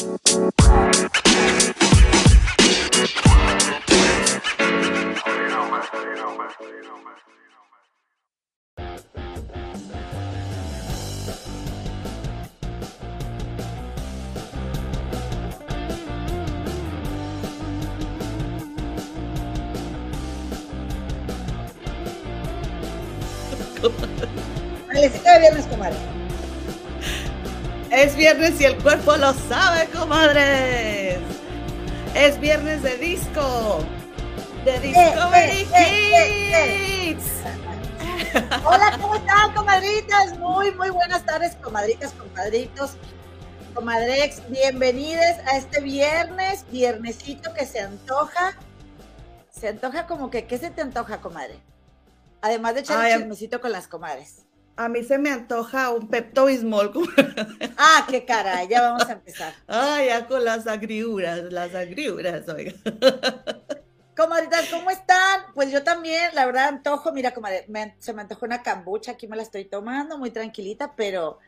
Bye. Viernes y el cuerpo lo sabe, comadres. Es viernes de disco. De Discovery eh, eh, Kids. Hola, ¿cómo están, comadritas? Muy, muy buenas tardes, comadritas, compadritos, comadrex. Bienvenidos a este viernes, viernesito que se antoja. Se antoja como que, ¿qué se te antoja, comadre? Además de echar Ay, el chismecito con las comadres. A mí se me antoja un Pepto Bismol. Ah, qué caray, ya vamos a empezar. Ay, ya con las agriuras, las agriuras, oiga. Comadritas, ¿cómo están? Pues yo también, la verdad, antojo, mira, comadre, me- se me antojó una cambucha, aquí me la estoy tomando, muy tranquilita, pero,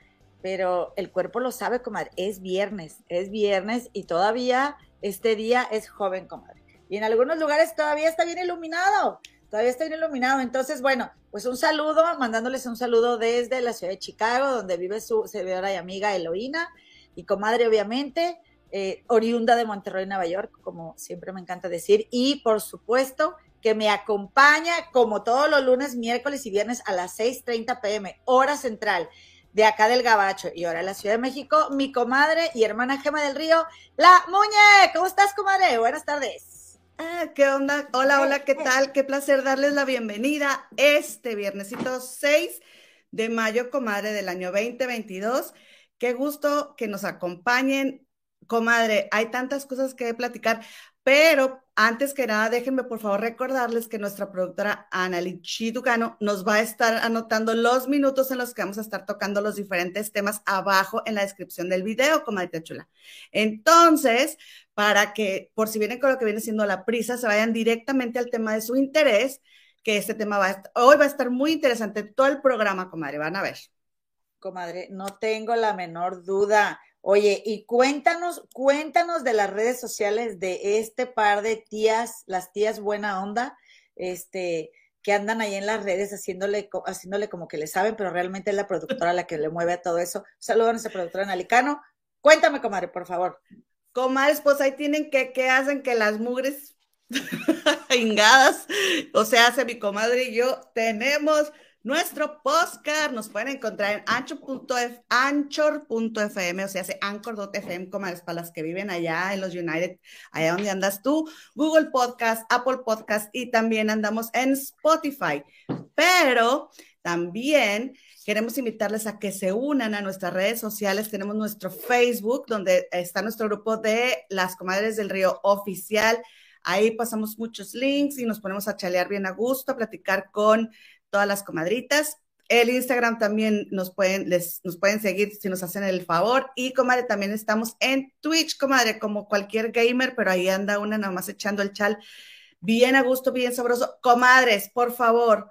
pero el cuerpo lo sabe, comadre, es viernes, es viernes y todavía este día es joven, comadre. Y en algunos lugares todavía está bien iluminado, todavía está iluminado. Entonces, bueno, pues un saludo, mandándoles un saludo desde la ciudad de Chicago, donde vive su servidora y amiga Eloína, y comadre, obviamente, eh, oriunda de Monterrey, Nueva York, como siempre me encanta decir, y por supuesto que me acompaña como todos los lunes, miércoles y viernes a las 6.30 pm, hora central de acá del Gabacho y hora de la Ciudad de México, mi comadre y hermana Gema del Río, la Muñe. ¿Cómo estás, comadre? Buenas tardes. Ah, ¿Qué onda? Hola, hola, ¿qué tal? Qué placer darles la bienvenida este viernesito 6 de mayo, comadre, del año 2022. Qué gusto que nos acompañen. Comadre, hay tantas cosas que platicar, pero antes que nada, déjenme por favor recordarles que nuestra productora Analichi Ducano nos va a estar anotando los minutos en los que vamos a estar tocando los diferentes temas abajo en la descripción del video, comadre chula. Entonces, para que, por si vienen con lo que viene siendo la prisa, se vayan directamente al tema de su interés, que este tema va hoy va a estar muy interesante todo el programa, comadre, van a ver. Comadre, no tengo la menor duda. Oye, y cuéntanos, cuéntanos de las redes sociales de este par de tías, las tías buena onda, este, que andan ahí en las redes haciéndole, haciéndole como que le saben, pero realmente es la productora la que le mueve a todo eso. Saludos a nuestra productora en Alicano. Cuéntame, comadre, por favor. Comadres, pues ahí tienen que, que hacen que las mugres hingadas, o sea, hace mi comadre y yo, tenemos nuestro podcast, nos pueden encontrar en anchor.f, anchor.fm, o sea, hace anchor.fm, comadres, para las que viven allá en los United, allá donde andas tú, Google Podcast, Apple Podcast y también andamos en Spotify. Pero también queremos invitarles a que se unan a nuestras redes sociales. Tenemos nuestro Facebook, donde está nuestro grupo de las comadres del río oficial. Ahí pasamos muchos links y nos ponemos a chalear bien a gusto, a platicar con todas las comadritas. El Instagram también nos pueden, les, nos pueden seguir si nos hacen el favor. Y, comadre, también estamos en Twitch, comadre, como cualquier gamer, pero ahí anda una nada más echando el chal bien a gusto, bien sabroso. Comadres, por favor,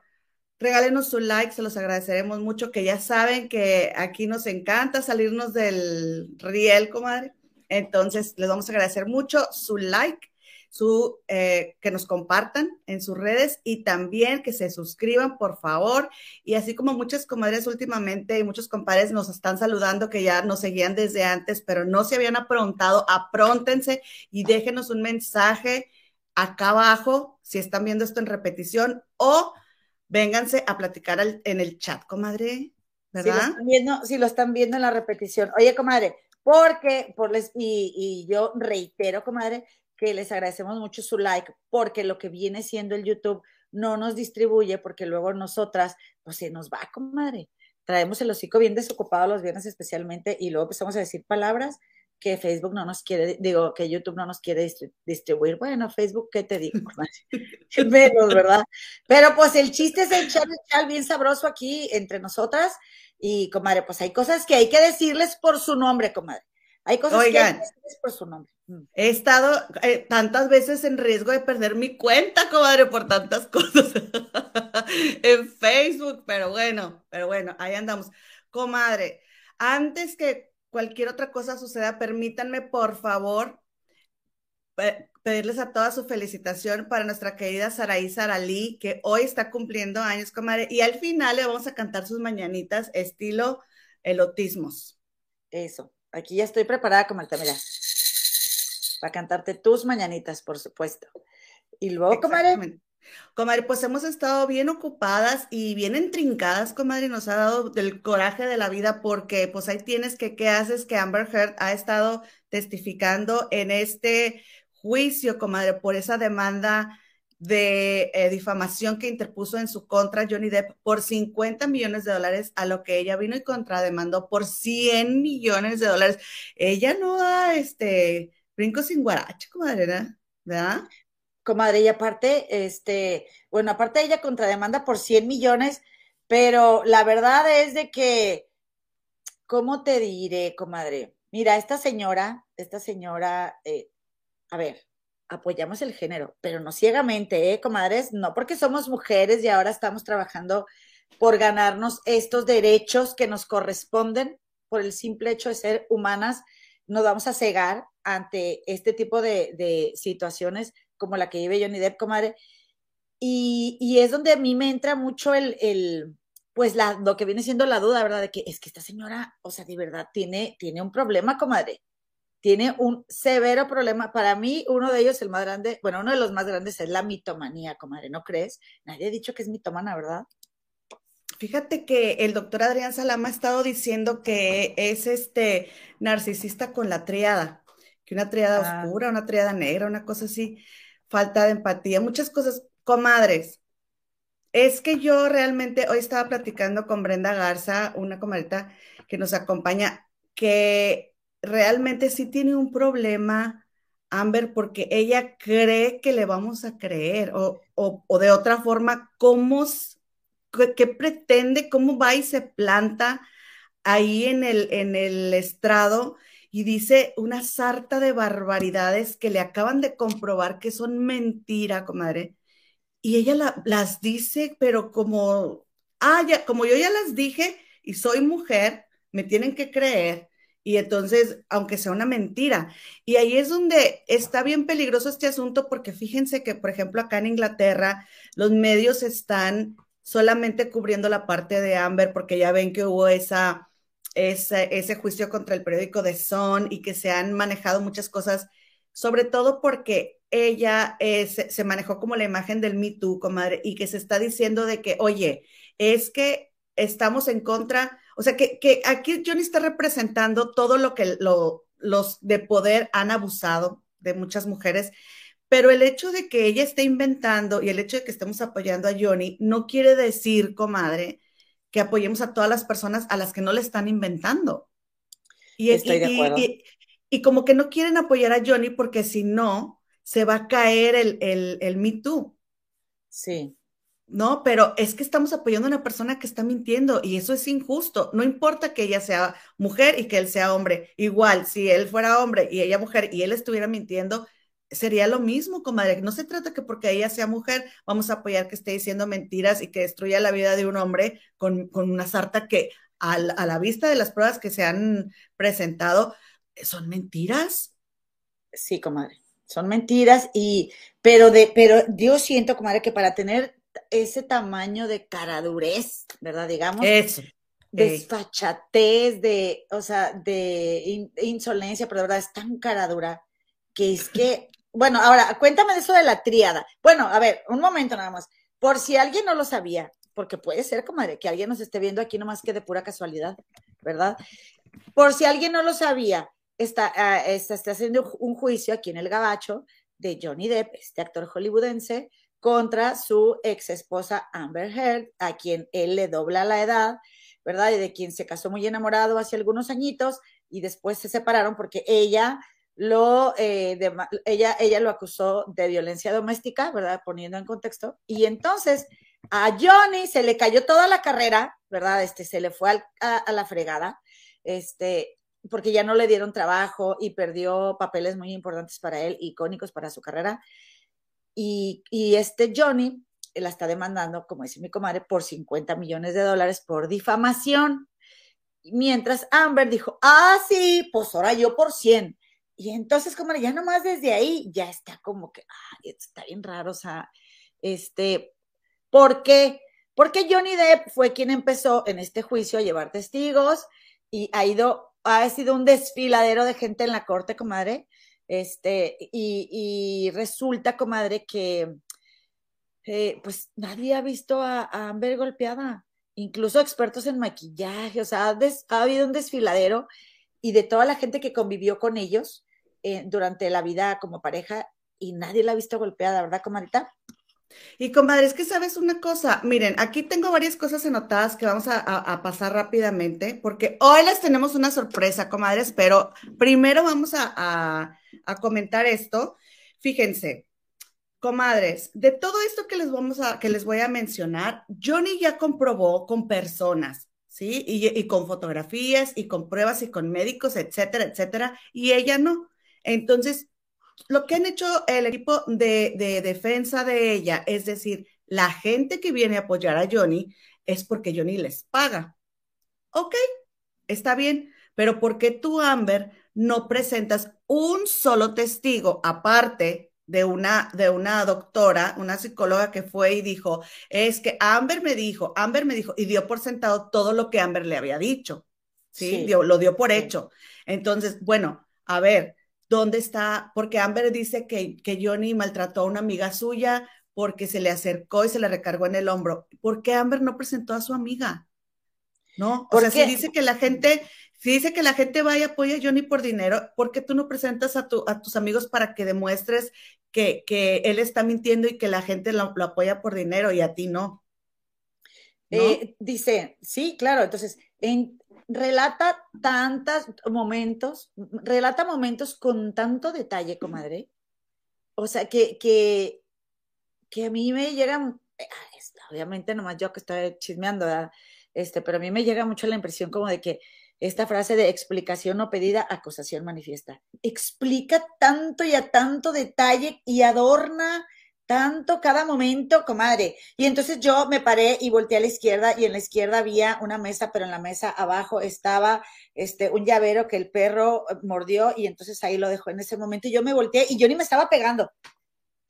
regálenos su like, se los agradeceremos mucho, que ya saben que aquí nos encanta salirnos del riel, comadre. Entonces, les vamos a agradecer mucho su like, su, eh, que nos compartan en sus redes y también que se suscriban, por favor. Y así como muchas comadres últimamente y muchos compadres nos están saludando que ya nos seguían desde antes, pero no se habían aprontado, apróntense y déjenos un mensaje acá abajo si están viendo esto en repetición o vénganse a platicar al, en el chat, comadre, Si lo, ¿verdad? están viendo, si lo están viendo en la repetición. Oye, comadre, porque, por les, y, y yo reitero, comadre, que les agradecemos mucho su like, porque lo que viene siendo el YouTube no nos distribuye, porque luego nosotras, pues se nos va, comadre. Traemos el hocico bien desocupado los viernes especialmente y luego empezamos a decir palabras que Facebook no nos quiere, digo, que YouTube no nos quiere distri- distribuir. Bueno, Facebook, ¿qué te digo? comadre? Menos, ¿verdad? Pero pues el chiste es echar el chal bien sabroso aquí entre nosotras y, comadre, pues hay cosas que hay que decirles por su nombre, comadre. Hay cosas que hay Oigan. que decirles por su nombre. He estado eh, tantas veces en riesgo de perder mi cuenta, comadre, por tantas cosas en Facebook, pero bueno, pero bueno, ahí andamos. Comadre, antes que cualquier otra cosa suceda, permítanme, por favor, pedirles a toda su felicitación para nuestra querida Saraí Saralí, que hoy está cumpliendo años, comadre, y al final le vamos a cantar sus mañanitas estilo elotismos. Eso, aquí ya estoy preparada, comadre, mira, para cantarte tus mañanitas, por supuesto. Y luego, comadre, Comadre, pues hemos estado bien ocupadas y bien entrincadas, comadre, nos ha dado del coraje de la vida porque pues ahí tienes que, ¿qué haces? Que Amber Heard ha estado testificando en este juicio, comadre, por esa demanda de eh, difamación que interpuso en su contra Johnny Depp por 50 millones de dólares, a lo que ella vino y contrademandó por 100 millones de dólares. Ella no da este brinco sin guarache, comadre, ¿verdad? comadre, y aparte, este, bueno, aparte ella contrademanda por 100 millones, pero la verdad es de que, ¿cómo te diré, comadre? Mira, esta señora, esta señora, eh, a ver, apoyamos el género, pero no ciegamente, ¿eh, comadres? No porque somos mujeres y ahora estamos trabajando por ganarnos estos derechos que nos corresponden por el simple hecho de ser humanas, nos vamos a cegar ante este tipo de, de situaciones como la que vive Johnny Depp, comadre. Y, y es donde a mí me entra mucho el, el, pues la, lo que viene siendo la duda, ¿verdad? De que es que esta señora, o sea, de verdad tiene, tiene un problema, comadre. Tiene un severo problema. Para mí, uno de ellos, el más grande, bueno, uno de los más grandes es la mitomanía, comadre, ¿no crees? Nadie ha dicho que es mitomana, ¿verdad? Fíjate que el doctor Adrián Salama ha estado diciendo que es este narcisista con la triada, que una triada ah. oscura, una triada negra, una cosa así falta de empatía, muchas cosas. Comadres, es que yo realmente hoy estaba platicando con Brenda Garza, una comadrita que nos acompaña, que realmente sí tiene un problema, Amber, porque ella cree que le vamos a creer, o, o, de otra forma, ¿cómo, qué, pretende, cómo va y se planta ahí en el, en el estrado? y dice una sarta de barbaridades que le acaban de comprobar que son mentira, comadre. Y ella las dice, pero como, ah, ya, como yo ya las dije y soy mujer, me tienen que creer. Y entonces, aunque sea una mentira. Y ahí es donde está bien peligroso este asunto, porque fíjense que, por ejemplo, acá en Inglaterra, los medios están solamente cubriendo la parte de Amber, porque ya ven que hubo esa ese, juicio contra el periódico de Son y que se han manejado muchas cosas, sobre todo porque ella eh, se, manejó como la imagen del Me Too, comadre, y que se está diciendo de que, oye, es que estamos en contra, o sea, que, que aquí Johnny está representando todo lo que los de poder han abusado de muchas mujeres, pero el hecho de que ella esté inventando y el hecho de que estemos apoyando a Johnny no quiere decir, comadre, que apoyemos a todas las personas a las que no le están inventando. Y, Estoy de acuerdo. Y, como que no quieren apoyar a Johnny porque si no, se va a caer el, el, el Me Too. Sí. No, pero es que estamos apoyando a una persona que está mintiendo y eso es injusto. No importa que ella sea mujer y que él sea hombre. Igual, si él fuera hombre y ella mujer y él estuviera mintiendo, sería lo mismo, comadre. No se trata que porque ella sea mujer vamos a apoyar que esté diciendo mentiras y que destruya la vida de un hombre con, una sarta que a la, vista de las pruebas que se han presentado son mentiras. Sí, comadre, son mentiras y, pero de, pero yo siento, comadre, que para tener ese tamaño de caradurez, ¿verdad? Digamos. Eso. Desfachatez, de, o sea, de insolencia, pero de verdad es tan caradura que es que bueno, ahora, cuéntame de eso de la tríada. Bueno, a ver, un momento nada más. Por si alguien no lo sabía, porque puede ser, comadre, que alguien nos esté viendo aquí nomás que de pura casualidad, ¿verdad? Por si alguien no lo sabía, está, ah, está, haciendo un juicio aquí en el Gabacho de Johnny Depp, este actor hollywoodense, contra su ex esposa Amber Heard, a quien él le dobla la edad, ¿verdad? Y de quien se casó muy enamorado hace algunos añitos y después se separaron porque ella eh, ella, ella lo acusó de violencia doméstica, ¿verdad? Poniendo en contexto. Y entonces a Johnny se le cayó toda la carrera, ¿verdad? Este, se le fue a, la fregada, este, porque ya no le dieron trabajo y perdió papeles muy importantes para él, icónicos para su carrera. Y, y este Johnny la está demandando, como dice mi comadre, por 50 millones de dólares por difamación. Mientras Amber dijo, ah, sí, pues ahora yo por 100. Y entonces, como ya nomás desde ahí, ya está como que, está bien raro, o sea, este, ¿por qué? Porque Johnny Depp fue quien empezó en este juicio a llevar testigos y ha ido, ha sido un desfiladero de gente en la corte, comadre. Este, y, resulta, comadre, que eh, pues nadie ha visto a, Amber golpeada, incluso expertos en maquillaje, o sea, ha, habido un desfiladero y de toda la gente que convivió con ellos eh, durante la vida como pareja y nadie la ha visto golpeada, ¿verdad, comadita? Y comadre, es que sabes una cosa, miren, aquí tengo varias cosas anotadas que vamos a, pasar rápidamente, porque hoy les tenemos una sorpresa, comadres, pero primero vamos a, comentar esto. Fíjense, comadres, de todo esto que les vamos a, que les voy a mencionar, Johnny ya comprobó con personas, ¿sí? Y, y con fotografías y con pruebas y con médicos, etcétera, etcétera, y ella no. Entonces, lo que han hecho el equipo de, defensa de ella, es decir, la gente que viene a apoyar a Johnny es porque Johnny les paga. Ok, está bien, pero ¿por qué tú, Amber, no presentas un solo testigo aparte de una, de una doctora, una psicóloga que fue y dijo, es que Amber me dijo, Amber me dijo, y dio por sentado todo lo que Amber le había dicho, ¿sí? lo dio por hecho. Entonces, bueno, a ver, ¿Dónde está? Porque Amber dice que, que Johnny maltrató a una amiga suya porque se le acercó y se le recargó en el hombro. ¿Por qué Amber no presentó a su amiga? ¿No? O sea, si dice que la gente, si dice que la gente vaya y apoya a Johnny por dinero, ¿por qué tú no presentas a, tu, a tus amigos para que demuestres que, que, él está mintiendo y que la gente lo, apoya por dinero y a ti no? Eh, dice, sí, claro, entonces, en, relata tantos momentos, relata momentos con tanto detalle, comadre. O sea, que, que, que a mí me llega, eh, obviamente nomás yo que estoy chismeando, Este, pero a mí me llega mucho la impresión como de que esta frase de explicación no pedida, acusación manifiesta. Explica tanto y a tanto detalle y adorna tanto cada momento, comadre. Y entonces yo me paré y volteé a la izquierda y en la izquierda había una mesa, pero en la mesa abajo estaba este un llavero que el perro mordió y entonces ahí lo dejó en ese momento y yo me volteé y yo ni me estaba pegando.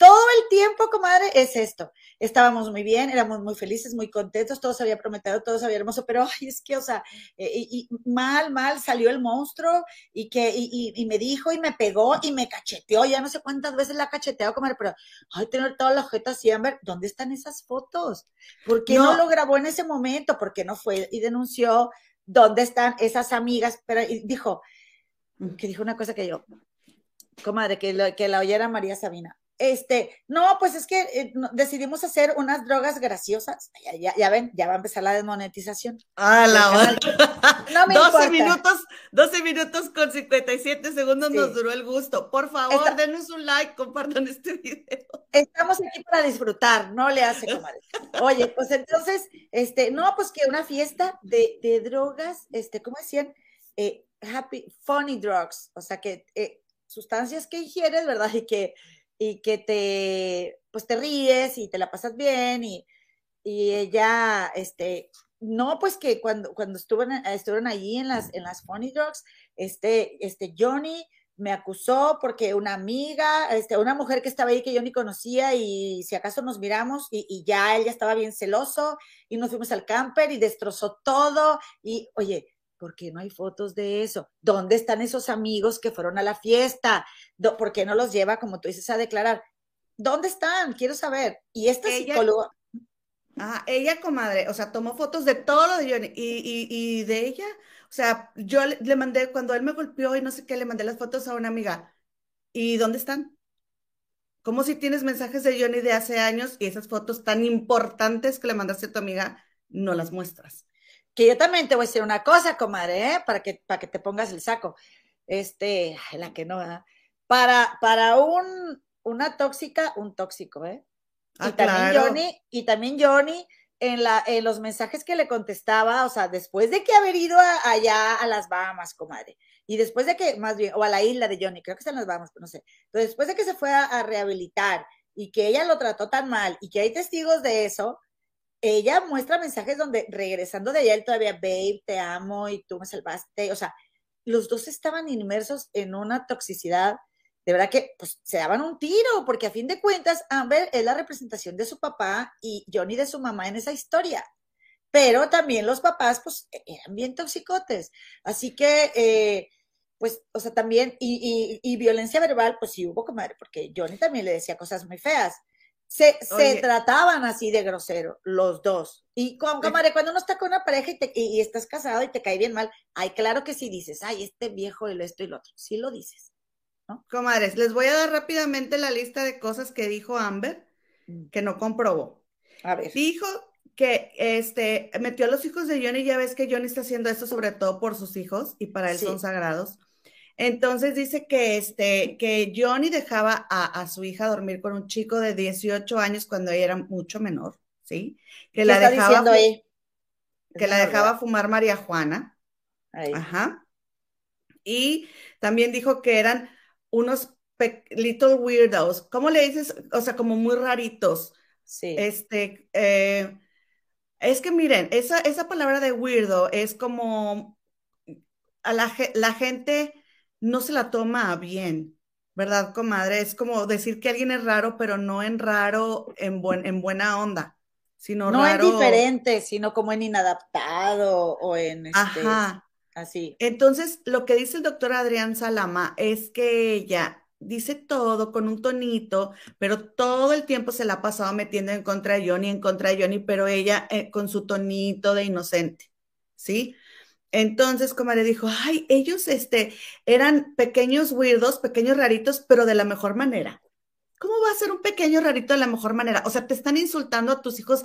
Todo el tiempo, comadre, es esto. Estábamos muy bien, éramos muy felices, muy contentos, todo se había prometido, todo se había hermoso, pero ay, es que, o sea, eh, y, mal, mal salió el monstruo y que, y, me dijo y me pegó y me cacheteó, ya no sé cuántas veces la ha cacheteado, comadre, pero, ay, tener toda la jeta así, ver, ¿dónde están esas fotos? ¿Por qué no. lo grabó en ese momento? ¿Por qué no fue y denunció? ¿Dónde están esas amigas? Pero dijo, que dijo una cosa que yo, comadre, que, que la oyera María Sabina este, no, pues es que eh, decidimos hacer unas drogas graciosas. Ya, ven, ya va a empezar la desmonetización. Ah, la No me 12 minutos, 12 minutos con 57 segundos nos duró el gusto. Por favor, denos un like, compartan este video. Estamos aquí para disfrutar, no le hace comadre. Oye, pues entonces, este, no, pues que una fiesta de, de drogas, este, ¿cómo decían? Eh, happy, funny drugs, o sea que eh, sustancias que ingieres, ¿verdad? Y que y que te, pues te ríes y te la pasas bien y, y ella, este, no, pues que cuando, cuando estuvieron, estuvieron allí en las, en las Funny Drugs, este, este Johnny me acusó porque una amiga, este, una mujer que estaba ahí que yo ni conocía y si acaso nos miramos y, y ya ella estaba bien celoso y nos fuimos al camper y destrozó todo y oye, ¿Por qué no hay fotos de eso? ¿Dónde están esos amigos que fueron a la fiesta? ¿Por qué no los lleva, como tú dices, a declarar? ¿Dónde están? Quiero saber. Y esta psicóloga. Ah, ella, comadre, o sea, tomó fotos de todo lo de Johnny y, y, de ella, o sea, yo le, mandé, cuando él me golpeó y no sé qué, le mandé las fotos a una amiga. ¿Y dónde están? Como si tienes mensajes de Johnny de hace años y esas fotos tan importantes que le mandaste a tu amiga, no las muestras? Que yo también te voy a decir una cosa, comadre, ¿eh? para, que, para que te pongas el saco. Este, la que no. Para, para un, una tóxica, un tóxico, ¿eh? y ah, también Johnny, y también Johnny, en, la, en los mensajes que le contestaba, o sea, después de que haber ido allá a las Bahamas, comadre, y después de que, más bien, o a la isla de Johnny, creo que están las Bahamas, pero no sé, pero después de que se fue a, a rehabilitar y que ella lo trató tan mal y que hay testigos de eso, ella muestra mensajes donde regresando de allá él todavía, babe, te amo y tú me salvaste. O sea, los dos estaban inmersos en una toxicidad. De verdad que pues, se daban un tiro, porque a fin de cuentas, Amber es la representación de su papá y Johnny de su mamá en esa historia. Pero también los papás, pues, e-, eran bien toxicotes. Así que, eh, pues, o sea, también, y, y, violencia verbal, pues sí hubo, comadre, porque Johnny también le decía cosas muy feas. Se, se trataban así de grosero, los dos. Y con, cuando uno está con una pareja y, te, y, estás casado y te cae bien mal, ay, claro que sí dices, ay, este viejo y lo esto y lo otro. Sí lo dices. ¿no? Comadres, les voy a dar rápidamente la lista de cosas que dijo Amber mm. que no comprobó. A ver. Dijo que este metió a los hijos de Johnny, ya ves que Johnny está haciendo esto sobre todo por sus hijos y para él son sagrados. Entonces dice que, este, que Johnny dejaba a, su hija dormir con un chico de 18 años cuando ella era mucho menor, ¿sí? Que la dejaba, Que la dejaba fumar María Juana. Ajá. Y también dijo que eran unos little weirdos. ¿Cómo le dices? O sea, como muy raritos. Sí. Este, eh, es que miren, esa, esa palabra de weirdo es como a la, la gente no se la toma bien, ¿verdad, comadre? Es como decir que alguien es raro, pero no en raro, en, buen, en buena onda, sino no raro. en diferente, sino como en inadaptado o en este, Ajá. así. Entonces, lo que dice el doctor Adrián Salama es que ella dice todo con un tonito, pero todo el tiempo se la ha pasado metiendo en contra de Johnny, en contra de Johnny, pero ella eh, con su tonito de inocente, ¿sí? Entonces, como le dijo, ay, ellos este, eran pequeños weirdos, pequeños raritos, pero de la mejor manera. ¿Cómo va a ser un pequeño rarito de la mejor manera? O sea, te están insultando a tus hijos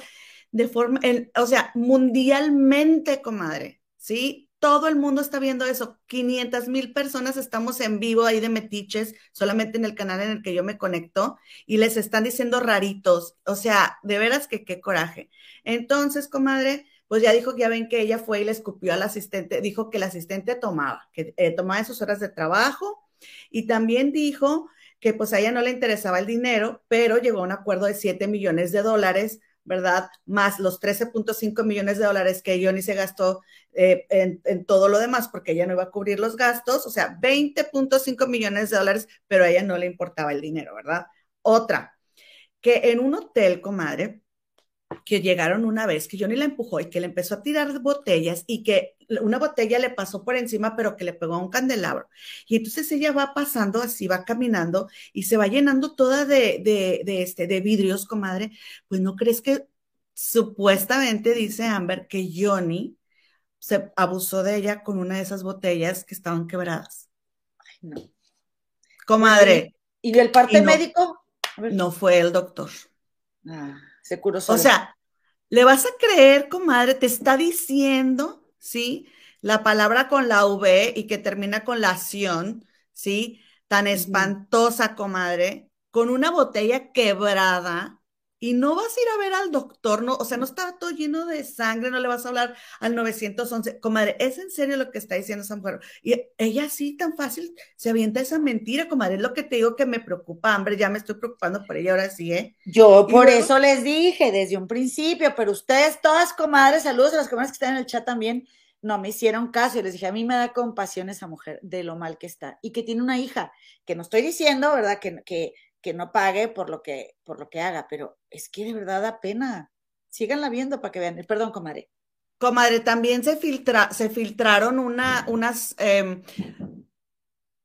de forma, o sea, mundialmente, comadre, ¿sí? Todo el mundo está viendo eso. 500 mil personas estamos en vivo ahí de metiches, solamente en el canal en el que yo me conecto, y les están diciendo raritos. O sea, de veras que qué coraje. Entonces, comadre, pues ya dijo que ya ven que ella fue y le escupió al asistente, dijo que el asistente tomaba, que eh, tomaba sus horas de trabajo y también dijo que pues a ella no le interesaba el dinero, pero llegó a un acuerdo de 7 millones de dólares, ¿verdad? Más los 13.5 millones de dólares que Johnny se gastó eh, en, en, todo lo demás porque ella no iba a cubrir los gastos, o sea, 20.5 millones de dólares, pero a ella no le importaba el dinero, ¿verdad? Otra, que en un hotel, comadre, que llegaron una vez, que Johnny la empujó y que le empezó a tirar botellas y que una botella le pasó por encima, pero que le pegó a un candelabro. Y entonces ella va pasando así, va caminando y se va llenando toda de, de, este, de vidrios, comadre. Pues no crees que supuestamente dice Amber que Johnny se abusó de ella con una de esas botellas que estaban quebradas. Ay, no. Comadre. ¿Y del parte médico? No fue el doctor. Ah. Se O sea, le vas a creer, comadre, te está diciendo, ¿sí? La palabra con la V y que termina con la acción, ¿sí? Tan espantosa, comadre, con una botella quebrada, y no vas a ir a ver al doctor, no, o sea, no está todo lleno de sangre, no le vas a hablar al 911. Comadre, ¿es en serio lo que está diciendo esa mujer? Y ella sí, tan fácil, se avienta esa mentira, comadre, es lo que te digo que me preocupa, hombre, ya me estoy preocupando por ella ahora sí, ¿eh? Yo por eso les dije desde un principio, pero ustedes todas, comadres, saludos a las comadres que están en el chat también, no me hicieron caso y les dije, a mí me da compasión esa mujer de lo mal que está y que tiene una hija, que no estoy diciendo, ¿verdad? Que, que que no pague por lo que, por lo que haga, pero es que de verdad da pena. Síganla viendo para que vean. Perdón, comadre. Comadre, también se, filtra, se filtraron una, unas, em,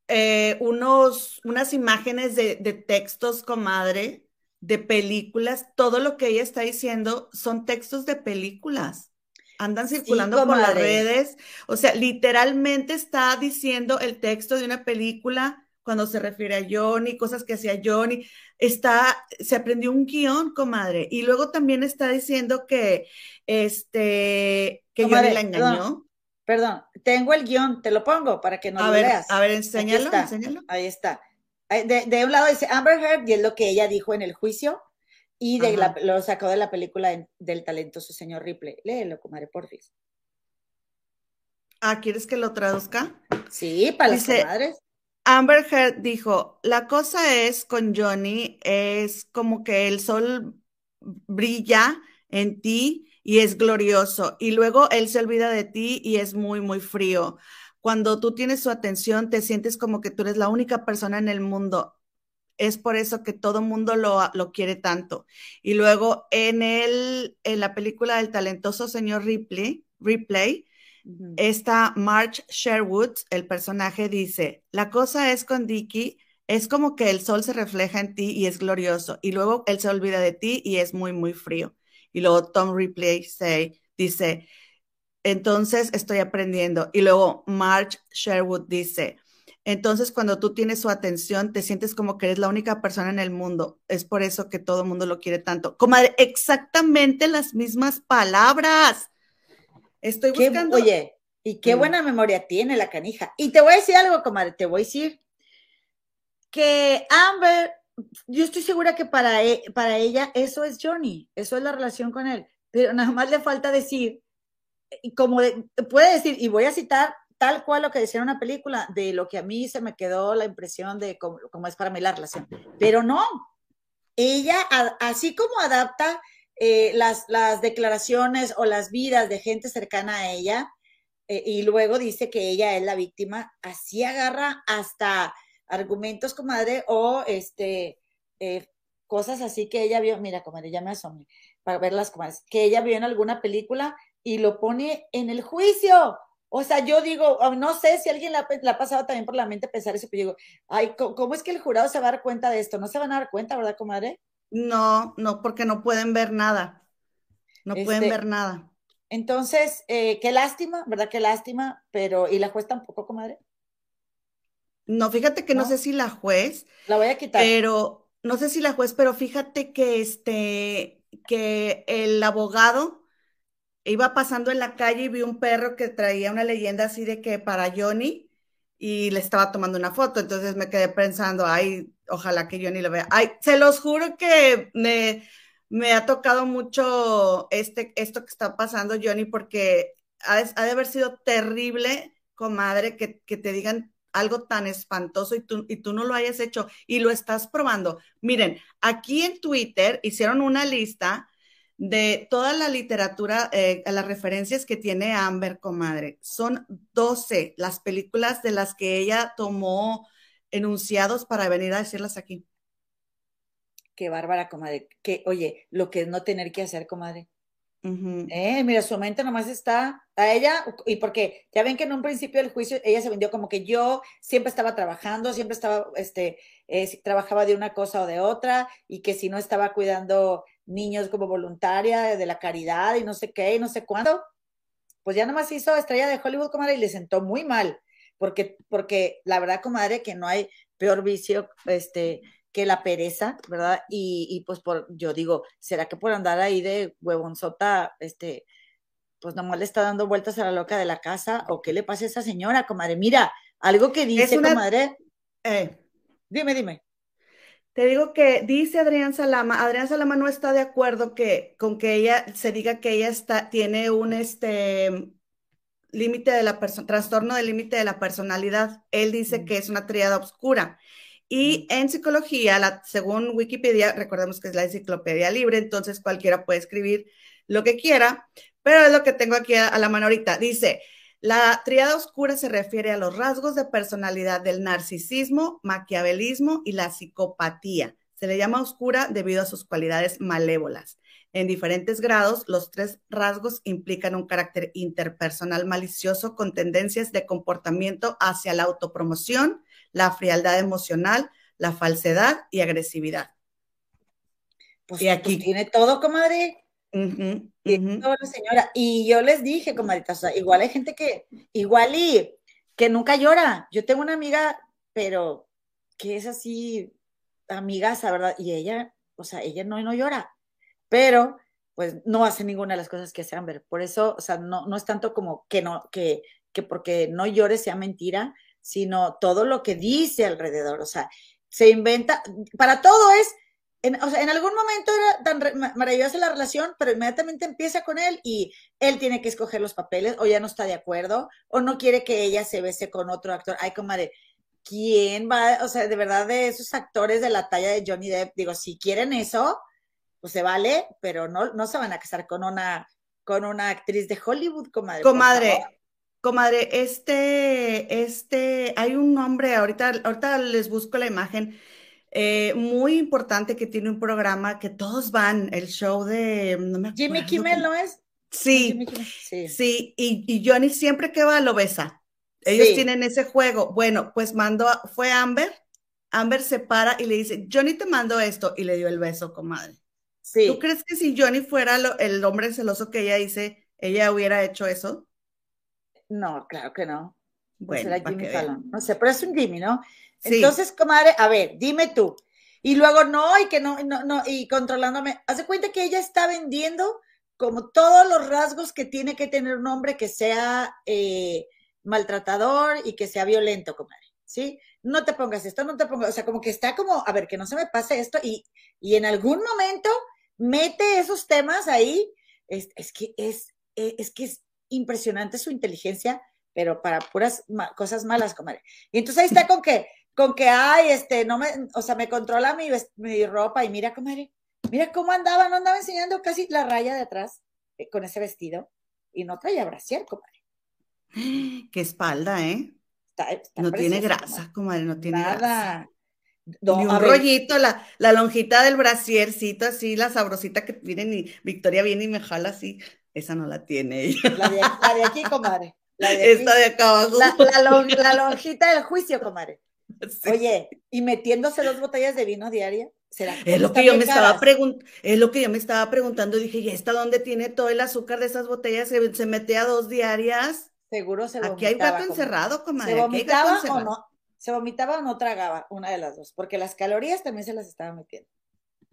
eh, unos, unas imágenes de, de, textos, comadre, de películas. Todo lo que ella está diciendo son textos de películas. Andan circulando por las redes. O sea, literalmente está diciendo el texto de una película cuando se refiere a Johnny, cosas que hacía Johnny. Está, se aprendió un guion, comadre. Y luego también está diciendo que, este, que Johnny la engañó. Perdón, tengo el guion, te lo pongo para que no lo veas. A ver, enséñalo, enséñalo. Ahí está. De, un lado dice Amber Heard y es lo que ella dijo en el juicio y de lo sacó de la película del talentoso señor Ripley. Léelo, comadre, porfis. Ah, ¿quieres que lo traduzca? Sí, para las comadres. Amber Heard dijo, la cosa es con Johnny, es como que el sol brilla en ti y es glorioso. Y luego él se olvida de ti y es muy, muy frío. Cuando tú tienes su atención, te sientes como que tú eres la única persona en el mundo. Es por eso que todo mundo lo, lo, quiere tanto. Y luego en, el, en la película del talentoso señor Ripley, Ripley, esta March Sherwood, el personaje, dice, la cosa es con Dicky, es como que el sol se refleja en ti y es glorioso, y luego él se olvida de ti y es muy, muy frío. Y luego Tom Ripley dice, entonces estoy aprendiendo. Y luego March Sherwood dice, entonces cuando tú tienes su atención, te sientes como que eres la única persona en el mundo. Es por eso que todo el mundo lo quiere tanto. Comadre, exactamente las mismas palabras. Estoy buscando. oye, y qué buena memoria tiene la canija. Y te voy a decir algo, comadre, te voy a decir que Amber, yo estoy segura que para, e, para ella eso es Johnny, eso es la relación con él, pero nada más le falta decir, como puede decir, y voy a citar tal cual lo que decía en una película, de lo que a mí se me quedó la impresión de cómo, es para mí la relación, pero no, ella, así como adapta eh, las, declaraciones o las vidas de gente cercana a ella, eh, y luego dice que ella es la víctima, así agarra hasta argumentos, comadre, o este, eh, cosas así que ella vio, mira, comadre, ya me asomé para verlas, comadres, que ella vio en alguna película y lo pone en el juicio. O sea, yo digo, oh, no sé si alguien la, ha pasado también por la mente pensar eso, pero digo, ay, ¿cómo es que el jurado se va a dar cuenta de esto? No se van a dar cuenta, ¿verdad, comadre? No, no, porque no pueden ver nada. No pueden este, ver nada. Entonces, eh, qué lástima, ¿verdad? Qué lástima, pero, ¿y la juez tampoco, comadre? No, fíjate que no, sé si la juez. La voy a quitar. Pero, no sé si la juez, pero fíjate que este, que el abogado iba pasando en la calle y vi un perro que traía una leyenda así de que para Johnny y le estaba tomando una foto. Entonces me quedé pensando, ay, ojalá que Johnny lo vea. Ay, se los juro que me, me ha tocado mucho este, esto que está pasando, Johnny, porque ha, de haber sido terrible, comadre, que, que te digan algo tan espantoso y tú, y tú no lo hayas hecho y lo estás probando. Miren, aquí en Twitter hicieron una lista de toda la literatura, eh, las referencias que tiene Amber, comadre. Son 12 las películas de las que ella tomó enunciados para venir a decirlas aquí. Qué bárbara, comadre. Que, oye, lo que es no tener que hacer, comadre. eh, mira, su mente nomás está a ella, y porque ya ven que en un principio del juicio ella se vendió como que yo siempre estaba trabajando, siempre estaba, este, eh, trabajaba de una cosa o de otra, y que si no estaba cuidando niños como voluntaria de la caridad y no sé qué, y no sé cuándo, pues ya nomás hizo estrella de Hollywood, comadre, y le sentó muy mal, porque, porque la verdad, comadre, que no hay peor vicio, este, que la pereza, ¿verdad? Y, y, pues por, yo digo, ¿será que por andar ahí de huevonzota, este, pues nomás le está dando vueltas a la loca de la casa? ¿O qué le pasa a esa señora, comadre? Mira, algo que dice, comadre. Eh, dime, dime. Te digo que dice Adrián Salama, Adrián Salama no está de acuerdo que, con que ella se diga que ella está, tiene un este límite de la trastorno del límite de la personalidad. Él dice mm. que es una triada oscura. Y en psicología, la, según Wikipedia, recordemos que es la enciclopedia libre, entonces cualquiera puede escribir lo que quiera, pero es lo que tengo aquí a, la mano ahorita. Dice, la triada oscura se refiere a los rasgos de personalidad del narcisismo, maquiavelismo y la psicopatía. Se le llama oscura debido a sus cualidades malévolas. En diferentes grados, los tres rasgos implican un carácter interpersonal malicioso con tendencias de comportamiento hacia la autopromoción, la frialdad emocional, la falsedad y agresividad. Pues, y aquí pues, tiene todo, comadre. señora. Y yo les dije, comadrita, igual hay gente que, igual y que nunca llora. Yo tengo una amiga, pero que es así, amigaza, ¿verdad? Y ella, o sea, ella no, no llora, pero pues no hace ninguna de las cosas que hace Amber. Por eso, o sea, no, no es tanto como que no, que, que porque no llore sea mentira, sino todo lo que dice alrededor. O sea, se inventa, para todo es, en, o sea, en algún momento era tan maravillosa la relación, pero inmediatamente empieza con él y él tiene que escoger los papeles o ya no está de acuerdo o no quiere que ella se bese con otro actor. Ay, comadre, ¿quién va? O sea, de verdad, de esos actores de la talla de Johnny Depp, digo, si quieren eso, pues se vale, pero no, no se van a casar con una con una actriz de Hollywood, comadre. Comadre, comadre, este, este, hay un nombre, ahorita, ahorita les busco la imagen, eh, muy importante que tiene un programa que todos van, el show de... Jimmy Kimmel, ¿no es? Sí, sí, sí, y, y, Johnny siempre que va lo besa. Ellos tienen ese juego. Bueno, pues mandó, fue Amber, Amber se para y le dice, Johnny te mandó esto y le dio el beso, comadre. Sí. ¿Tú crees que si Johnny fuera el hombre celoso que ella dice, ella hubiera hecho eso? No, claro que no. Pues bueno, Jimmy No sé, pero es un Jimmy, ¿no? Entonces, comadre, a ver, dime tú. Y luego no, y que no, no, no, y controlándome. Hace cuenta que ella está vendiendo como todos los rasgos que tiene que tener un hombre que sea eh, maltratador y que sea violento, comadre, ¿sí? No te pongas esto, no te pongas, o sea, como que está como, a ver, que no se me pase esto y, y en algún momento mete esos temas ahí. Es, es que es, eh, es que es impresionante su inteligencia, pero para puras cosas malas, comadre. Y entonces ahí está con que, con que, ay, este, no me, o sea, me controla mi, mi ropa y mira, comadre, mira cómo andaba, no andaba enseñando casi la raya de atrás eh, con ese vestido y no traía brasier, comadre. Qué espalda, ¿eh? No tiene grasa, comadre, no tiene Nada. grasa. No, un rollito, la, la, lonjita del brasiercito, así, la sabrosita que viene y Victoria viene y me jala así. Esa no la tiene ella. La de, aquí, comadre. Esta de acá abajo. La, lonjita del juicio, comadre. Oye, y metiéndose dos botellas de vino diaria. ¿será es lo que yo me estaba preguntando, es lo que yo me estaba preguntando, dije, ¿y esta dónde tiene todo el azúcar de esas botellas? ¿Se, se mete a dos diarias? Seguro se vomitaba. Aquí hay gato encerrado, comadre. ¿Se vomitaba o no? ¿Se vomitaba o no tragaba? Una de las dos, porque las calorías también se las estaba metiendo,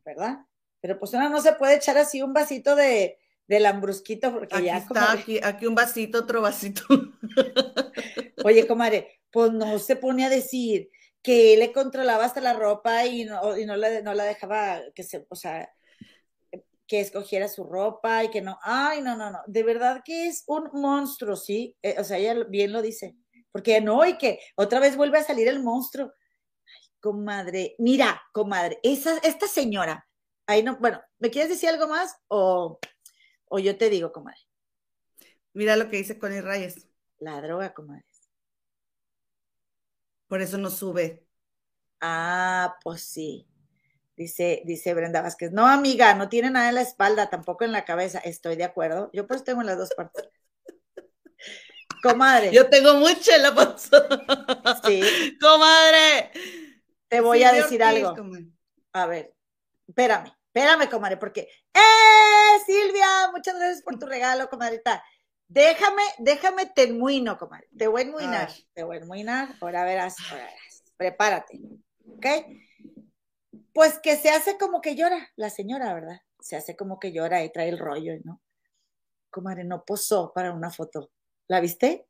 ¿verdad? Pero pues una no se puede echar así un vasito de, del lambrusquito porque aquí ya está, aquí, aquí un vasito, otro vasito. Oye, comadre, pues no se pone a decir que le controlaba hasta la ropa y no, y no, la, no la dejaba que se, o sea, que escogiera su ropa y que no, ay, no, no, no, de verdad que es un monstruo, ¿sí? Eh, o sea, ella bien lo dice, porque no, y que otra vez vuelve a salir el monstruo. Ay, comadre, mira, comadre, esa, esta señora, ahí no, bueno, ¿me quieres decir algo más o, o yo te digo, comadre? Mira lo que dice Connie Reyes. La droga, comadre. Por eso no sube. Ah, pues sí. Dice, dice Brenda Vázquez, no, amiga, no tiene nada en la espalda, tampoco en la cabeza. Estoy de acuerdo. Yo pues tengo en las dos partes. Comadre. Yo tengo mucho en la panza. Sí. Comadre. Te voy a decir algo. A ver, espérame, espérame, comadre, porque. ¡Eh, Silvia! Muchas gracias por tu regalo, comadrita. Déjame, déjame te enmuino, comadre. Te voy a enmuinar. Te voy a enmuinar. Ahora verás, ahora verás. Prepárate. ¿Ok? Pues que se hace como que llora la señora, ¿verdad? Se hace como que llora y trae el rollo, ¿no? Comadre, no posó para una foto. ¿La viste?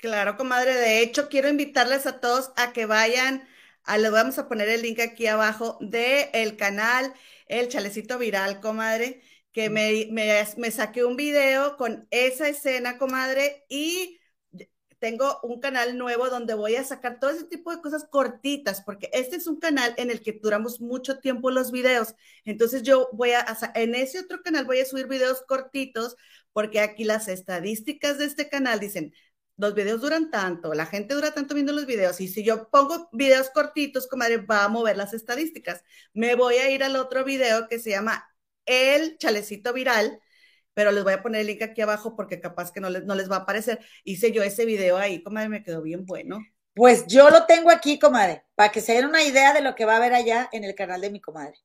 Claro, comadre. De hecho, quiero invitarles a todos a que vayan. A, les vamos a poner el link aquí abajo del el canal El Chalecito Viral, comadre que me, me, saqué un video con esa escena, comadre, y tengo un canal nuevo donde voy a sacar todo ese tipo de cosas cortitas, porque este es un canal en el que duramos mucho tiempo los videos. Entonces yo voy a, en ese otro canal voy a subir videos cortitos, porque aquí las estadísticas de este canal dicen, los videos duran tanto, la gente dura tanto viendo los videos, y si yo pongo videos cortitos, comadre, va a mover las estadísticas. Me voy a ir al otro video que se llama el chalecito viral, pero les voy a poner el link aquí abajo porque capaz que no les, no les va a aparecer. Hice yo ese video ahí, comadre, me quedó bien bueno. Pues yo lo tengo aquí, comadre, para que se den una idea de lo que va a ver allá en el canal de mi comadre.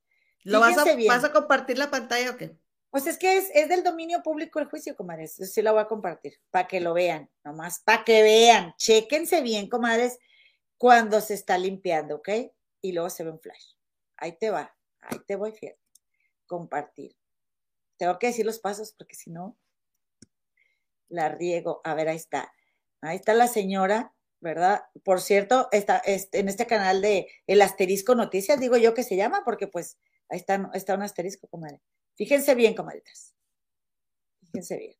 ¿Lo vas a, vas a, compartir la pantalla o qué? Pues es que es, es del dominio público el juicio, comadre. sí la voy a compartir, para que lo vean, nomás, para que vean. Chéquense bien, comadres, cuando se está limpiando, ¿ok? Y luego se ve un flash. Ahí te va, ahí te voy, fiel compartir. Tengo que decir los pasos porque si no, la riego. A ver, ahí está. Ahí está la señora, ¿verdad? Por cierto, está, este, en este canal de El Asterisco Noticias, digo yo que se llama, porque pues ahí está, está un asterisco, comadre. Fíjense bien, comadritas. Fíjense bien.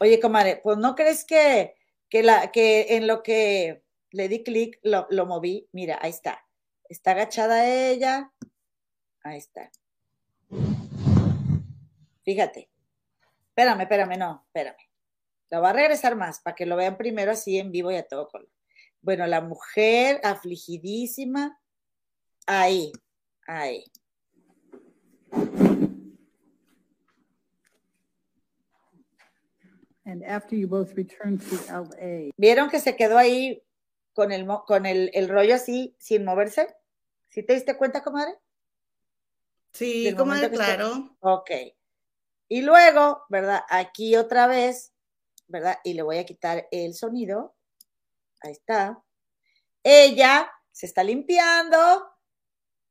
Oye, comadre, pues no crees que, que, la, que en lo que le di clic lo, lo moví. Mira, ahí está. Está agachada ella. Ahí está. Fíjate. Espérame, espérame, no, espérame. Lo voy a regresar más para que lo vean primero así en vivo y a todo color. Bueno, la mujer afligidísima. Ahí, ahí. And after you both returned to LA. ¿Vieron que se quedó ahí con el, con el, el rollo así, sin moverse? ¿Sí te diste cuenta, comadre? Sí, comadre, claro. Ok. Y luego, ¿verdad? Aquí otra vez, ¿verdad? Y le voy a quitar el sonido. Ahí está. Ella se está limpiando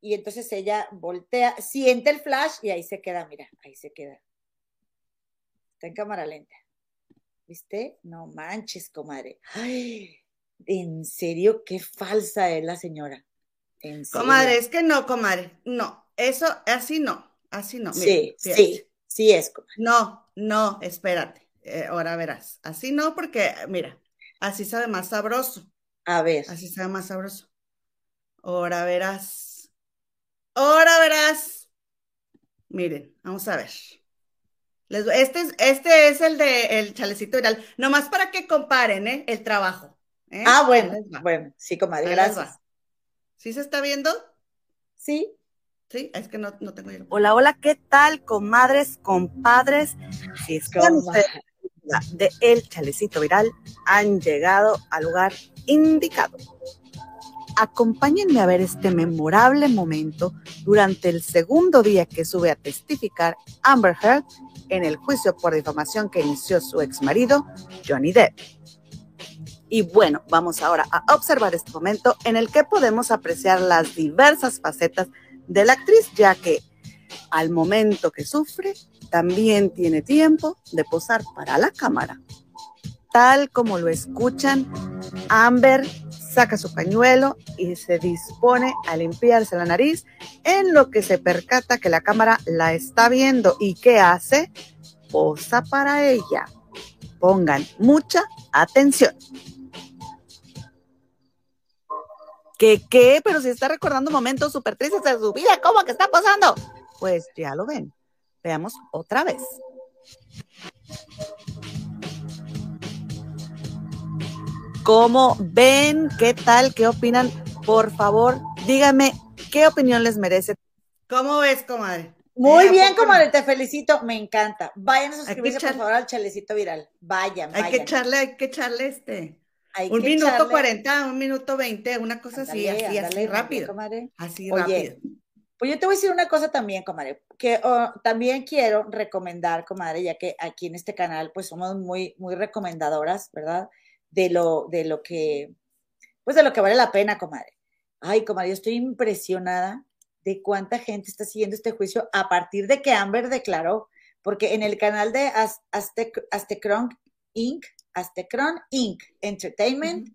y entonces ella voltea, siente el flash y ahí se queda, mira, ahí se queda. Está en cámara lenta. ¿Viste? No manches, comadre. Ay, en serio, qué falsa es la señora. Comadre, es que no, comadre. No, eso, así no, así no. sí, sí, sí es, comadre. No, no, espérate. Eh, ahora verás. Así no, porque, mira, así sabe más sabroso. A ver. Así sabe más sabroso. Ahora verás. Ahora verás. Miren, vamos a ver. Este es, este es el de el chalecito viral. Nomás para que comparen, ¿eh? El trabajo. ¿eh? Ah, bueno, bueno, sí, comadre, gracias. ¿Sí se está viendo? Sí. Sí, es que no, no tengo Hola, hola, ¿qué tal, comadres, compadres? Si están de El Chalecito Viral, han llegado al lugar indicado. Acompáñenme a ver este memorable momento durante el segundo día que sube a testificar Amber Heard en el juicio por difamación que inició su ex marido, Johnny Depp. Y bueno, vamos ahora a observar este momento en el que podemos apreciar las diversas facetas de la actriz, ya que al momento que sufre, también tiene tiempo de posar para la cámara. Tal como lo escuchan, Amber saca su pañuelo y se dispone a limpiarse la nariz, en lo que se percata que la cámara la está viendo y ¿qué hace? Posa para ella. Pongan mucha atención. ¿Qué qué? Pero si está recordando momentos súper tristes de su vida, ¿cómo que está posando? Pues ya lo ven. Veamos otra vez. ¿Cómo ven? ¿Qué tal? ¿Qué opinan? Por favor, díganme qué opinión les merece. ¿Cómo ves, comadre? Muy bien, comadre, te felicito, me encanta. Vayan a suscribirse, por favor, al chalecito viral. Vayan, vayan. Hay que echarle, hay que echarle este. Un minuto cuarenta, un minuto veinte, una cosa así, así, así rápido. Así rápido. Pues yo te voy a decir una cosa también, comadre, que oh, también quiero recomendar, comadre, ya que aquí en este canal, pues somos muy, muy recomendadoras, ¿verdad? de lo, de lo que, pues de lo que vale la pena, comadre. Ay, comadre, yo estoy impresionada de cuánta gente está siguiendo este juicio a partir de que Amber declaró, porque en el canal de Aztecron Inc., Aztecron Inc. Entertainment,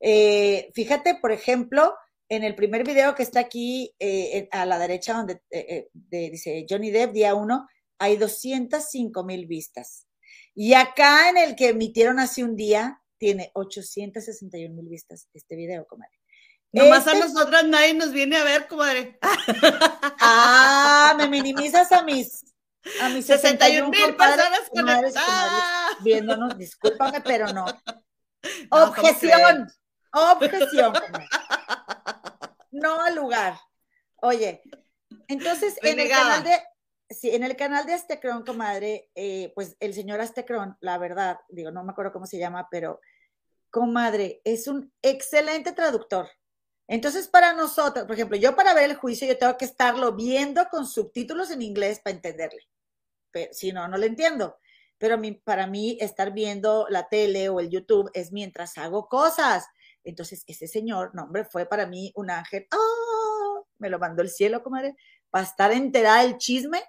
eh, fíjate, por ejemplo, en el primer video que está aquí eh, a la derecha, donde eh, dice Johnny Depp, día uno, hay 205 mil vistas. Y acá en el que emitieron hace un día, tiene 861 mil vistas este video, comadre. Nomás a este nosotras nadie nos viene a ver, comadre. Ah, me minimizas a mis a mis 61 mil personas conectadas. Viéndonos, discúlpame, pero no. Objeción, objeción. No al lugar. Oye, entonces en el canal de Sí, en el canal de comadre, eh, pues el señor Aztecron, la verdad, digo, no me acuerdo cómo se llama, pero comadre, es un excelente traductor. Entonces, para nosotros, por ejemplo, yo para ver el juicio, yo tengo que estarlo viendo con subtítulos en inglés para entenderle. Si no, no lo entiendo. Pero para mí, estar viendo la tele o el YouTube es mientras hago cosas. Entonces, ese señor, no, hombre, fue para mí un ángel. ¡Ah! Me lo mandó el cielo, comadre, para estar enterada del chisme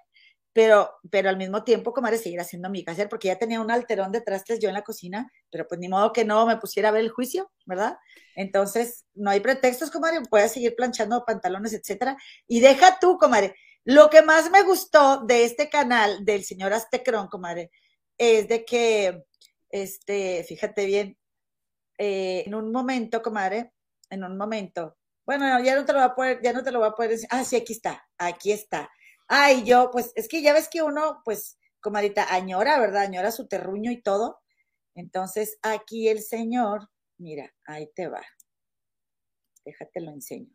pero, pero al mismo tiempo, comadre, seguir haciendo mi casa, porque ya tenía un alterón de trastes yo en la cocina, pero pues ni modo que no me pusiera a ver el juicio, ¿verdad? Entonces, no hay pretextos, comadre, puedes seguir planchando pantalones, etcétera. Y deja tú, comadre, lo que más me gustó de este canal del señor Aztecrón, comadre, es de que, este, fíjate bien, eh, en un momento, comadre, en un momento, bueno, ya no te lo va a poder, ya no te lo voy a poder decir, ah, sí, aquí está, aquí está Ay, yo, pues es que ya ves que uno, pues comadita, añora, ¿verdad? Añora su terruño y todo. Entonces, aquí el señor, mira, ahí te va. Déjate lo enseño.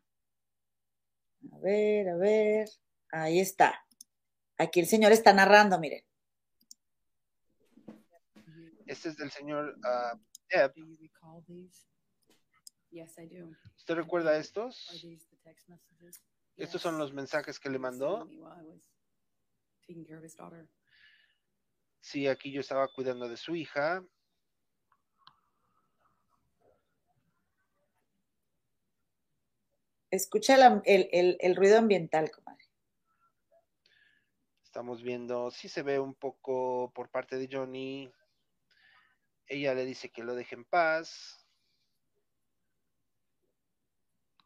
A ver, a ver. Ahí está. Aquí el señor está narrando, miren. Este es del señor uh, Deb. Do you recall these? Yes, I do. ¿Usted recuerda estos? Estos son los mensajes que le mandó. Sí, aquí yo estaba cuidando de su hija. Escucha el, el- el- el ruido ambiental, comadre. Estamos viendo, sí se ve un poco por parte de Johnny. Ella le dice que lo deje en paz.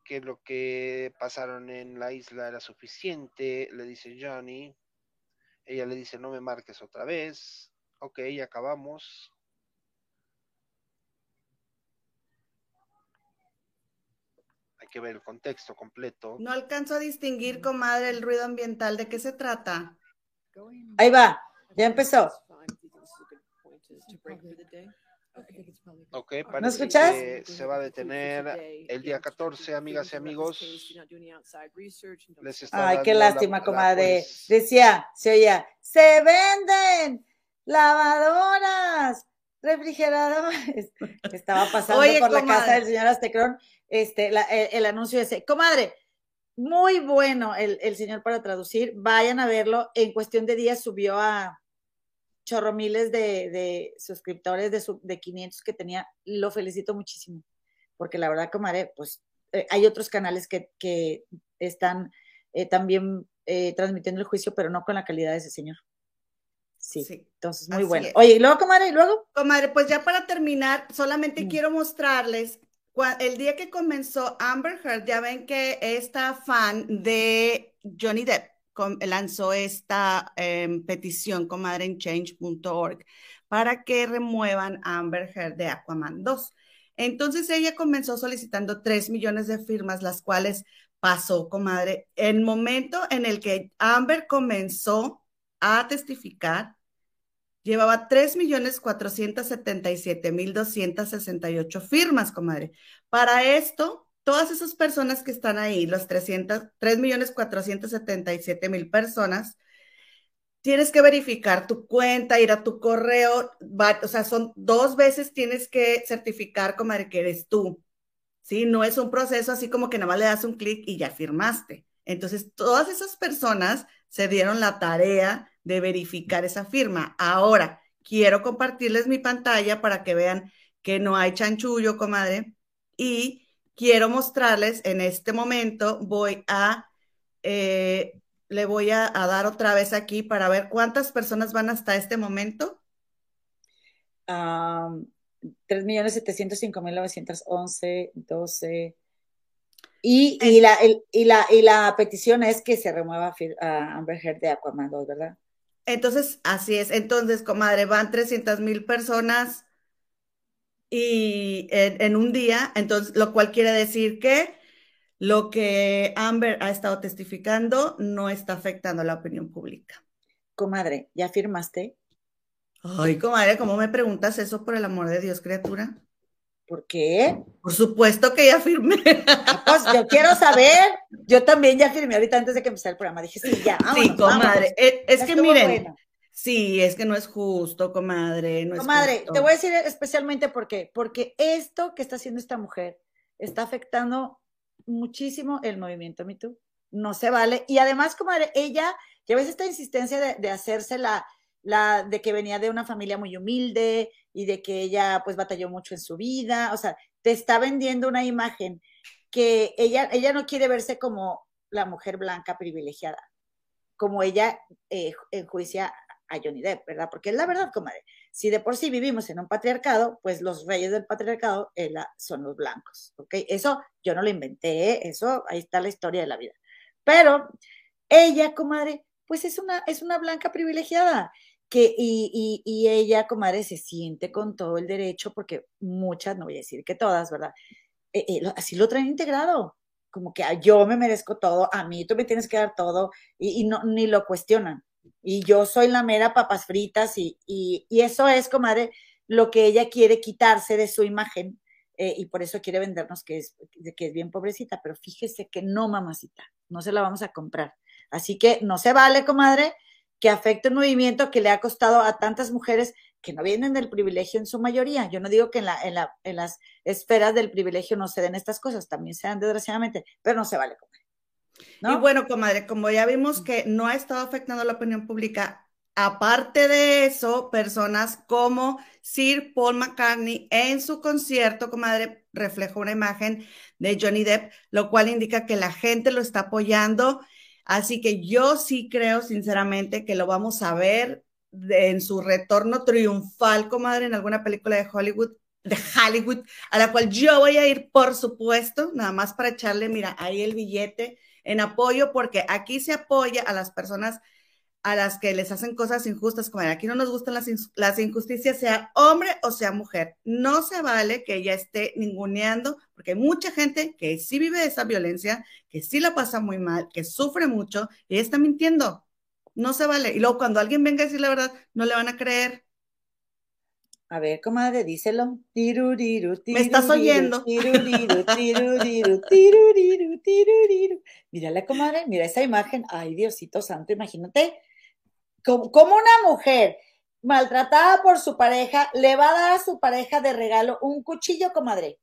Que lo que pasaron en la isla era suficiente, le dice Johnny. Ella le dice, no me marques otra vez. Ok, acabamos. Hay que ver el contexto completo. No alcanzo a distinguir, comadre, el ruido ambiental. ¿De qué se trata? Ahí va, ya empezó. Ok, parece escuchas? que se va a detener el día 14, amigas y amigos. Les está Ay, qué lástima, la, comadre. pues, Decía, se oía, se venden lavadoras, refrigeradores. Estaba pasando Oye, por la casa del señor Aztecrón, este, la- el, el anuncio ese. Comadre, muy bueno el, el señor para traducir. Vayan a verlo. En cuestión de días subió a chorro miles de, de suscriptores de, su, de 500 que tenía. Lo felicito muchísimo. Porque la verdad, comadre, pues eh, hay otros canales que, que están eh, también eh, transmitiendo el juicio, pero no con la calidad de ese señor. Sí, Sí, entonces muy así bueno. es. Oye, y luego, comadre, y luego. Comadre, pues ya para terminar, solamente Mm. quiero mostrarles el día que comenzó Amber Heard, ya ven que esta fan de Johnny Depp lanzó esta em, petición, comadre, en para que remuevan a Amber Heard de Aquaman 2. Entonces ella comenzó solicitando 3 millones de firmas, las cuales pasó, comadre. El momento en el que Amber comenzó a testificar, llevaba 3.477.268 firmas, comadre. Para esto, todas esas personas que están ahí, los 300, 3.477.000 personas, tienes que verificar tu cuenta, ir a tu correo, o sea, son dos veces tienes que certificar, comadre, que eres tú. ¿Sí? No es un proceso así como que nada más le das un clic y ya firmaste. Entonces, todas esas personas se dieron la tarea de verificar esa firma. Ahora, quiero compartirles mi pantalla para que vean que no hay chanchullo, comadre. Y quiero mostrarles en este momento, voy a, eh, le voy a, a dar otra vez aquí para ver cuántas personas van hasta este momento. Um, 3.705.911, 12. Y, y, la, el- y, la, y la petición es que se remueva a Amber Heard de Aquaman 2, ¿verdad? Entonces, así es. Entonces, comadre, van 300 mil personas y en, en un día, entonces, lo cual quiere decir que lo que Amber ha estado testificando no está afectando la opinión pública. Comadre, ¿ya firmaste? Ay, comadre, ¿cómo me preguntas eso por el amor de Dios, criatura? ¿Por qué? Por supuesto que ya firmé. Pues yo quiero saber. Yo también ya firmé ahorita antes de que empezara el programa. Dije, sí, ya. Sí, comadre. vámonos. eh, Es Ya que miren, bueno. sí, es que no es justo, comadre. No es Comadre, te voy a decir especialmente por qué. Porque esto que está haciendo esta mujer está afectando muchísimo el movimiento Me Too. No se vale. Y además, comadre, ella, ya ves esta insistencia de, de hacerse la, la, de que venía de una familia muy humilde y de que ella pues batalló mucho en su vida. O sea, te está vendiendo una imagen que ella, ella no quiere verse como la mujer blanca privilegiada, como ella eh, enjuicia a Johnny Depp, ¿verdad? Porque es la verdad, comadre. Si de por sí vivimos en un patriarcado, pues los reyes del patriarcado eh, son los blancos, ¿ok? Eso yo no lo inventé, ¿eh? eso ahí está la historia de la vida. Pero ella, comadre, pues es una, es una blanca privilegiada. Que, y, y, y ella, comadre, se siente con todo el derecho, porque muchas, no voy a decir que todas, ¿verdad? Eh, eh, así lo traen integrado, como que ah, yo me merezco todo, a mí tú me tienes que dar todo, y, y no, ni lo cuestionan. Y yo soy la mera papas fritas y, y, y eso es, comadre, lo que ella quiere quitarse de su imagen eh, y por eso quiere vendernos que es, que es bien pobrecita, pero fíjese que no, mamacita, no se la vamos a comprar. Así que no se vale, comadre, que afecte un movimiento que le ha costado a tantas mujeres que no vienen del privilegio en su mayoría. Yo no digo que en, la, en, la, en las esferas del privilegio no se den estas cosas, también se dan desgraciadamente, pero no se vale. ¿no? Y bueno, comadre, como ya vimos que no ha estado afectando la opinión pública, aparte de eso, personas como Sir Paul McCartney en su concierto, comadre, reflejó una imagen de Johnny Depp, lo cual indica que la gente lo está apoyando. Así que yo sí creo, sinceramente, que lo vamos a ver en su retorno triunfal, comadre, en alguna película de Hollywood, de Hollywood, a la cual yo voy a ir, por supuesto, nada más para echarle, mira, ahí el billete en apoyo, porque aquí se apoya a las personas a las que les hacen cosas injustas, como aquí no nos gustan las, las, injusticias, sea hombre o sea mujer. No se vale que ella esté ninguneando, porque hay mucha gente que sí vive esa violencia, que sí la pasa muy mal, que sufre mucho y ella está mintiendo. No se vale. Y luego cuando alguien venga a decir la verdad, no le van a creer. A ver, comadre, díselo. ¿Me estás oyendo? Mírale, comadre, mira esa imagen. Ay, Diosito santo, imagínate como, como una mujer maltratada por su pareja le va a dar a su pareja de regalo un cuchillo, comadre.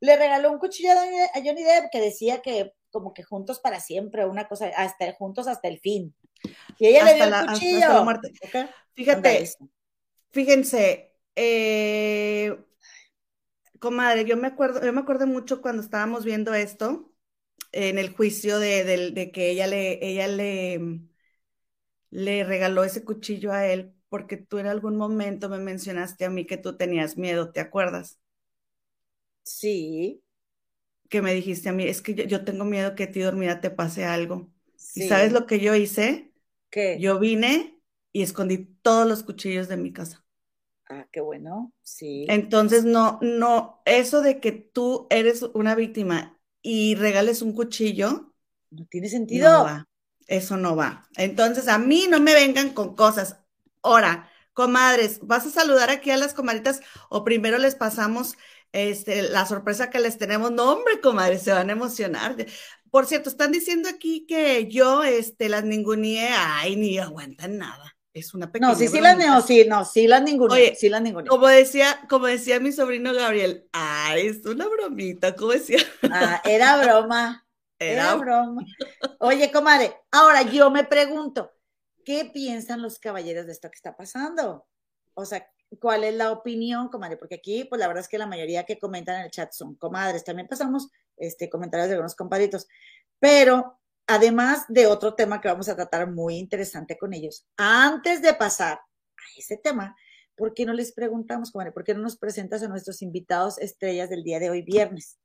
Le regaló un cuchillo a Johnny Depp que decía que como que juntos para siempre, una cosa, hasta juntos hasta el fin. Y ella hasta le dio la, el cuchillo. hasta la muerte. ¿ok? Fíjate, fíjense, eh, comadre, yo me acuerdo, yo me acuerdo mucho cuando estábamos viendo esto en el juicio de, de que ella le, ella le, le regaló ese cuchillo a él porque tú en algún momento me mencionaste a mí que tú tenías miedo, ¿te acuerdas? Sí, Que me dijiste a mí, es que yo, yo tengo miedo que a ti dormida te pase algo. ¿Y sí. sabes lo que yo hice? ¿Qué? Yo vine y escondí todos los cuchillos de mi casa. Ah, qué bueno, sí. Entonces, no, no, eso de que tú eres una víctima y regales un cuchillo, No tiene no sentido. va. Eso no va. Entonces, a mí no me vengan con cosas. Ahora, comadres, ¿vas a saludar aquí a las comadritas o primero les pasamos este, la sorpresa que les tenemos? No, hombre, comadres, se van a emocionar. Por cierto, están diciendo aquí que yo este, las ninguneé. Ay, ni aguantan nada. Es una pequeña No, sí, sí las sí, no, sí las ninguna, Oye, sí las ninguna. Como decía, como decía mi sobrino Gabriel, ay, es una bromita, como decía. Ah, era broma, era Era broma. Oye, comadre, ahora yo me pregunto, ¿qué piensan los caballeros de esto que está pasando? O sea, ¿cuál es la opinión, comadre? Porque aquí, pues la verdad es que la mayoría que comentan en el chat son comadres. También pasamos este, comentarios de algunos compadritos. Pero además de otro tema que vamos a tratar muy interesante con ellos, antes de pasar a ese tema, ¿por qué no les preguntamos, comadre? ¿Por qué no nos presentas a nuestros invitados estrellas del día de hoy, viernes?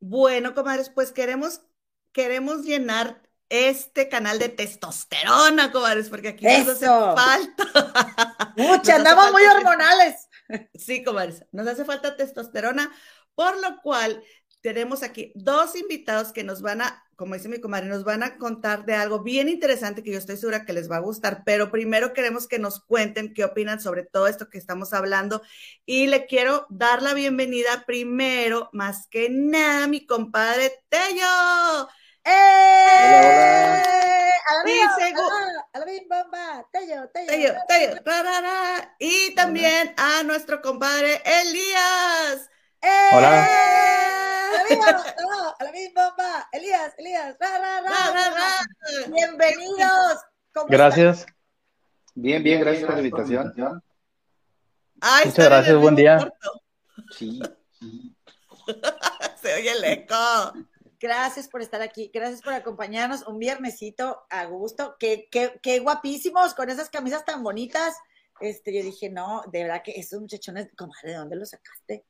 Bueno, comadres, pues queremos, queremos llenar este canal de testosterona, comadres, porque aquí nos hace falta. Nos Mucha, hace andamos muy hormonales. Sí, comadres, nos hace falta testosterona, por lo cual tenemos aquí dos invitados que nos van a, como dice mi comadre, nos van a contar de algo bien interesante que yo estoy segura que les va a gustar, pero primero queremos que nos cuenten qué opinan sobre todo esto que estamos hablando y le quiero dar la bienvenida primero, más que nada, a mi compadre Tello. ¡Eh! ¡A la bim, Dice Gu- bomba! ¡A la bomba! ¡Tello, tello! Tello, Tello, ra, ra, ra. y también a nuestro compadre Elías. ¡Eh! Hola. ¡A la bim, bomba! ¡A la bim, bomba! ¡Elías, Elías! ¡Ra, ra, ra! Ra, ra, ra. ¡Bienvenidos! ¿Cómo Gracias. Bien, bien, gracias por la invitación. Ay, Muchas gracias, buen día. Sí, Se oye el eco. Gracias por estar aquí, gracias por acompañarnos un viernesito a gusto, qué, qué, qué guapísimos con esas camisas tan bonitas. Este, yo dije, no, de verdad que esos muchachones, comadre, ¿de dónde los sacaste?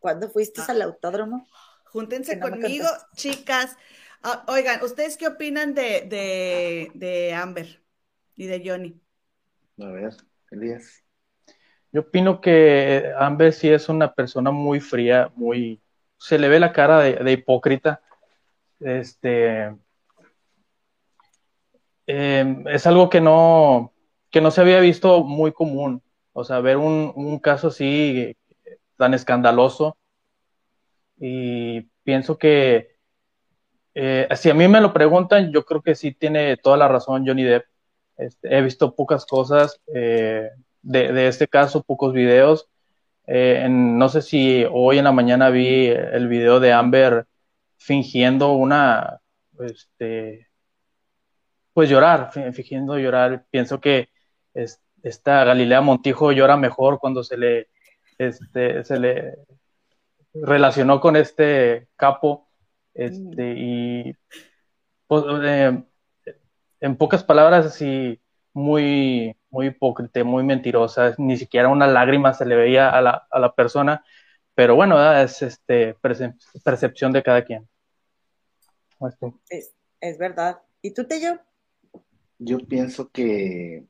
¿Cuándo fuiste Ah. al autódromo? Júntense conmigo, chicas. Ah, oigan, ¿ustedes qué opinan de, de, de Amber y de Johnny? a ver, Elías. Yo opino que Amber sí es una persona muy fría, muy... Se le ve la cara de, de hipócrita. Este... eh, es algo que no, que no se había visto muy común. O sea, ver un, un caso así eh, tan escandaloso. Y pienso que eh, si a mí me lo preguntan, yo creo que sí tiene toda la razón Johnny Depp. Este, he visto pocas cosas eh, de, este caso, pocos videos. Eh, no sé si hoy en la mañana vi el video de Amber fingiendo una, este, pues llorar, fingiendo llorar. Pienso que es, esta Galilea Montijo llora mejor cuando se le, este, se le relacionó con este capo este, y pues, eh, en pocas palabras, así muy, muy hipócrita, muy mentirosa, ni siquiera una lágrima se le veía a la, a la persona, pero bueno, ¿verdad? es este, percep percepción de cada quien. Es, es verdad. ¿Y tú, Tello? Yo pienso que,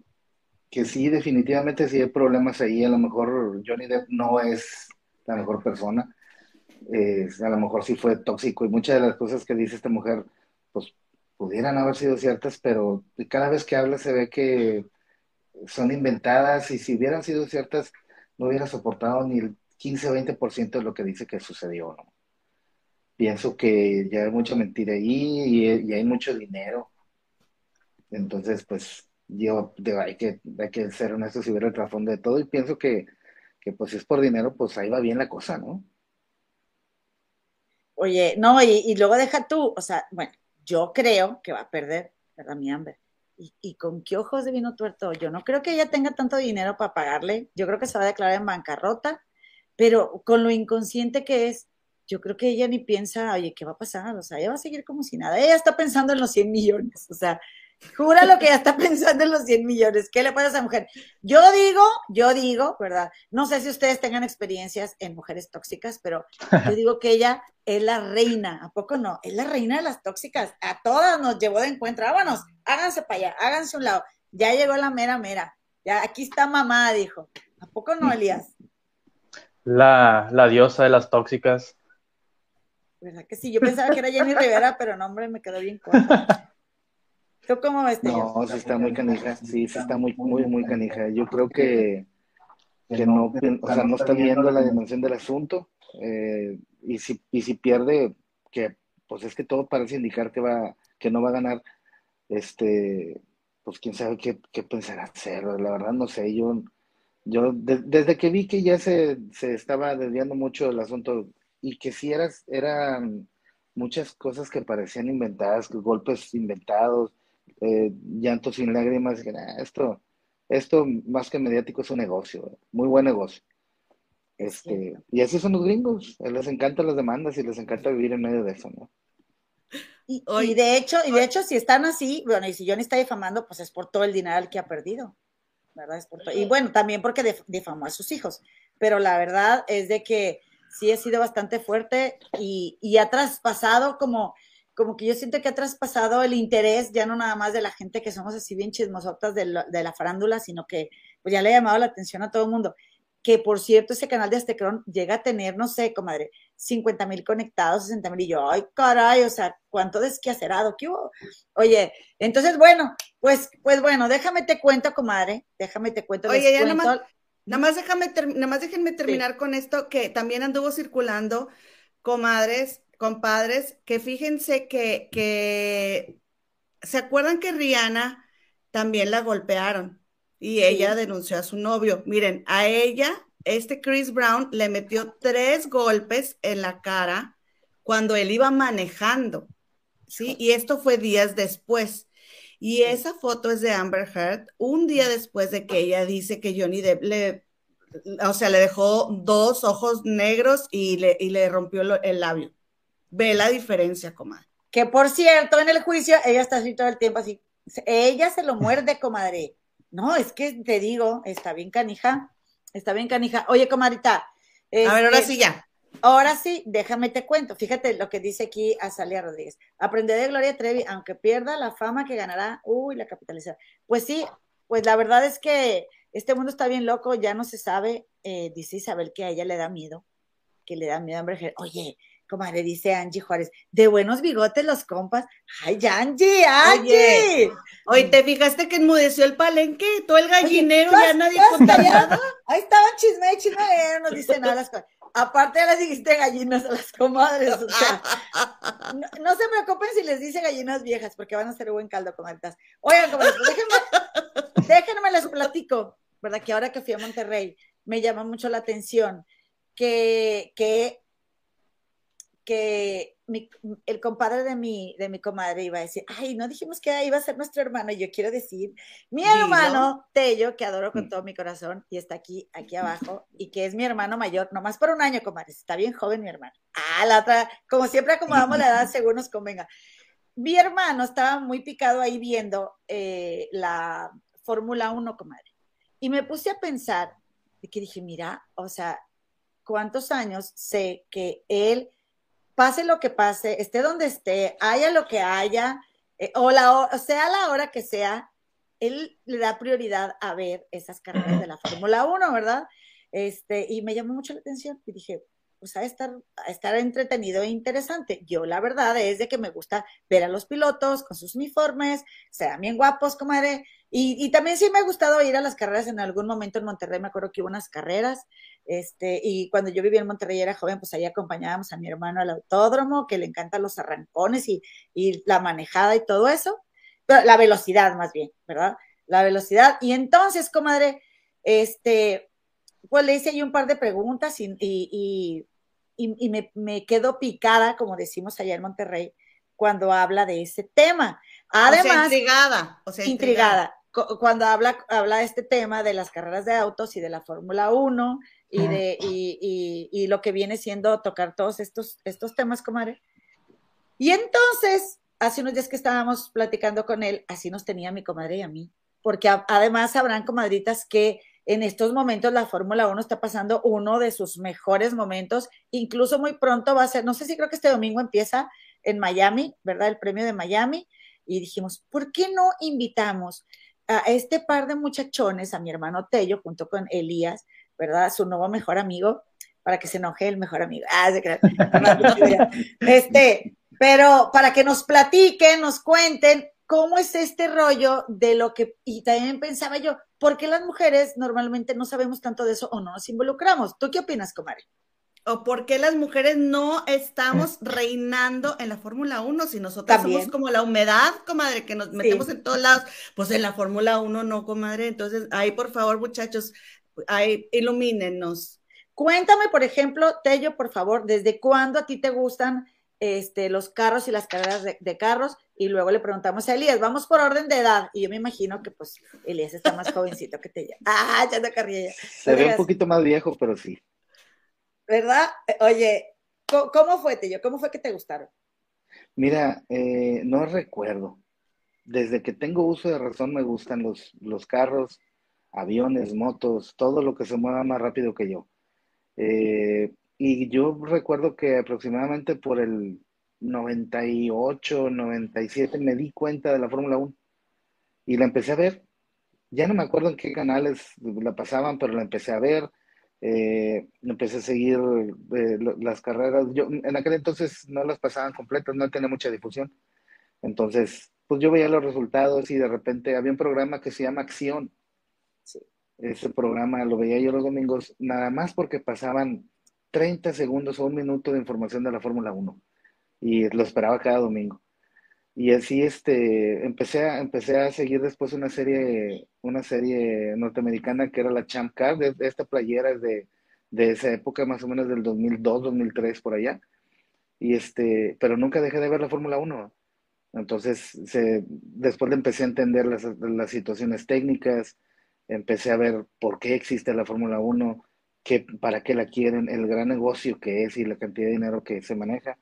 que sí, definitivamente sí hay problemas ahí. A lo mejor Johnny Depp no es la mejor persona. A lo mejor sí fue tóxico y muchas de las cosas que dice esta mujer, pues pudieran haber sido ciertas, pero cada vez que habla se ve que son inventadas y si hubieran sido ciertas, no hubiera soportado ni el 15 o 20% de lo que dice que sucedió, ¿no? Pienso que ya hay mucha mentira ahí y, y hay mucho dinero. Entonces, pues, yo hay, que, hay que ser honestos y ver el trasfondo de todo y pienso que, que, pues, si es por dinero, pues ahí va bien la cosa, ¿no? Oye, no, y, luego deja tú, o sea, bueno, yo creo que va a perder, ¿verdad, mi Amber? ¿Y, ¿Y, con qué ojos de vino tuerto? Yo no creo que ella tenga tanto dinero para pagarle, yo creo que se va a declarar en bancarrota, pero con lo inconsciente que es, yo creo que ella ni piensa, oye, ¿qué va a pasar? O sea, ella va a seguir como si nada, ella está pensando en los 100 millones, o sea, Jura lo que ya está pensando en los 100 millones. ¿Qué le pasa a esa mujer? Yo digo, yo digo, ¿verdad? No sé si ustedes tengan experiencias en mujeres tóxicas, pero yo digo que ella es la reina. ¿A poco no? Es la reina de las tóxicas. A todas nos llevó de encuentro. Vámonos, háganse para allá, háganse un lado. Ya llegó la mera mera. Ya aquí está mamá, dijo. ¿A poco no, Elías? La, la diosa de las tóxicas. ¿Verdad que sí? Yo pensaba que era Jenny Rivera, pero no, hombre, me quedó bien corta. ¿Tú cómo ves? No, sí está muy canija, sí, sí está muy, muy, muy canija. Yo creo que, que no, o sea, no está viendo la dimensión del asunto eh, y, si, y si pierde, que pues es que todo parece indicar que va, que no va a ganar, este, pues quién sabe qué, qué pensará hacer, la verdad no sé, yo, yo de, desde que vi que ya se, se estaba desviando mucho el asunto y que si eras, eran muchas cosas que parecían inventadas, golpes inventados, eh, llanto sin lágrimas, que nah, esto, esto más que mediático es un negocio, muy buen negocio. Este, y así son los gringos, les encantan las demandas y les encanta vivir en medio de eso, ¿no? Y, y, de hecho, y de hecho, si están así, bueno, y si Johnny está difamando, pues es por todo el dinero que ha perdido, ¿verdad? Es por y bueno, también porque difamó a sus hijos, pero la verdad es de que sí ha sido bastante fuerte y, y ha traspasado como, como que yo siento que ha traspasado el interés, ya no nada más de la gente que somos así bien chismosotas de, la, de la farándula, sino que pues ya le ha llamado la atención a todo el mundo. Que por cierto, ese canal de Aztecron llega a tener, no sé, comadre, 50 mil conectados, 60 mil, y yo, ay, caray, o sea, cuánto desquacerado, ¿qué hubo? Oye, entonces, bueno, pues, pues bueno, déjame te cuento, comadre, déjame te cuento. Oye, ya nada más, nada más, déjame, nada más déjenme terminar sí. con esto, que también anduvo circulando, comadres, compadres, que fíjense que, que, ¿se acuerdan que Rihanna también la golpearon? Y ella denunció a su novio. Miren, a ella, este Chris Brown le metió tres golpes en la cara cuando él iba manejando, ¿sí? Y esto fue días después. Y esa foto es de Amber Heard, un día después de que ella dice que Johnny Depp le, o sea, le dejó dos ojos negros y le, y le rompió el labio. Ve la diferencia, comadre. Que por cierto, en el juicio, ella está así todo el tiempo así. Ella se lo muerde, comadre. No, es que te digo, está bien canija. Está bien canija. Oye, comadrita. Este, a ver, ahora sí ya. Ahora sí, déjame te cuento. Fíjate lo que dice aquí Azalia Rodríguez. Aprender de Gloria Trevi, aunque pierda la fama que ganará, uy, la capitalización. Pues sí, pues la verdad es que este mundo está bien loco, ya no se sabe. Eh, dice Isabel que a ella le da miedo, que le da miedo a Amber Oye, comadre, dice Angie Juárez, de buenos bigotes los compas. Ay, Angie, Angie. Oye, ¿te fijaste que enmudeció el palenque? Todo el gallinero, Oye, ya nadie nada. Ahí estaban chisme, chisme, no dice nada. las co- Aparte ya les dijiste gallinas a las comadres, o sea, no, no se preocupen si les dice gallinas viejas, porque van a ser buen caldo, comadritas. Oigan, comadres, pues déjenme, déjenme les platico, ¿verdad? Que ahora que fui a Monterrey, me llama mucho la atención que, que, que mi- el compadre de mi, de mi comadre iba a decir, ay, no dijimos que iba a ser nuestro hermano, y yo quiero decir, mi hermano Tello, que adoro Mm. con todo mi corazón, y está aquí, aquí abajo, y que es mi hermano mayor, nomás por un año, comadres, está bien joven mi hermano. Ah, la otra, como siempre acomodamos la edad según nos convenga. Mi hermano estaba muy picado ahí viendo eh, la Fórmula 1, comadre. Y me puse a pensar, de que dije, mira, o sea, cuántos años sé que él, pase lo que pase, esté donde esté, haya lo que haya, eh, o, la, o sea la hora que sea, él le da prioridad a ver esas carreras de la Fórmula 1, ¿verdad? Este, y me llamó mucho la atención y dije, pues a estar, a estar entretenido e interesante. Yo la verdad es de que me gusta ver a los pilotos con sus uniformes, sean bien guapos, comadre. Y, y también sí me ha gustado ir a las carreras en algún momento en Monterrey, me acuerdo que hubo unas carreras, este, y cuando yo vivía en Monterrey era joven, pues ahí acompañábamos a mi hermano al autódromo, que le encantan los arrancones y, y la manejada y todo eso, pero la velocidad más bien, ¿verdad? La velocidad. Y entonces, comadre, este, pues le hice ahí un par de preguntas y, y, y, me, me quedo picada, como decimos allá en Monterrey, cuando habla de ese tema. o sea, Además, intrigada. O sea, intrigada. Cuando habla, habla de este tema de las carreras de autos y de la Fórmula 1 y de y, y- y lo que viene siendo tocar todos estos, estos temas, comadre. Y entonces, hace unos días que estábamos platicando con él, así nos tenía mi comadre y a mí, porque a- además habrán comadritas que en estos momentos la Fórmula 1 está pasando uno de sus mejores momentos, incluso muy pronto va a ser, no sé si creo que este domingo empieza en Miami, ¿verdad? El premio de Miami, y dijimos, ¿por qué no invitamos a este par de muchachones, a mi hermano Tello, junto con Elías, ¿verdad? Su nuevo mejor amigo, para que se enoje el mejor amigo. Ah, se crean. Este, pero para que nos platiquen, nos cuenten cómo es este rollo de lo que, y también pensaba yo, ¿por qué las mujeres normalmente no sabemos tanto de eso o no nos involucramos? ¿Tú qué opinas, comadre? ¿O por qué las mujeres no estamos reinando en la Fórmula 1 si nosotros También. somos como la humedad, comadre, que nos metemos en todos lados? Pues en la Fórmula 1 no, comadre. Entonces, ahí por favor, muchachos, ahí ilumínenos. Cuéntame, por ejemplo, Tello, por favor, ¿desde cuándo a ti te gustan este, los carros y las carreras de, de carros? Y luego le preguntamos a Elías, vamos por orden de edad. Y yo me imagino que pues Elías está más jovencito que Tello. Ah, ya te carrilla. Se ve un poquito más viejo, pero sí. ¿Verdad? Eh, Oye, ¿cómo, fue, Tello? ¿Cómo fue que te gustaron? Mira, eh, no recuerdo. Desde que tengo uso de razón me gustan los, los carros, aviones, motos, todo lo que se mueva más rápido que yo. Eh, y yo recuerdo que aproximadamente por el 98, 97 me di cuenta de la Fórmula 1 y la empecé a ver. Ya no me acuerdo en qué canales la pasaban, pero la empecé a ver. Eh, empecé a seguir eh, las carreras. Yo en aquel entonces no las pasaban completas, no tenía mucha difusión. Entonces, pues yo veía los resultados y de repente había un programa que se llama Acción. Ese programa lo veía yo los domingos, nada más porque pasaban 30 segundos o un minuto de información de la Fórmula 1 y lo esperaba cada domingo. Y así este, empecé a, empecé a seguir después una serie, una serie norteamericana que era la Champ Car, de, de esta playera es de, de esa época, más o menos del 2002, 2003, por allá. Y este, pero nunca dejé de ver la Fórmula 1. Entonces, se, después empecé a entender las, las situaciones técnicas, empecé a ver por qué existe la Fórmula 1, qué, para qué la quieren, el gran negocio que es y la cantidad de dinero que se maneja.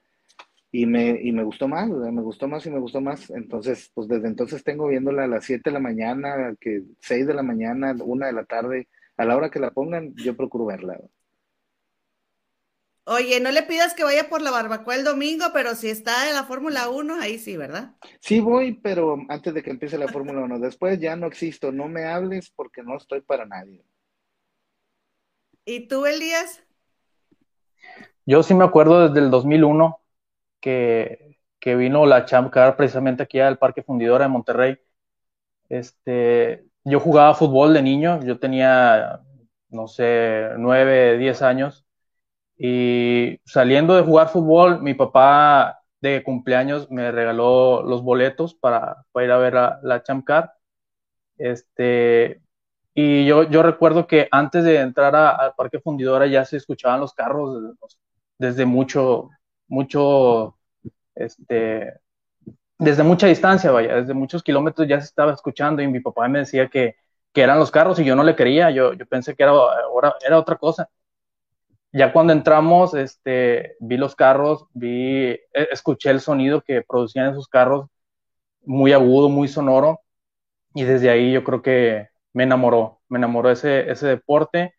Y me, y me gustó más, ¿verdad? me gustó más y me gustó más. Entonces, pues desde entonces tengo viéndola a las 7 de la mañana, que 6 de la mañana, 1 de la tarde, a la hora que la pongan, yo procuro verla. Oye, no le pidas que vaya por la barbacoa el domingo, pero si está en la Fórmula 1, ahí sí, ¿verdad? Sí voy, pero antes de que empiece la Fórmula 1, después ya no existo, no me hables porque no estoy para nadie. ¿Y tú, Elías? yo sí me acuerdo desde el 2001 que, que vino la Champ Car precisamente aquí al Parque Fundidora de Monterrey. Este, yo jugaba fútbol de niño, yo tenía, no sé, nueve, diez años. Y saliendo de jugar fútbol, mi papá de cumpleaños me regaló los boletos para, para ir a ver la, la Champ Car. Este, y yo, yo recuerdo que antes de entrar al Parque Fundidora ya se escuchaban los carros desde mucho, mucho, este, desde mucha distancia, vaya, desde muchos kilómetros ya se estaba escuchando y mi papá me decía que, que eran los carros y yo no le creía, yo, yo pensé que era, era otra cosa. Ya cuando entramos, este, vi los carros, vi, e, escuché el sonido que producían esos carros, muy agudo, muy sonoro, y desde ahí yo creo que me enamoró, me enamoró ese, ese deporte.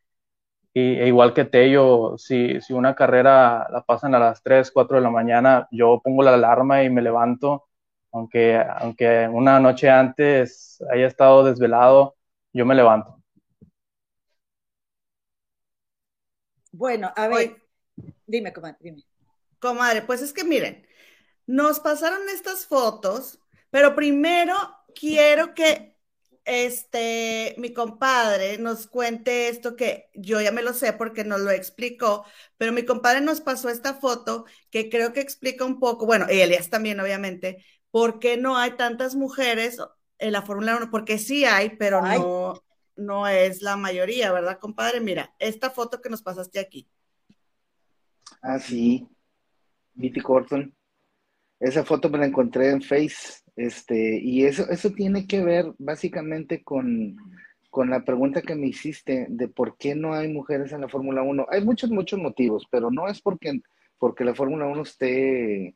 Y, e igual que Tello, si, si una carrera la pasan a las 3, 4 de la mañana, yo pongo la alarma y me levanto, aunque, aunque una noche antes haya estado desvelado, yo me levanto. Bueno, a ver, dime, comadre, dime. Comadre, pues es que miren, nos pasaron estas fotos, pero primero quiero que este mi compadre nos cuente esto que yo ya me lo sé porque nos lo explicó, pero mi compadre nos pasó esta foto que creo que explica un poco, bueno, Elias también obviamente, por qué no hay tantas mujeres en la Fórmula 1, porque sí hay, pero no no es la mayoría, ¿verdad, compadre? Mira, esta foto que nos pasaste aquí. Ah, sí. Mitty Corton. Esa foto me la encontré en Face. Este, y eso, eso tiene que ver básicamente con, con la pregunta que me hiciste de por qué no hay mujeres en la Fórmula 1. Hay muchos, muchos motivos, pero no es porque, porque la Fórmula 1 esté,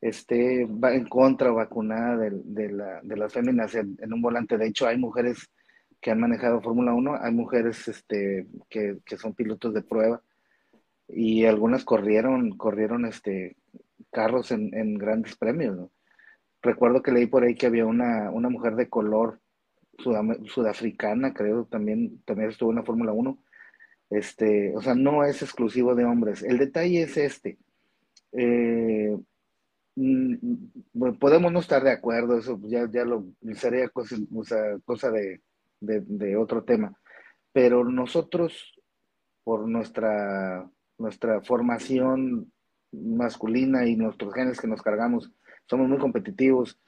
esté en contra o vacunada de, de, la, de las féminas en, un volante. De hecho, hay mujeres que han manejado Fórmula 1, hay mujeres este, que, que, son pilotos de prueba y algunas corrieron, corrieron este, carros en, en grandes premios. ¿no? Recuerdo que leí por ahí que había una, una mujer de color sudafricana, creo, también, también estuvo en la Fórmula 1. Este, o sea, no es exclusivo de hombres. El detalle es este. Eh, mm, podemos no estar de acuerdo, eso ya, ya lo sería cosa, cosa de, de, otro tema. Pero nosotros, por nuestra, nuestra formación masculina y nuestros genes que nos cargamos, somos muy competitivos.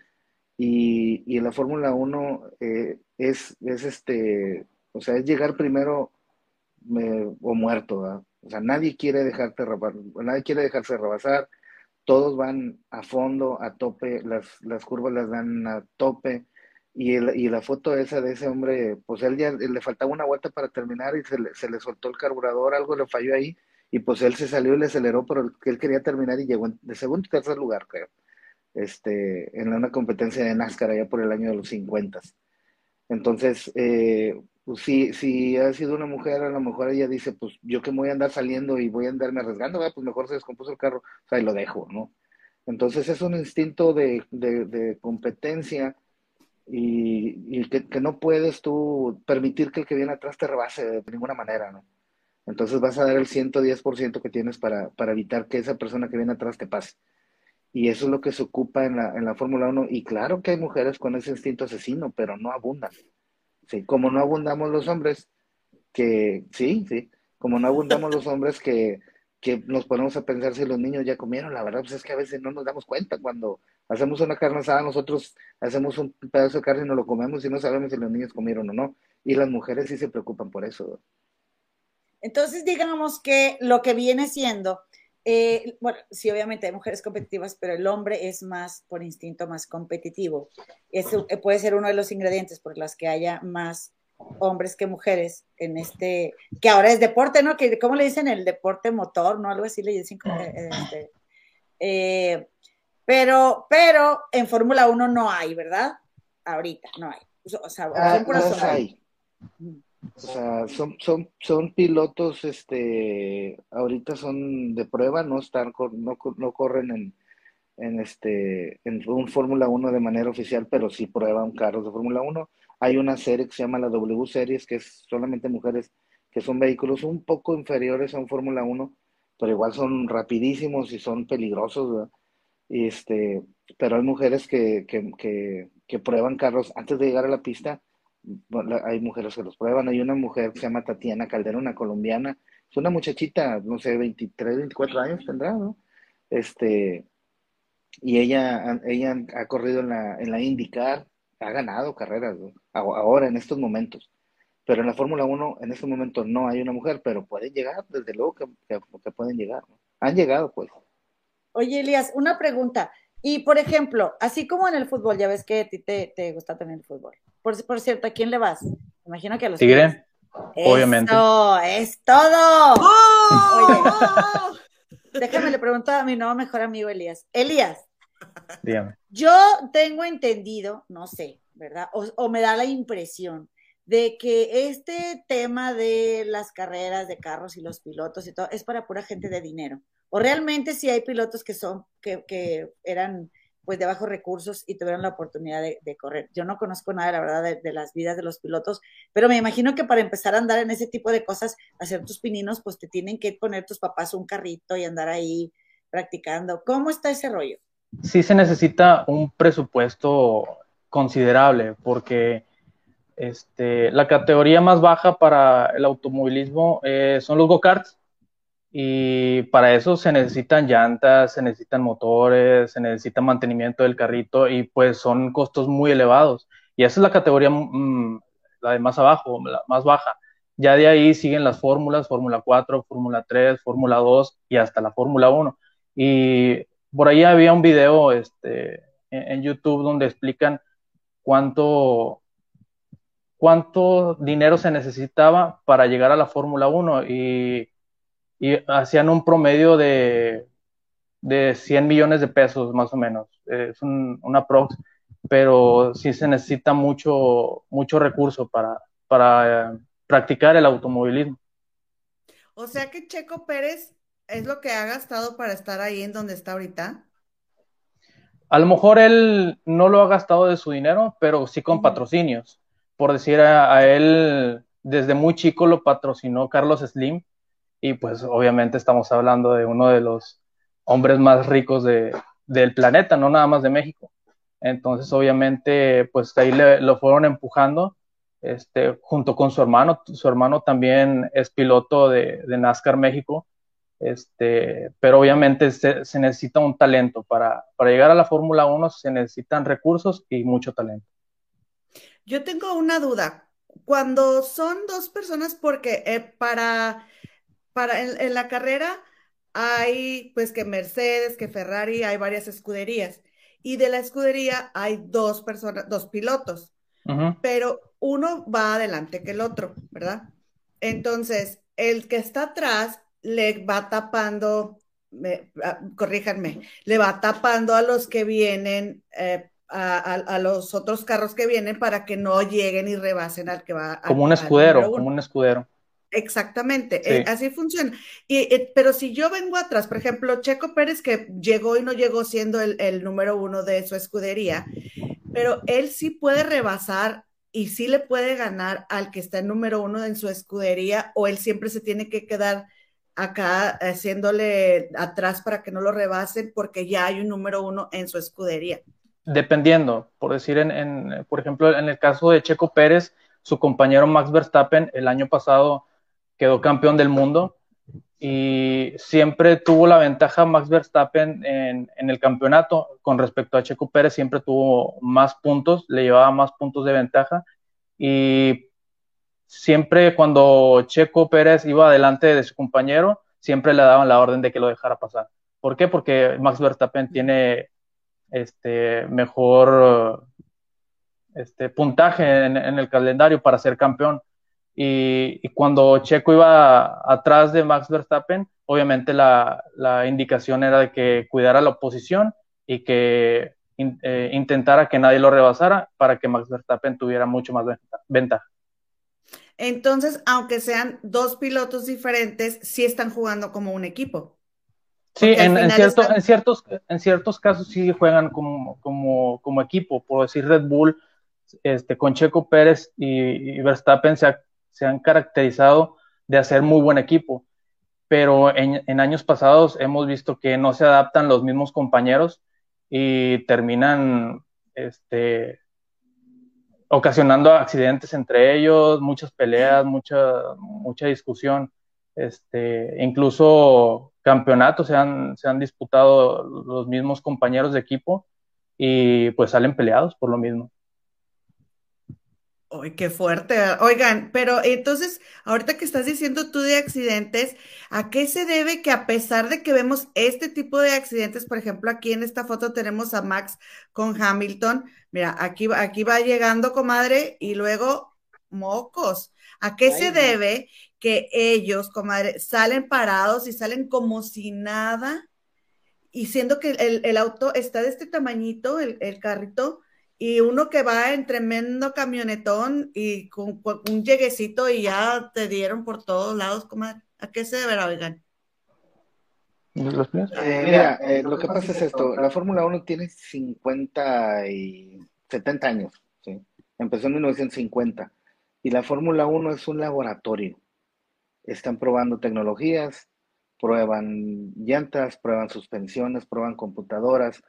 Y, y en la Fórmula 1 eh, es, es este, o sea, es llegar primero o muerto, O sea, nadie quiere dejarte nadie quiere dejarse rebasar, todos van a fondo, a tope, las, las curvas las dan a tope, y, el, y la foto esa de ese hombre, pues él ya le faltaba una vuelta para terminar y se le, se le soltó el carburador, algo le falló ahí, y pues él se salió y le aceleró, pero él quería terminar y llegó de segundo y tercer lugar, creo, este, en una competencia de NASCAR allá por el año de los 50. Entonces, eh, pues si, si ha sido una mujer, a lo mejor ella dice, pues yo que me voy a andar saliendo y voy a andarme arriesgando, pues mejor se descompuso el carro, o sea, y lo dejo, ¿no? Entonces es un instinto de, de, de competencia y, y que, que, no puedes tú permitir que el que viene atrás te rebase de ninguna manera, ¿no? Entonces vas a dar el 110% que tienes para, para evitar que esa persona que viene atrás te pase. Y eso es lo que se ocupa en la, en la Fórmula 1. Y claro que hay mujeres con ese instinto asesino, pero no abundan. Sí, como no abundamos los hombres, que sí, sí, como no abundamos los hombres que, que nos ponemos a pensar si los niños ya comieron, la verdad pues es que a veces no nos damos cuenta cuando hacemos una carne asada, nosotros hacemos un pedazo de carne y nos lo comemos y no sabemos si los niños comieron o no. Y las mujeres sí se preocupan por eso. Entonces, digamos que lo que viene siendo, eh, bueno, sí, obviamente hay mujeres competitivas, pero el hombre es más, por instinto, más competitivo. Eso eh, puede ser uno de los ingredientes por los que haya más hombres que mujeres en este, que ahora es deporte, ¿no? Que, ¿Cómo le dicen? El deporte motor, ¿no? Algo así le dicen. Eh, este, eh, pero, pero en Fórmula 1 no hay, ¿verdad? Ahorita no hay. O sea, ah, no hay. O sea, son, son, son pilotos, este, ahorita son de prueba, no están, no, no corren en, en este, en un Fórmula 1 de manera oficial, pero sí prueban carros de Fórmula 1. Hay una serie que se llama la W Series, que es solamente mujeres, que son vehículos un poco inferiores a un Fórmula 1, pero igual son rapidísimos y son peligrosos. Y este, pero hay mujeres que, que, que prueban carros antes de llegar a la pista. Hay mujeres que los prueban. Hay una mujer que se llama Tatiana Caldera, una colombiana. Es una muchachita, no sé, 23, 24 años tendrá, ¿no? Este, y ella, ella ha corrido en la, en la IndyCar, ha ganado carreras ahora, en estos momentos. Pero en la Fórmula 1, en este momento no hay una mujer, pero pueden llegar, desde luego que, que- que pueden llegar. ¿no? Han llegado, pues. Oye, Elías, una pregunta. Y por ejemplo, así como en el fútbol, ya ves que a ti te, te gusta también el fútbol. Por, por cierto, ¿a quién le vas? Me imagino que a los Tigres. Tigre, obviamente. Eso, es todo. ¡Oh! Oye. ¡Oh! Déjame le pregunto a mi nuevo mejor amigo Elías. Elías, dígame. yo tengo entendido, no sé, ¿verdad? O, o me da la impresión de que este tema de las carreras de carros y los pilotos y todo es para pura gente de dinero. O realmente sí hay pilotos que son, que, que eran pues de bajos recursos y tuvieron la oportunidad de, correr. Yo no conozco nada, la verdad, de, de, las vidas de los pilotos, pero me imagino que para empezar a andar en ese tipo de cosas, hacer tus pininos, pues te tienen que poner tus papás un carrito y andar ahí practicando. ¿Cómo está ese rollo? Sí se necesita un presupuesto considerable porque este, la categoría más baja para el automovilismo eh, son los go-karts y para eso se necesitan llantas, se necesitan motores, se necesita mantenimiento del carrito y pues son costos muy elevados. Y esa es la categoría mmm, la de más abajo, más baja. Ya de ahí siguen las fórmulas, Fórmula 4, Fórmula 3, Fórmula 2 y hasta la Fórmula 1. Y por ahí había un video este, en, en YouTube donde explican cuánto, cuánto dinero se necesitaba para llegar a la Fórmula 1 y y hacían un promedio de, de 100 millones de pesos más o menos. Es un, una prox, pero sí se necesita mucho, mucho recurso para, para eh, practicar el automovilismo. O sea que Checo Pérez es lo que ha gastado para estar ahí en donde está ahorita. A lo mejor él no lo ha gastado de su dinero, pero sí con uh -huh. patrocinios. Por decir a, a él, desde muy chico lo patrocinó Carlos Slim, y pues obviamente estamos hablando de uno de los hombres más ricos de, del planeta, no nada más de México. Entonces obviamente pues ahí le, lo fueron empujando este, junto con su hermano, su hermano también es piloto de, de NASCAR México, este, pero obviamente se, se, necesita un talento para, para llegar a la Fórmula 1, se necesitan recursos y mucho talento. Yo tengo una duda, cuando son dos personas, porque eh, para para en, en, la carrera hay pues que Mercedes, que Ferrari, hay varias escuderías y de la escudería hay dos personas, dos pilotos, uh -huh. pero uno va adelante que el otro, ¿verdad? Entonces, el que está atrás le va tapando, me, corríjanme, le va tapando a los que vienen, eh, a, a, a, los otros carros que vienen para que no lleguen y rebasen al que va. Como un escudero, como un escudero. Exactamente, sí. eh, así funciona. Y, eh, pero si yo vengo atrás, por ejemplo, Checo Pérez, que llegó y no llegó siendo el, el, número uno de su escudería, pero él sí puede rebasar y sí le puede ganar al que está en número uno en su escudería, o él siempre se tiene que quedar acá haciéndole atrás para que no lo rebasen, porque ya hay un número uno en su escudería. Dependiendo, por decir, en, en por ejemplo, en el caso de Checo Pérez, su compañero Max Verstappen el año pasado quedó campeón del mundo y siempre tuvo la ventaja Max Verstappen en, el campeonato con respecto a Checo Pérez, siempre tuvo más puntos, le llevaba más puntos de ventaja y siempre cuando Checo Pérez iba adelante de su compañero, siempre le daban la orden de que lo dejara pasar. ¿Por qué? Porque Max Verstappen tiene este mejor este puntaje en el calendario para ser campeón. Y, y, cuando Checo iba atrás de Max Verstappen, obviamente la, la indicación era de que cuidara la oposición y que in, eh, intentara que nadie lo rebasara para que Max Verstappen tuviera mucho más ventaja. Entonces, aunque sean dos pilotos diferentes, sí están jugando como un equipo. Sí, en, en, cierto, están... en, ciertos, en ciertos casos sí juegan como, como, como equipo. Por decir Red Bull, este, con Checo Pérez y, y Verstappen se ha se han caracterizado de hacer muy buen equipo. pero en, en años pasados hemos visto que no se adaptan los mismos compañeros y terminan este, ocasionando accidentes entre ellos, muchas peleas, mucha, mucha discusión. Este, incluso campeonatos se han, se han disputado los mismos compañeros de equipo y pues salen peleados por lo mismo. Uy, qué fuerte. Oigan, pero entonces, ahorita que estás diciendo tú de accidentes, ¿a qué se debe que a pesar de que vemos este tipo de accidentes, por ejemplo, aquí en esta foto tenemos a Max con Hamilton, mira, aquí, aquí va llegando, comadre, y luego mocos. ¿A qué se debe que ellos, comadre, salen parados y salen como si nada? Y siendo que el, el auto está de este tamañito, el, el carrito, y uno que va en tremendo camionetón y con, con un lleguecito y ya te dieron por todos lados, comadre. ¿A qué se deberá, oigan? ¿Los míos? Eh, mira, eh, lo que pasa es esto, la Fórmula 1 tiene 50 y 70 años, ¿sí? empezó en 1950, y la Fórmula 1 es un laboratorio. Están probando tecnologías, prueban llantas, prueban suspensiones, prueban computadoras.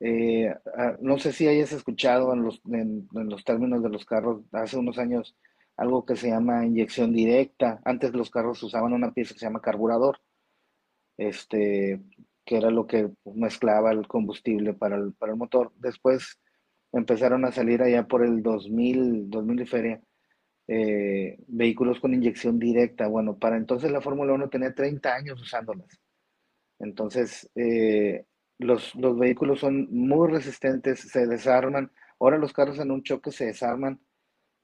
Eh, ah, no sé si hayas escuchado en los, en, los términos de los carros hace unos años algo que se llama inyección directa. Antes los carros usaban una pieza que se llama carburador este, que era lo que mezclaba el combustible para el, para el motor. Después empezaron a salir allá por el 2000, 2000 y feria, eh, vehículos con inyección directa. Bueno, para entonces la Fórmula 1 tenía 30 años usándolas. Entonces, eh, los, los vehículos son muy resistentes, se desarman. Ahora los carros en un choque se desarman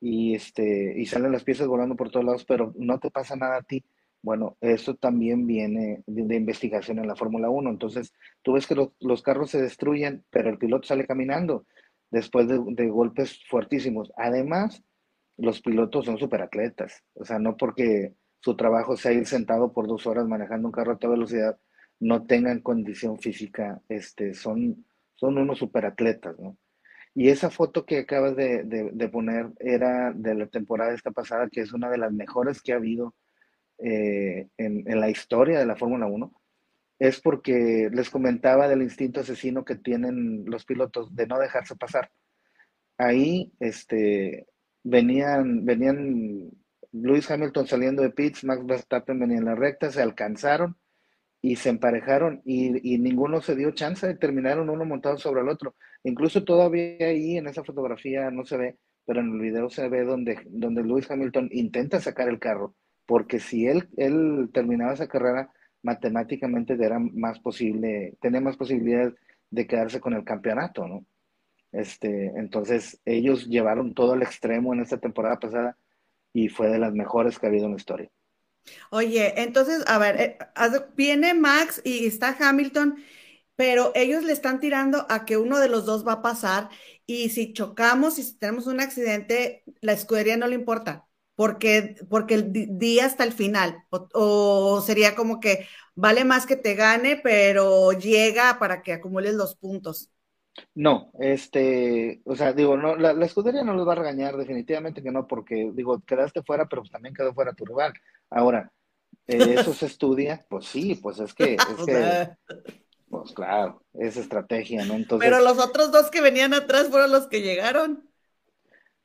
y, este, y salen las piezas volando por todos lados, pero no te pasa nada a ti. Bueno, eso también viene de, investigación en la Fórmula 1. Entonces, tú ves que los, los carros se destruyen, pero el piloto sale caminando después de, de golpes fuertísimos. Además, los pilotos son superatletas. O sea, no porque su trabajo sea ir sentado por dos horas manejando un carro a toda velocidad, no tengan condición física, este, son, son unos superatletas, ¿no? Y esa foto que acabas de, de, poner era de la temporada esta pasada, que es una de las mejores que ha habido eh, en, en, la historia de la Fórmula 1 es porque les comentaba del instinto asesino que tienen los pilotos de no dejarse pasar. Ahí este, venían, venían Lewis Hamilton saliendo de pits, Max Verstappen venía en la recta, se alcanzaron y se emparejaron y, y, ninguno se dio chance de terminaron uno montado sobre el otro. Incluso todavía ahí en esa fotografía no se ve, pero en el video se ve donde, donde Lewis Hamilton intenta sacar el carro porque si él, él terminaba esa carrera, matemáticamente era más posible, tenía más posibilidades de quedarse con el campeonato, ¿no? Este, entonces ellos llevaron todo al extremo en esta temporada pasada y fue de las mejores que ha habido en la historia. Oye, entonces, a ver, eh, viene Max y está Hamilton, pero ellos le están tirando a que uno de los dos va a pasar y si chocamos y si tenemos un accidente, la escudería no le importa porque, porque el día hasta el final, o, o, sería como que vale más que te gane, pero llega para que acumules los puntos. No, este, o sea, digo, no, la, la escudería no los va a regañar, definitivamente que no, porque digo, quedaste fuera, pero pues también quedó fuera tu rival. Ahora, eh, eso se estudia, pues sí, pues es que, es que, pues claro, es estrategia, ¿no? Entonces, pero los otros dos que venían atrás fueron los que llegaron.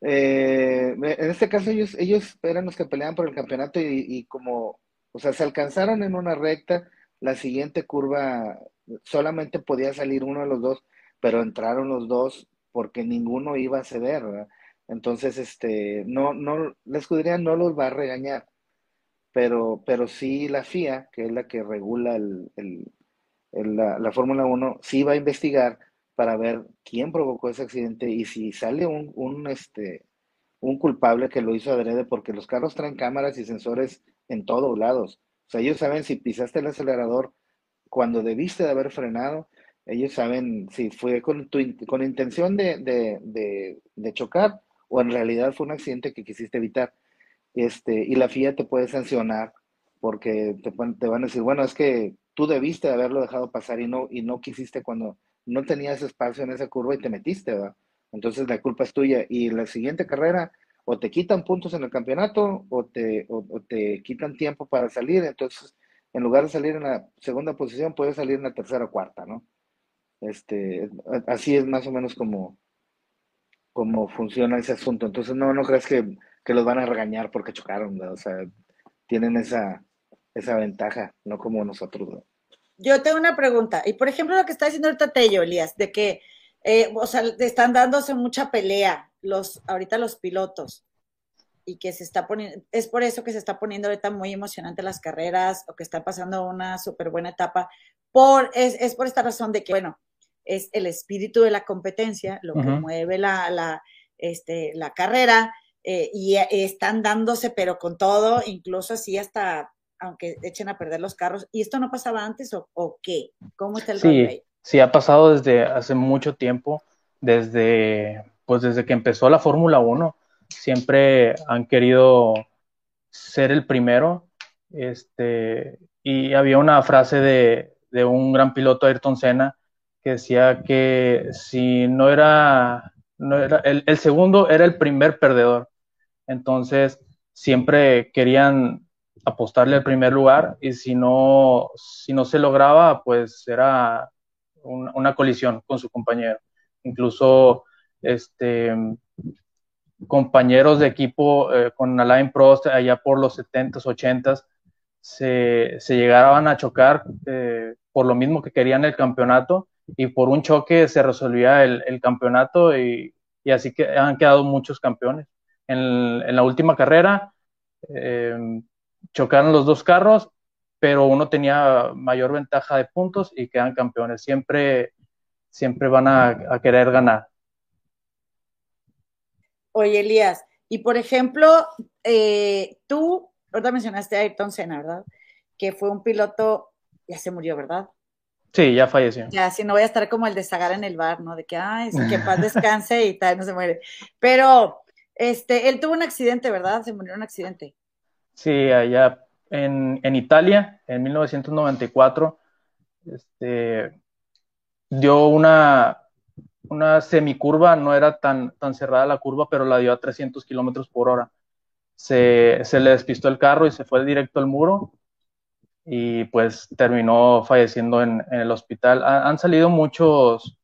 Eh, en este caso ellos, ellos eran los que peleaban por el campeonato y, y, como, o sea, se alcanzaron en una recta, la siguiente curva solamente podía salir uno de los dos, pero entraron los dos porque ninguno iba a ceder, ¿verdad? Entonces, este, no, no, la escudería no los va a regañar, pero, pero sí la FIA, que es la que regula el, el, la, la Fórmula 1, sí va a investigar para ver quién provocó ese accidente y si sale un, un, este, un culpable que lo hizo adrede, porque los carros traen cámaras y sensores en todos lados. O sea, ellos saben si pisaste el acelerador cuando debiste de haber frenado, ellos saben si fue con, tu, con intención de, de, de, chocar o en realidad fue un accidente que quisiste evitar. Este, y la FIA te puede sancionar porque te, te van a decir, bueno, es que tú debiste de haberlo dejado pasar y no, y no quisiste cuando no tenías espacio en esa curva y te metiste, ¿verdad? Entonces la culpa es tuya. Y la siguiente carrera, o te quitan puntos en el campeonato, o te, o, o te quitan tiempo para salir. Entonces en lugar de salir en la segunda posición, puede salir en la tercera o cuarta, ¿no? Este, así es más o menos como, como funciona ese asunto. Entonces, no, no crees que, que los van a regañar porque chocaron. O sea, tienen esa, esa ventaja, no como nosotros. ¿no? Yo tengo una pregunta. Y por ejemplo, lo que está diciendo ahorita Tello, Elías, de que, eh, o sea, están dándose mucha pelea los, ahorita los pilotos. Y que se está poniendo, es por eso que se está poniendo ahorita muy emocionante las carreras o que está pasando una súper buena etapa. Por, es, es por esta razón de que, bueno, es el espíritu de la competencia lo que mueve la, la, este, la carrera eh, y eh, están dándose, pero con todo, incluso así hasta aunque echen a perder los carros. ¿Y esto no pasaba antes o, o qué? ¿Cómo está el rollo ahí? Sí, sí, ha pasado desde hace mucho tiempo, desde, pues desde que empezó la Fórmula 1. Siempre han querido ser el primero. Este, y había una frase de, de un gran piloto, Ayrton Senna, decía que si no era, no era el, el segundo era el primer perdedor. Entonces, siempre querían apostarle al primer lugar y si no, si no se lograba, pues era un- una colisión con su compañero. Incluso este, compañeros de equipo eh, con Alain Prost allá por los 70s, 80s, se, se llegaban a chocar eh, por lo mismo que querían el campeonato y por un choque se resolvía el, campeonato y, así que han quedado muchos campeones. En, la última carrera eh, chocaron los dos carros, pero uno tenía mayor ventaja de puntos y quedan campeones. Siempre, siempre van a, a querer ganar. Oye, Elías, y por ejemplo, eh, tú, ahorita mencionaste a Ayrton Senna, ¿verdad? Que fue un piloto, ya se murió, ¿verdad? Sí, ya falleció. Ya, si no voy a estar como el de Zagar en el bar, ¿no? De que, ay, que paz descanse y tal, no se muere. Pero, este, él tuvo un accidente, ¿verdad? Se murió en un accidente. Sí, allá en, en Italia, en 1994, este, dio una, una semicurva, no era tan, tan cerrada la curva, pero la dio a 300 kilómetros por hora. Se, se le despistó el carro y se fue directo al muro y pues terminó falleciendo en, el hospital. Han, salido muchos,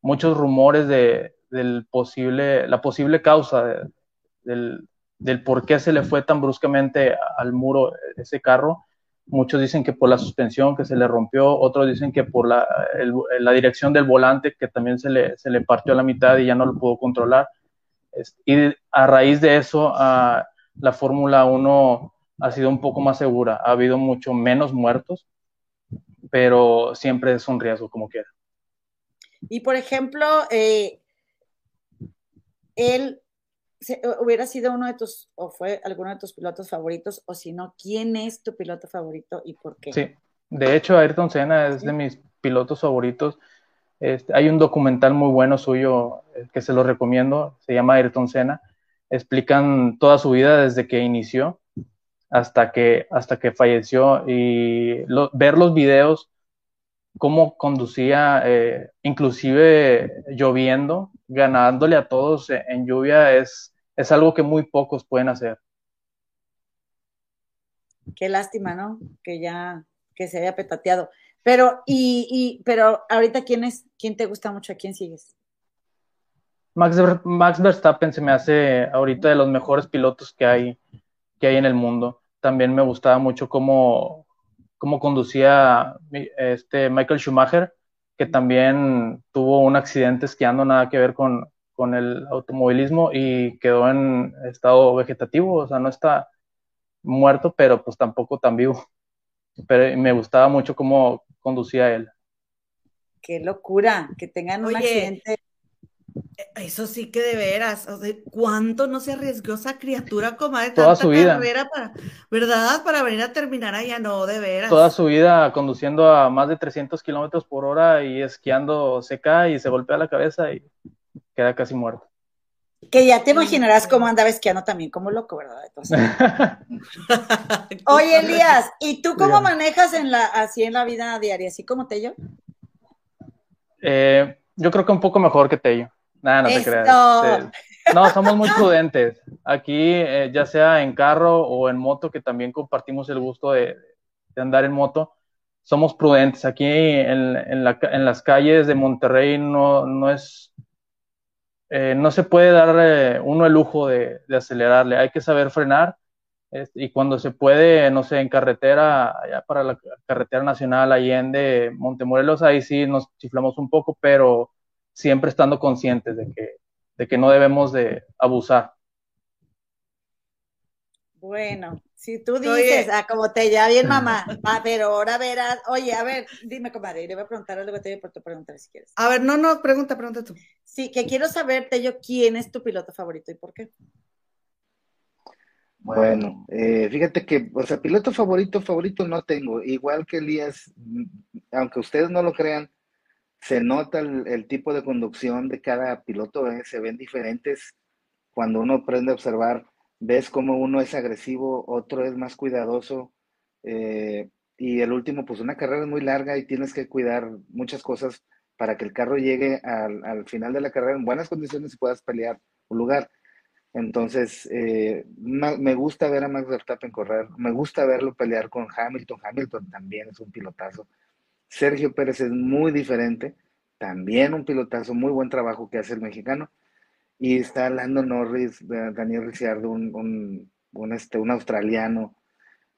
muchos rumores de, del posible, la posible causa de, del, del por qué se le fue tan bruscamente al muro ese carro. Muchos dicen que por la suspensión que se le rompió, otros dicen que por la, la dirección del volante que también se le, se le, partió a la mitad y ya no lo pudo controlar. Y a raíz de eso, la Fórmula 1 ha sido un poco más segura. Ha habido mucho menos muertos, pero siempre es un riesgo como quiera. Y por ejemplo, eh, él se, hubiera sido uno de tus, o fue alguno de tus pilotos favoritos, o si no, ¿quién es tu piloto favorito y por qué? Sí, de hecho, Ayrton Senna es ¿Sí? de mis pilotos favoritos. Este, hay un documental muy bueno suyo eh, que se lo recomiendo, se llama Ayrton Senna. Explican toda su vida desde que inició hasta que, hasta que falleció y lo, ver los videos, cómo conducía, eh, inclusive lloviendo, ganándole a todos en lluvia, es, es algo que muy pocos pueden hacer. Qué lástima, ¿no? Que ya, que se haya petateado. Pero, y, y, pero ahorita, ¿quién es, quién te gusta mucho? ¿A quién sigues? Max, Max Verstappen se me hace ahorita de los mejores pilotos que hay, que hay en el mundo. También me gustaba mucho cómo, cómo conducía este Michael Schumacher, que también tuvo un accidente esquiando, nada que ver con, con el automovilismo y quedó en estado vegetativo, o sea, no está muerto, pero pues tampoco tan vivo. Pero me gustaba mucho cómo conducía él. Qué locura, que tengan un accidente. Eso sí que de veras, o sea, ¿cuánto no se arriesgó esa criatura, comadre? Toda tanta su vida. carrera para, ¿verdad? Para venir a terminar allá, no, de veras. Toda su vida conduciendo a más de 300 kilómetros por hora y esquiando se cae y se golpea la cabeza y queda casi muerto. Que ya te imaginarás cómo andaba esquiando también, como loco, ¿verdad? Entonces, oye, Elías, ¿y tú cómo manejas en la, así en la vida diaria? ¿Así como te yo? Eh, yo creo que un poco mejor que Tello. Nada, no te creas. Sí. No, somos muy prudentes. Aquí, eh, ya sea en carro o en moto, que también compartimos el gusto de, de andar en moto, somos prudentes. Aquí en, en, la, en las calles de Monterrey no, no es, eh, no se puede dar eh, uno el lujo de, de, acelerarle, hay que saber frenar. y cuando se puede, no sé, en carretera, allá para la carretera nacional Allende, Montemorelos, ahí sí nos chiflamos un poco, pero siempre estando conscientes de que, de que no debemos de abusar. Bueno, si tú dices, ah, como te ya bien mamá, ah, pero ahora verás, oye, a ver, dime, comadre, le voy a preguntar algo te voy a preguntar si quieres. A ver, no, no, pregunta, pregunta tú. Sí, que quiero saber, yo quién es tu piloto favorito y por qué. Bueno, eh, fíjate que, o sea, piloto favorito, favorito no tengo. Igual que Elías, aunque ustedes no lo crean, se nota el, tipo de conducción de cada piloto, ¿eh? se ven diferentes cuando uno aprende a observar ves como uno es agresivo, otro es más cuidadoso. Eh, y el último, pues una carrera es muy larga y tienes que cuidar muchas cosas para que el carro llegue al, final de la carrera en buenas condiciones y puedas pelear un lugar. Entonces, eh, me gusta ver a Max Verstappen correr, me gusta verlo pelear con Hamilton. Hamilton también es un pilotazo. Sergio Pérez es muy diferente, también un pilotazo, muy buen trabajo que hace el mexicano y está Lando Norris, Daniel Ricciardo, un, un, este, un australiano.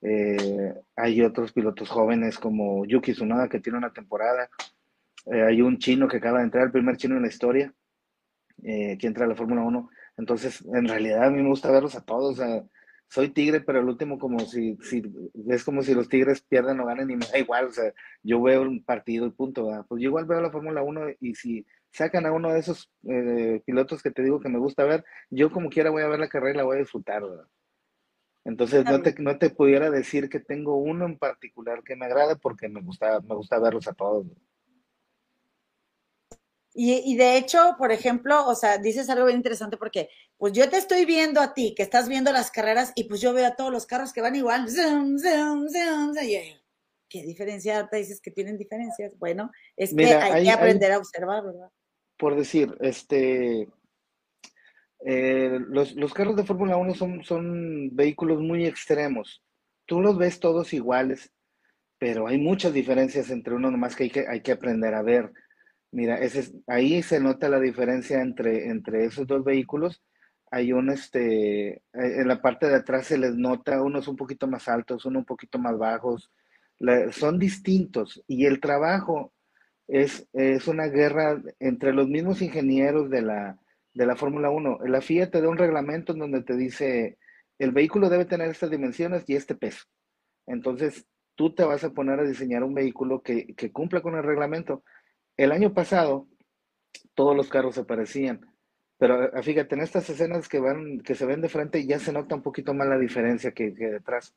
Eh, hay otros pilotos jóvenes como Yuki Tsunoda que tiene una temporada. Eh, hay un chino que acaba de entrar, el primer chino en la historia, eh, que entra a la Fórmula 1. Entonces, en realidad a mí me gusta verlos a todos. Soy tigre, pero el último como si, si es como si los tigres pierden o ganen y me da igual. O sea, yo veo un partido y punto. Pues yo igual veo la Fórmula 1 y si sacan a uno de esos eh, pilotos que te digo que me gusta ver, yo como quiera voy a ver la carrera y la voy a disfrutar, ¿verdad? Entonces no te, no te pudiera decir que tengo uno en particular que me agrade porque me gusta, me gusta verlos a todos. Y, y, de hecho, por ejemplo, o sea, dices algo bien interesante porque, pues yo te estoy viendo a ti, que estás viendo las carreras y pues yo veo a todos los carros que van igual. ¿Qué diferencia te dices que tienen diferencias? Bueno, es que hay, que aprender a observar, ¿verdad? por decir, este, eh, los, los, carros de Fórmula 1 son, son vehículos muy extremos. Tú los ves todos iguales, pero hay muchas diferencias entre uno nomás que hay que, hay que aprender a ver. Mira, ahí se nota la diferencia entre, entre esos dos vehículos. Hay un, este, eh, en la parte de atrás se les nota, unos un poquito más altos, uno un poquito más bajos. son distintos y el trabajo es, es una guerra entre los mismos ingenieros de la, de la Fórmula 1. La FIA te da un reglamento en donde te dice, el vehículo debe tener estas dimensiones y este peso. Entonces, tú te vas a poner a diseñar un vehículo que, que cumpla con el reglamento. El año pasado, todos los carros se parecían. Pero ah, fíjate, en estas escenas que van, que se ven de frente, ya se nota un poquito más la diferencia que, detrás.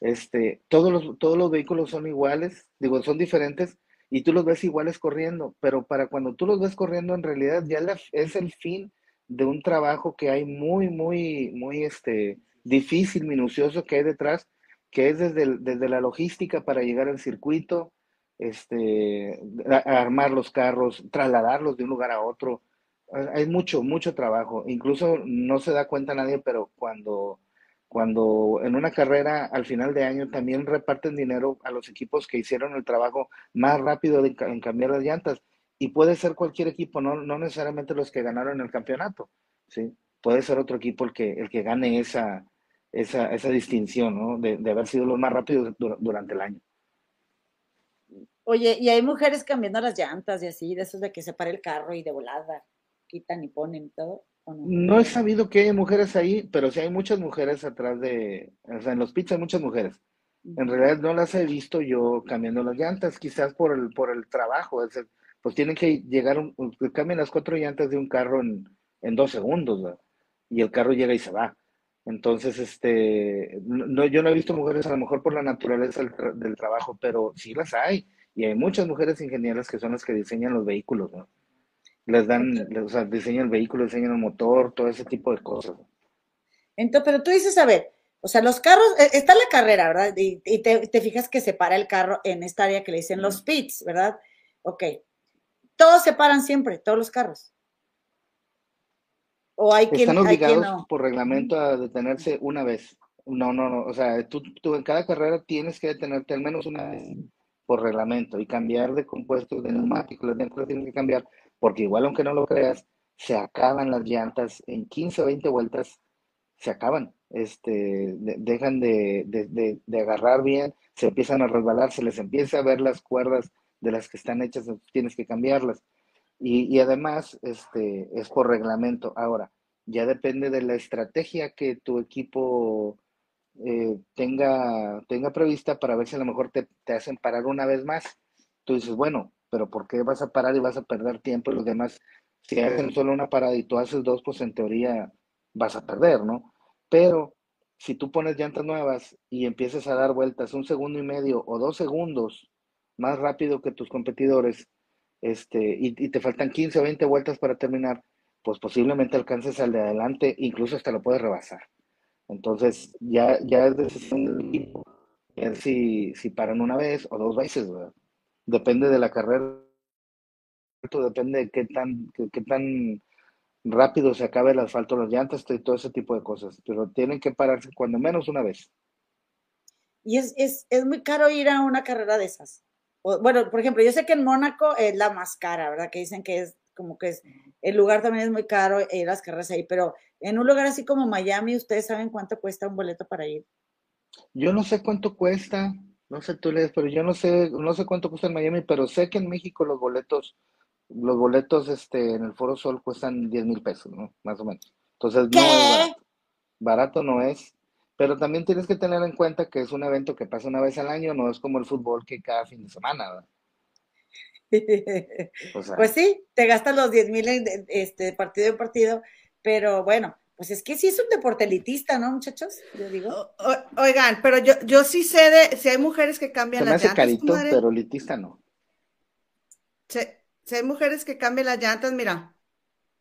Este, todos los, todos los vehículos son iguales, digo, son diferentes, y tú los ves iguales corriendo, pero para cuando tú los ves corriendo, en realidad ya es el fin de un trabajo que hay muy, muy, muy este, difícil, minucioso que hay detrás, que es desde, desde la logística para llegar al circuito, este, armar los carros, trasladarlos de un lugar a otro. Hay mucho, mucho trabajo. Incluso no se da cuenta nadie, pero cuando cuando en una carrera al final de año también reparten dinero a los equipos que hicieron el trabajo más rápido en cambiar las llantas. Y puede ser cualquier equipo, no, no necesariamente los que ganaron el campeonato, ¿sí? Puede ser otro equipo el que, el que gane esa, esa, esa distinción, ¿no? De, de, haber sido los más rápidos durante el año. Oye, y hay mujeres cambiando las llantas y así, de esos de que se para el carro y de volada, quitan y ponen y todo. No he sabido que hay mujeres ahí, pero sí hay muchas mujeres atrás de, o sea, en los pits hay muchas mujeres. En realidad no las he visto yo cambiando las llantas, quizás por el, por el trabajo. pues tienen que llegar, un, cambian las cuatro llantas de un carro en, en dos segundos, y el carro llega y se va. Entonces, este, no, yo no he visto mujeres a lo mejor por la naturaleza del, del trabajo, pero sí las hay. Y hay muchas mujeres ingenieras que son las que diseñan los vehículos, ¿no? les dan, o sea, diseñan el vehículo, diseñan el motor, todo ese tipo de cosas. Entonces, pero tú dices, a ver, o sea, los carros, eh, está la carrera, ¿verdad? Y, te, fijas que se para el carro en esta área que le dicen los pits, ¿verdad? Ok. Todos se paran siempre, todos los carros. O hay quien, Están obligados por reglamento a detenerse una vez. No, no, no. O sea, tú, tú en cada carrera tienes que detenerte al menos una vez por reglamento y cambiar de compuestos de neumáticos. Las llantas tienen que cambiar porque igual aunque no lo creas, se acaban las llantas en 15 o 20 vueltas, se acaban. Este, de- dejan de, de, agarrar bien, se empiezan a resbalar, se les empieza a ver las cuerdas de las que están hechas, tienes que cambiarlas. Y, y además, este, es por reglamento. Ahora, ya depende de la estrategia que tu equipo eh, tenga, tenga prevista para ver si a lo mejor te, hacen parar una vez más. Tú dices, bueno, pero ¿por qué vas a parar y vas a perder tiempo? Y los demás, si hacen solo una parada y tú haces dos, pues en teoría vas a perder, ¿no? Pero si tú pones llantas nuevas y empiezas a dar vueltas un segundo y medio o dos segundos más rápido que tus competidores, este, y, y te faltan 15 o 20 vueltas para terminar, pues posiblemente alcances al de adelante, incluso hasta lo puedes rebasar. Entonces, ya, ya es decisión del equipo ver si, si paran una vez o dos veces, ¿verdad? Depende de la carrera, depende de qué tan, qué, qué tan rápido se acabe el asfalto, las llantas y todo ese tipo de cosas, pero tienen que pararse cuando menos una vez. Y es, es, es muy caro ir a una carrera de esas. O, bueno, por ejemplo, yo sé que en Mónaco es la más cara, ¿verdad? Que dicen que es como que es, el lugar también es muy caro a las carreras ahí, pero en un lugar así como Miami, ¿ustedes saben cuánto cuesta un boleto para ir? Yo no sé cuánto cuesta, no sé tú lees, pero yo no sé, no sé cuánto cuesta en Miami, pero sé que en México los boletos, los boletos este, en el Foro Sol cuestan 10 mil pesos, ¿no? Más o menos. Entonces no es barato. Barato no es, pero también tienes que tener en cuenta que es un evento que pasa una vez al año, no es como el fútbol que cada fin de semana, ¿verdad? O sea, Pues sí, te gastas los 10 mil este, partido en partido, pero bueno, pues es que sí es un deporte elitista, ¿no, muchachos? Yo digo. O- o- oigan, pero yo, yo sí sé de si hay mujeres que cambian se me las hace llantas, carito, pero elitista no. Si, si hay mujeres que cambian las llantas, mira.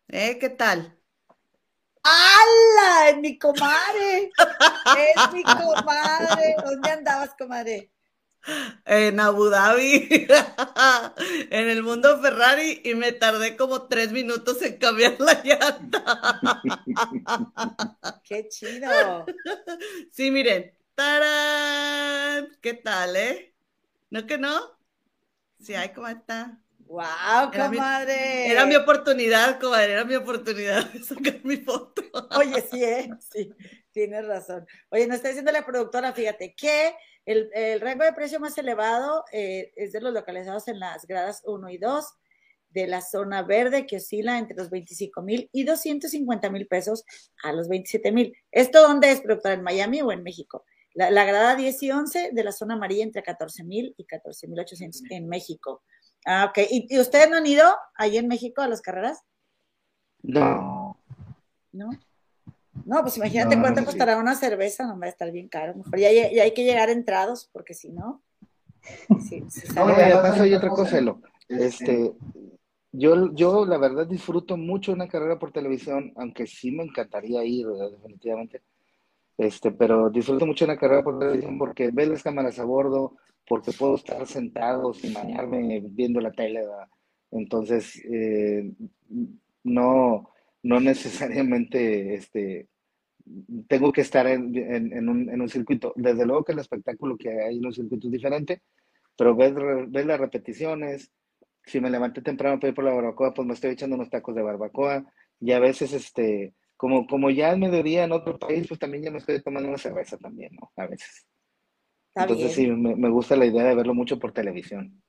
¿Eh? ¿Qué tal? ¡Hala! ¡Es mi comadre! ¡Es mi comadre! ¿Dónde andabas, comadre? En Abu Dhabi, en el mundo Ferrari, y me tardé como tres minutos en cambiar la llanta. ¡Qué chido! Sí, miren. ¡Tarán! ¿Qué tal, eh? ¿No que no? Sí, ay, ¿cómo está? ¡Wow, Era mi- comadre! Era mi oportunidad, comadre, era mi oportunidad de sacar mi foto. Oye, sí, ¿eh? Sí, tienes razón. Oye, nos está diciendo la productora, fíjate, que el, el rango de precio más elevado eh, es de los localizados en las gradas 1 y 2 de la zona verde, que oscila entre los 25 mil y 250 mil pesos a los 27 mil. ¿Esto dónde es, productora? ¿En Miami o en México? La, la grada 10 y 11 de la zona amarilla entre 14 mil y 14 mil 800 en México. Ah, ok. ¿Y, y ustedes no han ido ahí en México a las carreras? No, ¿No? No, pues imagínate No, cuánto sí. costará una cerveza, no va a estar bien caro. Mejor ya, ya hay que llegar entrados, porque si no. Sí, sí No, además hay otra cosa, Elo. Este, yo, yo la verdad disfruto mucho una carrera por televisión, aunque sí me encantaría ir, ¿verdad? definitivamente. Este, pero disfruto mucho una carrera por televisión porque ves las cámaras a bordo, porque puedo estar sentado sin bañarme viendo la tele, ¿verdad? Entonces, eh, no, no necesariamente este, tengo que estar en, en- en un, en un circuito. Desde luego que el espectáculo que hay en un circuito es diferente, pero ves, ves las repeticiones. Si me levanté temprano para ir por la barbacoa, pues me estoy echando unos tacos de barbacoa. Y a veces, este, como, como ya es mediodía en otro país, pues también ya me estoy tomando una cerveza también, ¿no? A veces. Está Entonces bien. sí, me, me gusta la idea de verlo mucho por televisión.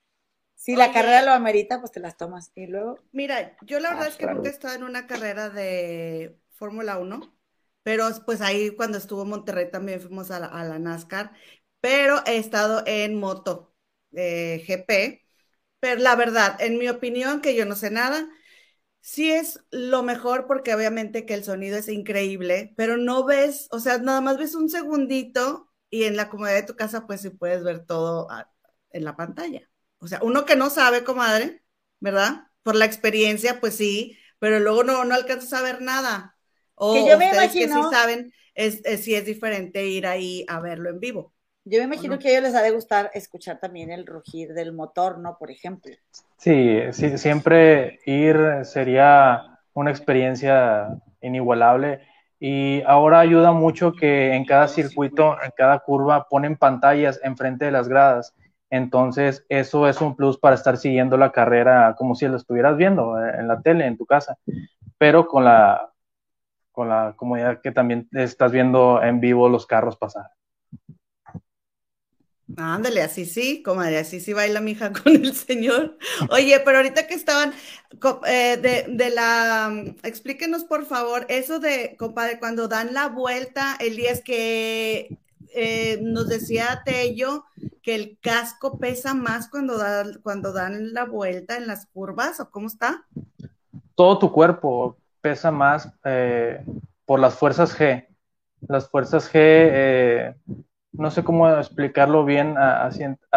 Si la carrera lo amerita, pues te las tomas. Y luego, Mira, yo la verdad Ah, es que claro. nunca he estado en una carrera de Fórmula 1, pero pues ahí cuando estuvo en Monterrey también fuimos a la, a la NASCAR, pero he estado en moto eh, GP, pero la verdad, en mi opinión, que yo no sé nada, sí es lo mejor porque obviamente que el sonido es increíble, pero no ves, o sea, nada más ves un segundito y en la comodidad de tu casa pues sí puedes ver todo en la pantalla. O sea, uno que no sabe, comadre, ¿verdad? Por la experiencia, pues sí, pero luego no, no alcanzas a ver nada. O Que yo me ustedes que sí imagino- saben, es, es, sí es diferente ir ahí a verlo en vivo. yo me imagino no? que a ellos les ha de gustar escuchar también el rugir del motor, ¿no? Por ejemplo. Sí, sí, siempre ir sería una experiencia inigualable Y ahora ayuda mucho que en cada circuito, en cada curva, ponen pantallas enfrente de las gradas. Entonces, eso es un plus para estar siguiendo la carrera como si lo estuvieras viendo eh, en la tele, en tu casa, pero con la, con la comodidad que también estás viendo en vivo los carros pasar. Ándale, así sí, comadre, así sí baila mi hija con el señor. Oye, pero ahorita que estaban eh, de, de, la, explíquenos por favor, eso de, compadre, cuando dan la vuelta, el día es que eh, nos decía Tello que el casco pesa más cuando, cuando dan la vuelta en las curvas, ¿o cómo está? Todo tu cuerpo pesa más eh, por las fuerzas G. Las fuerzas G no sé cómo explicarlo bien a,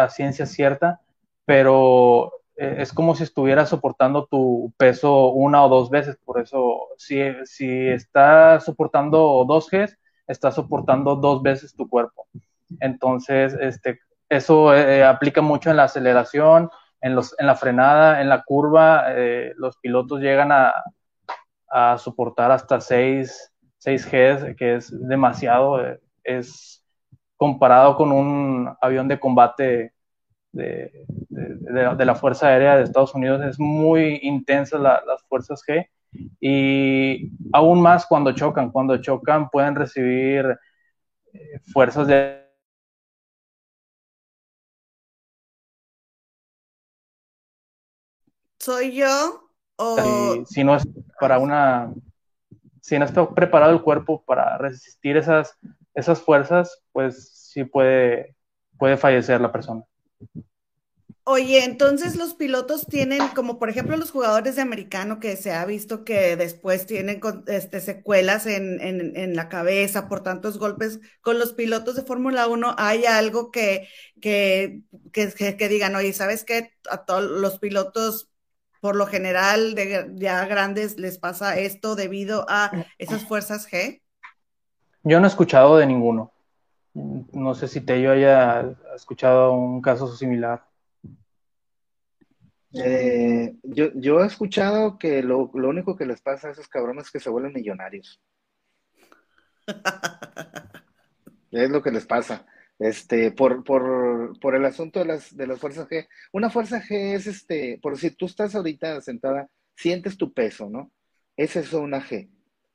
ciencia cierta, pero eh, es como si estuvieras soportando tu peso una o dos veces. Por eso, si, si estás soportando dos Gs, estás soportando dos veces tu cuerpo. Entonces, este, eso eh, aplica mucho en la aceleración, en, los, en la frenada, en la curva. Eh, los pilotos llegan a, a soportar hasta 6, 6 Gs, que es demasiado. es comparado con un avión de combate de, la Fuerza Aérea de Estados Unidos, es muy intensa las fuerzas G y aún más cuando chocan, cuando chocan pueden recibir eh, fuerzas de... ¿Soy yo? O... Si, no es para una... Si no está preparado el cuerpo para resistir esas esas fuerzas, pues sí puede, puede fallecer la persona. Oye, entonces los pilotos tienen, como por ejemplo los jugadores de americano, que se ha visto que después tienen este, secuelas en, en, la cabeza por tantos golpes, con los pilotos de Fórmula 1 hay algo que, digan, oye, ¿sabes qué? A todos los pilotos, por lo general, de, ya grandes, les pasa esto debido a esas fuerzas G. Yo no he escuchado de ninguno. No sé si Tello haya escuchado un caso similar. Eh, yo, yo he escuchado que lo, único que les pasa a esos cabrones es que se vuelven millonarios. es lo que les pasa. Este, por, por, por el asunto de las, de las fuerzas G. Una fuerza G es este, por si tú estás ahorita sentada, sientes tu peso, ¿no? Es eso una G.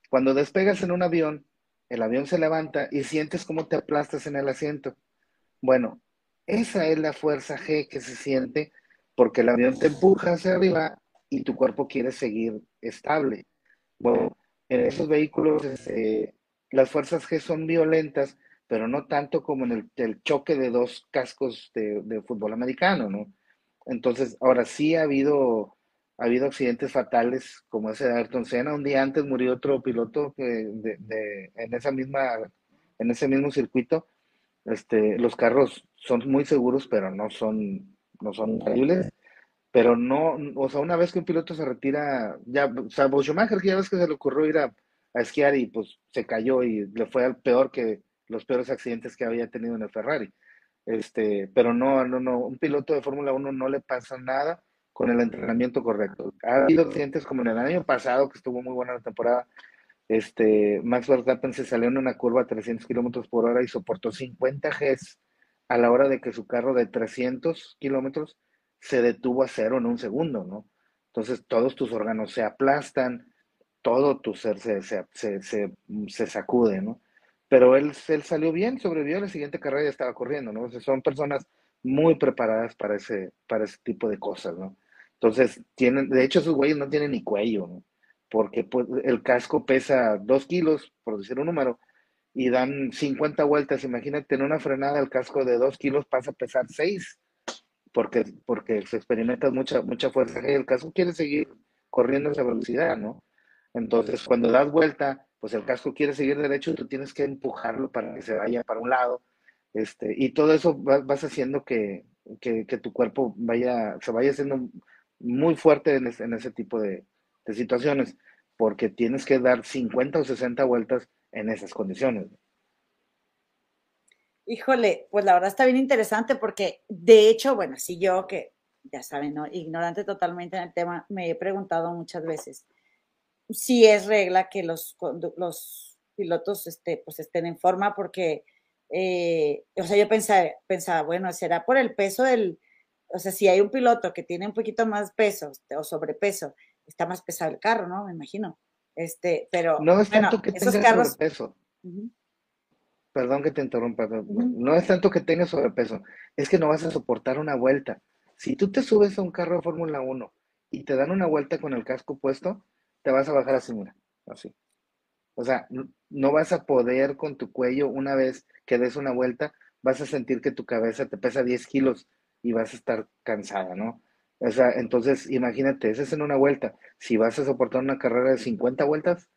Cuando despegas en un avión, el avión se levanta y sientes cómo te aplastas en el asiento. Bueno, esa es la fuerza G que se siente porque el avión te empuja hacia arriba y tu cuerpo quiere seguir estable. Bueno, en esos vehículos este, las fuerzas G son violentas, pero no tanto como en el, choque de dos cascos de, de, fútbol americano, ¿no? Entonces, ahora sí ha habido ha habido accidentes fatales como ese de Ayrton Senna. Un día antes murió otro piloto de, en, esa misma, en ese mismo circuito. Este, los carros son muy seguros, pero no son, no son increíbles. Pero no, o sea, una vez que un piloto se retira, ya, salvo Schumacher, que ya ves que se le ocurrió ir a, a esquiar y pues se cayó y le fue al peor que los peores accidentes que había tenido en el Ferrari. Este, pero no, no, no, un piloto de Fórmula 1 no le pasa nada con el entrenamiento correcto. Ha habido accidentes como en el año pasado, que estuvo muy buena la temporada, este, Max Verstappen se salió en una curva a 300 kilómetros por hora y soportó 50 Gs a la hora de que su carro de 300 kilómetros se detuvo a cero en un segundo, ¿no? Entonces todos tus órganos se aplastan, todo tu ser se, se, se, se sacude, ¿no? Pero él, él salió bien, sobrevivió, la siguiente carrera ya estaba corriendo, ¿no? son personas muy preparadas para ese, para ese tipo de cosas, ¿no? Entonces, tienen, de hecho, esos güeyes no tienen ni cuello, ¿no? Porque pues, el casco pesa dos kilos, por decir un número, y dan 50 vueltas. Imagínate, en una frenada el casco de dos kilos pasa a pesar seis, porque, porque se experimenta mucha, mucha fuerza el casco quiere seguir corriendo a esa velocidad, ¿no? Entonces, cuando das vuelta, pues el casco quiere seguir derecho y tú tienes que empujarlo para que se vaya para un lado. Este, y todo eso vas haciendo que, que, que, tu cuerpo vaya, se vaya haciendo muy fuerte en, ese tipo de, situaciones, porque tienes que dar 50 o 60 vueltas en esas condiciones. Híjole, pues la verdad está bien interesante porque de hecho, bueno, si yo que ya saben, ¿no? ignorante totalmente en el tema, me he preguntado muchas veces si es regla que los, los pilotos este, pues estén en forma porque, eh, o sea, yo pensaba, pensaba, bueno, será por el peso del, o sea, si hay un piloto que tiene un poquito más peso o sobrepeso, está más pesado el carro, ¿no? Me imagino. Este, pero No es bueno, tanto que tengas carros, sobrepeso. Perdón que te interrumpa. No es tanto que tengas sobrepeso. Es que no vas a soportar una vuelta. Si tú te subes a un carro de Fórmula 1 y te dan una vuelta con el casco puesto, te vas a bajar así, mira, así. O sea, no vas a poder con tu cuello, una vez que des una vuelta, vas a sentir que tu cabeza te pesa 10 kilos y vas a estar cansada, ¿no? O sea, entonces imagínate, esa es en una vuelta. Si vas a soportar una carrera de 50 vueltas,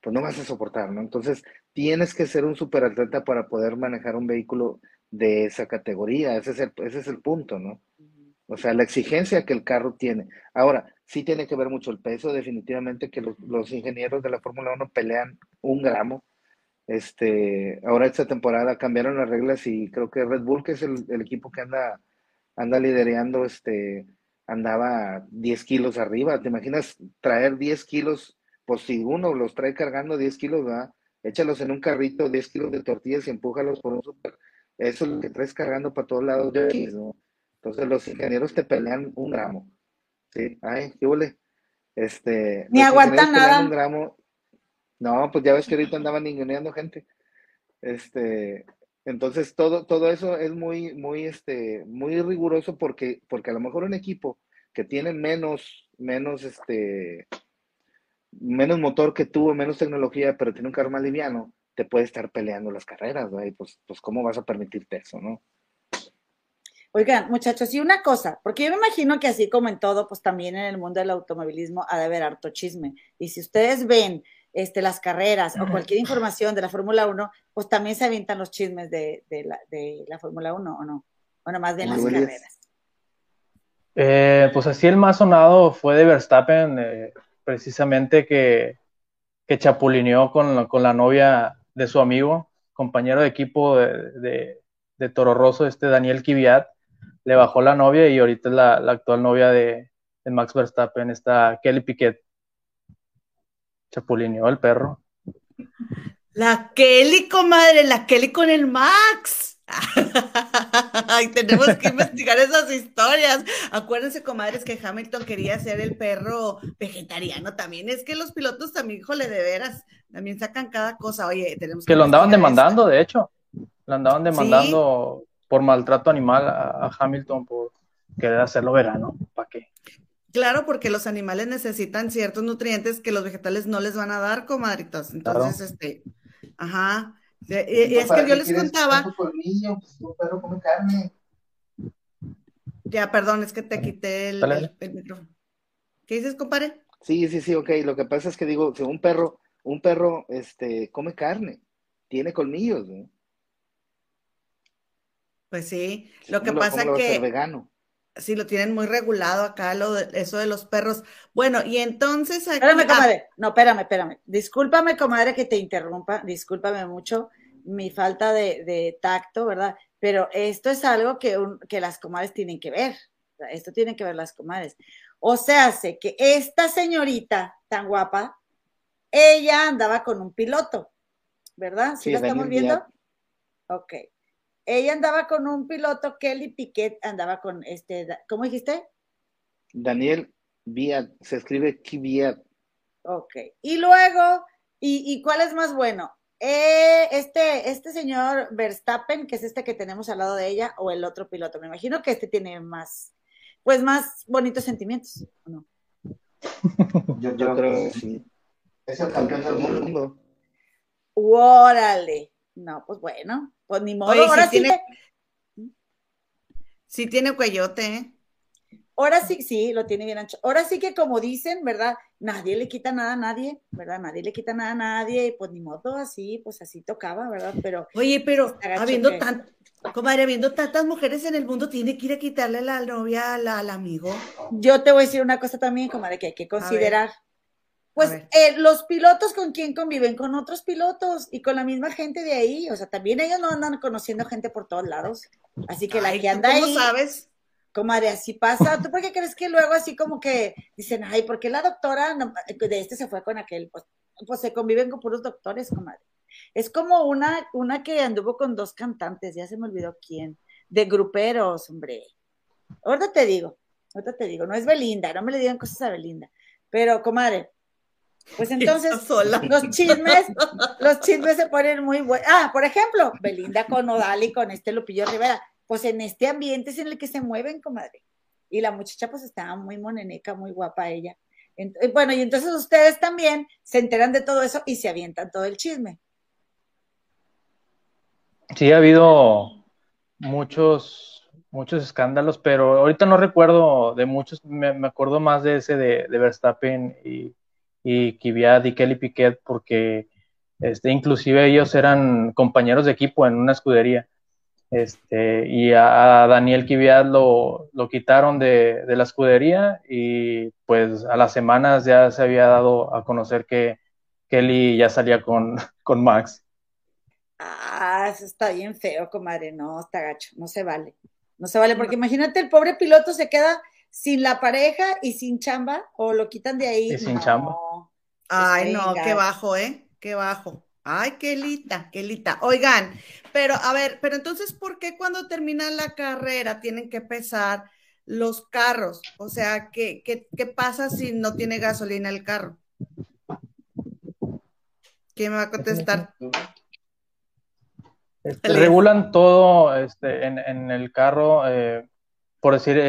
pues no vas a soportar, ¿no? Entonces tienes que ser un superatleta para poder manejar un vehículo de esa categoría. Ese es el, ese es el punto, ¿no? O sea, la exigencia que el carro tiene. Ahora, sí tiene que ver mucho el peso, definitivamente que los, los ingenieros de la Fórmula 1 pelean un gramo. Este, ahora esta temporada cambiaron las reglas y creo que Red Bull, que es el, el equipo que anda, anda liderando, este, andaba 10 kilos arriba. ¿Te imaginas traer 10 kilos? Pues si uno los trae cargando 10 kilos, ¿verdad? Échalos en un carrito, 10 kilos de tortillas y empújalos por un super. Eso es lo que traes cargando para todos lados de aquí, ¿no? Entonces los ingenieros te pelean un gramo. Sí, ay, qué huele. Este, Ni aguantan nada. un gramo. No, pues ya ves que ahorita andaban ninguneando gente. Este, entonces todo, todo eso es muy, muy, este, muy riguroso porque, porque a lo mejor un equipo que tiene menos, menos, este, menos motor que tú, menos tecnología, pero tiene un carro más liviano, te puede estar peleando las carreras, ¿no? Y pues, pues, ¿cómo vas a permitirte eso, no? Oigan, muchachos, y una cosa, porque yo me imagino que así como en todo, pues también en el mundo del automovilismo ha de haber harto chisme. Y si ustedes ven este, las carreras o cualquier información de la Fórmula 1, pues también se avientan los chismes de, de la, de la Fórmula 1, ¿o no? Bueno, más bien las carreras. Eh, pues así el más sonado fue de Verstappen, eh, precisamente que, que chapulineó con, la- con la novia de su amigo, compañero de equipo de, de, de Toro Rosso, este Daniel Kvyat, le bajó la novia y ahorita es la, la actual novia de, de Max Verstappen, esta Kelly Piquet. Chapulineó el perro. La Kelly, comadre, la Kelly con el Max. Ay, tenemos que investigar esas historias. Acuérdense, comadres, que Hamilton quería ser el perro vegetariano también. Es que los pilotos también, híjole, de veras, también sacan cada cosa. Oye, tenemos Que lo andaban demandando, de hecho. Lo andaban demandando por maltrato animal a, a Hamilton por querer hacerlo verano. Claro, porque los animales necesitan ciertos nutrientes que los vegetales no les van a dar, comadritos. Entonces, este, ajá. Y- y es que yo les contaba, un perro come carne. ya, perdón, es que te quité el, el- micrófono. ¿Qué dices, compadre? Sí, sí, sí, ok. Lo que pasa es que digo, si un perro, un perro, este, come carne, tiene colmillos, ¿no? Pues sí, lo que ¿Cómo pasa va a ser que vegano. Sí lo tienen muy regulado acá, lo de- eso de los perros. Bueno, y entonces aquí, Espérame, ah, comadre. No, espérame, espérame. Discúlpame, comadre, que te interrumpa. Discúlpame mucho mi falta de, de tacto, ¿verdad? Pero esto es algo que, un- que las comadres tienen que ver. Esto tienen que ver las comadres. O sea, hace que esta señorita tan guapa, ella andaba con un piloto, ¿verdad? ¿Sí, Sí, la estamos viendo? Ok. Ella andaba con un piloto, Kelly Piquet andaba con este, ¿cómo dijiste? Daniel Viat, se escribe Kvyat. Ok. Y luego, ¿y, y cuál es más bueno? Eh, este, este señor Verstappen, que es este que tenemos al lado de ella, o el otro piloto. Me imagino que este tiene más, pues más bonitos sentimientos, ¿o no? Yo, yo creo que sí. Es el campeón del mundo. Órale. No, pues bueno, pues ni modo. Oye, ahora sí, tiene- que- sí tiene cuellote, ¿eh? ahora sí, sí, lo tiene bien ancho. Ahora sí que como dicen, ¿verdad? Nadie le quita nada a nadie, ¿verdad? Nadie le quita nada a nadie, y pues ni modo, así, pues así tocaba, ¿verdad? Pero Oye, pero gacho habiendo que- tan, comadre, habiendo tantas mujeres en el mundo, tiene que ir a quitarle la novia al, al amigo. Yo te voy a decir una cosa también, comadre, que hay que considerar. Pues eh, los pilotos con quién conviven, con otros pilotos y con la misma gente de ahí. O sea, también ellos no andan conociendo gente por todos lados. Así que la Ay, que ¿tú anda ¿Cómo ahí, sabes? comadre, así pasa. ¿Tú por qué crees que luego así como que dicen, ay, ¿por qué la doctora no- de este se fue con aquel? Pues, pues se conviven con puros doctores, comadre. Es como una, una que anduvo con dos cantantes, ya se me olvidó quién, de gruperos, hombre. Ahorita te digo, ahorita te digo, no es Belinda, no me le digan cosas a Belinda, pero comadre, pues entonces los chismes, los chismes se ponen muy buenos. Ah, por ejemplo, Belinda con Odal y con este Lupillo Rivera, pues en este ambiente es en el que se mueven, comadre. Y la muchacha pues estaba muy moneneca, muy guapa ella. Bueno, y entonces ustedes también se enteran de todo eso y se avientan todo el chisme. Sí, ha habido muchos, muchos escándalos, pero ahorita no recuerdo de muchos, me, me acuerdo más de ese de, de Verstappen y, y Kvyat y Kelly Piquet, porque este, inclusive ellos eran compañeros de equipo en una escudería. Este, y a, a Daniel Kvyat lo, lo quitaron de, de la escudería y pues a las semanas ya se había dado a conocer que Kelly ya salía con, con Max. Ah, eso está bien feo, comadre. No, está gacho, no se vale. No se vale, porque imagínate, el pobre piloto se queda sin la pareja y sin chamba, o lo quitan de ahí. Y sin No, chamba. Ay, Está no, qué bajo, ¿eh? Qué bajo. Ay, qué lita, qué lita. Oigan, pero a ver, pero entonces, ¿por qué cuando termina la carrera tienen que pesar los carros? O sea, ¿qué, qué, qué pasa si no tiene gasolina el carro? ¿Quién me va a contestar? Este, regulan todo este, en, en el carro, eh, por decir,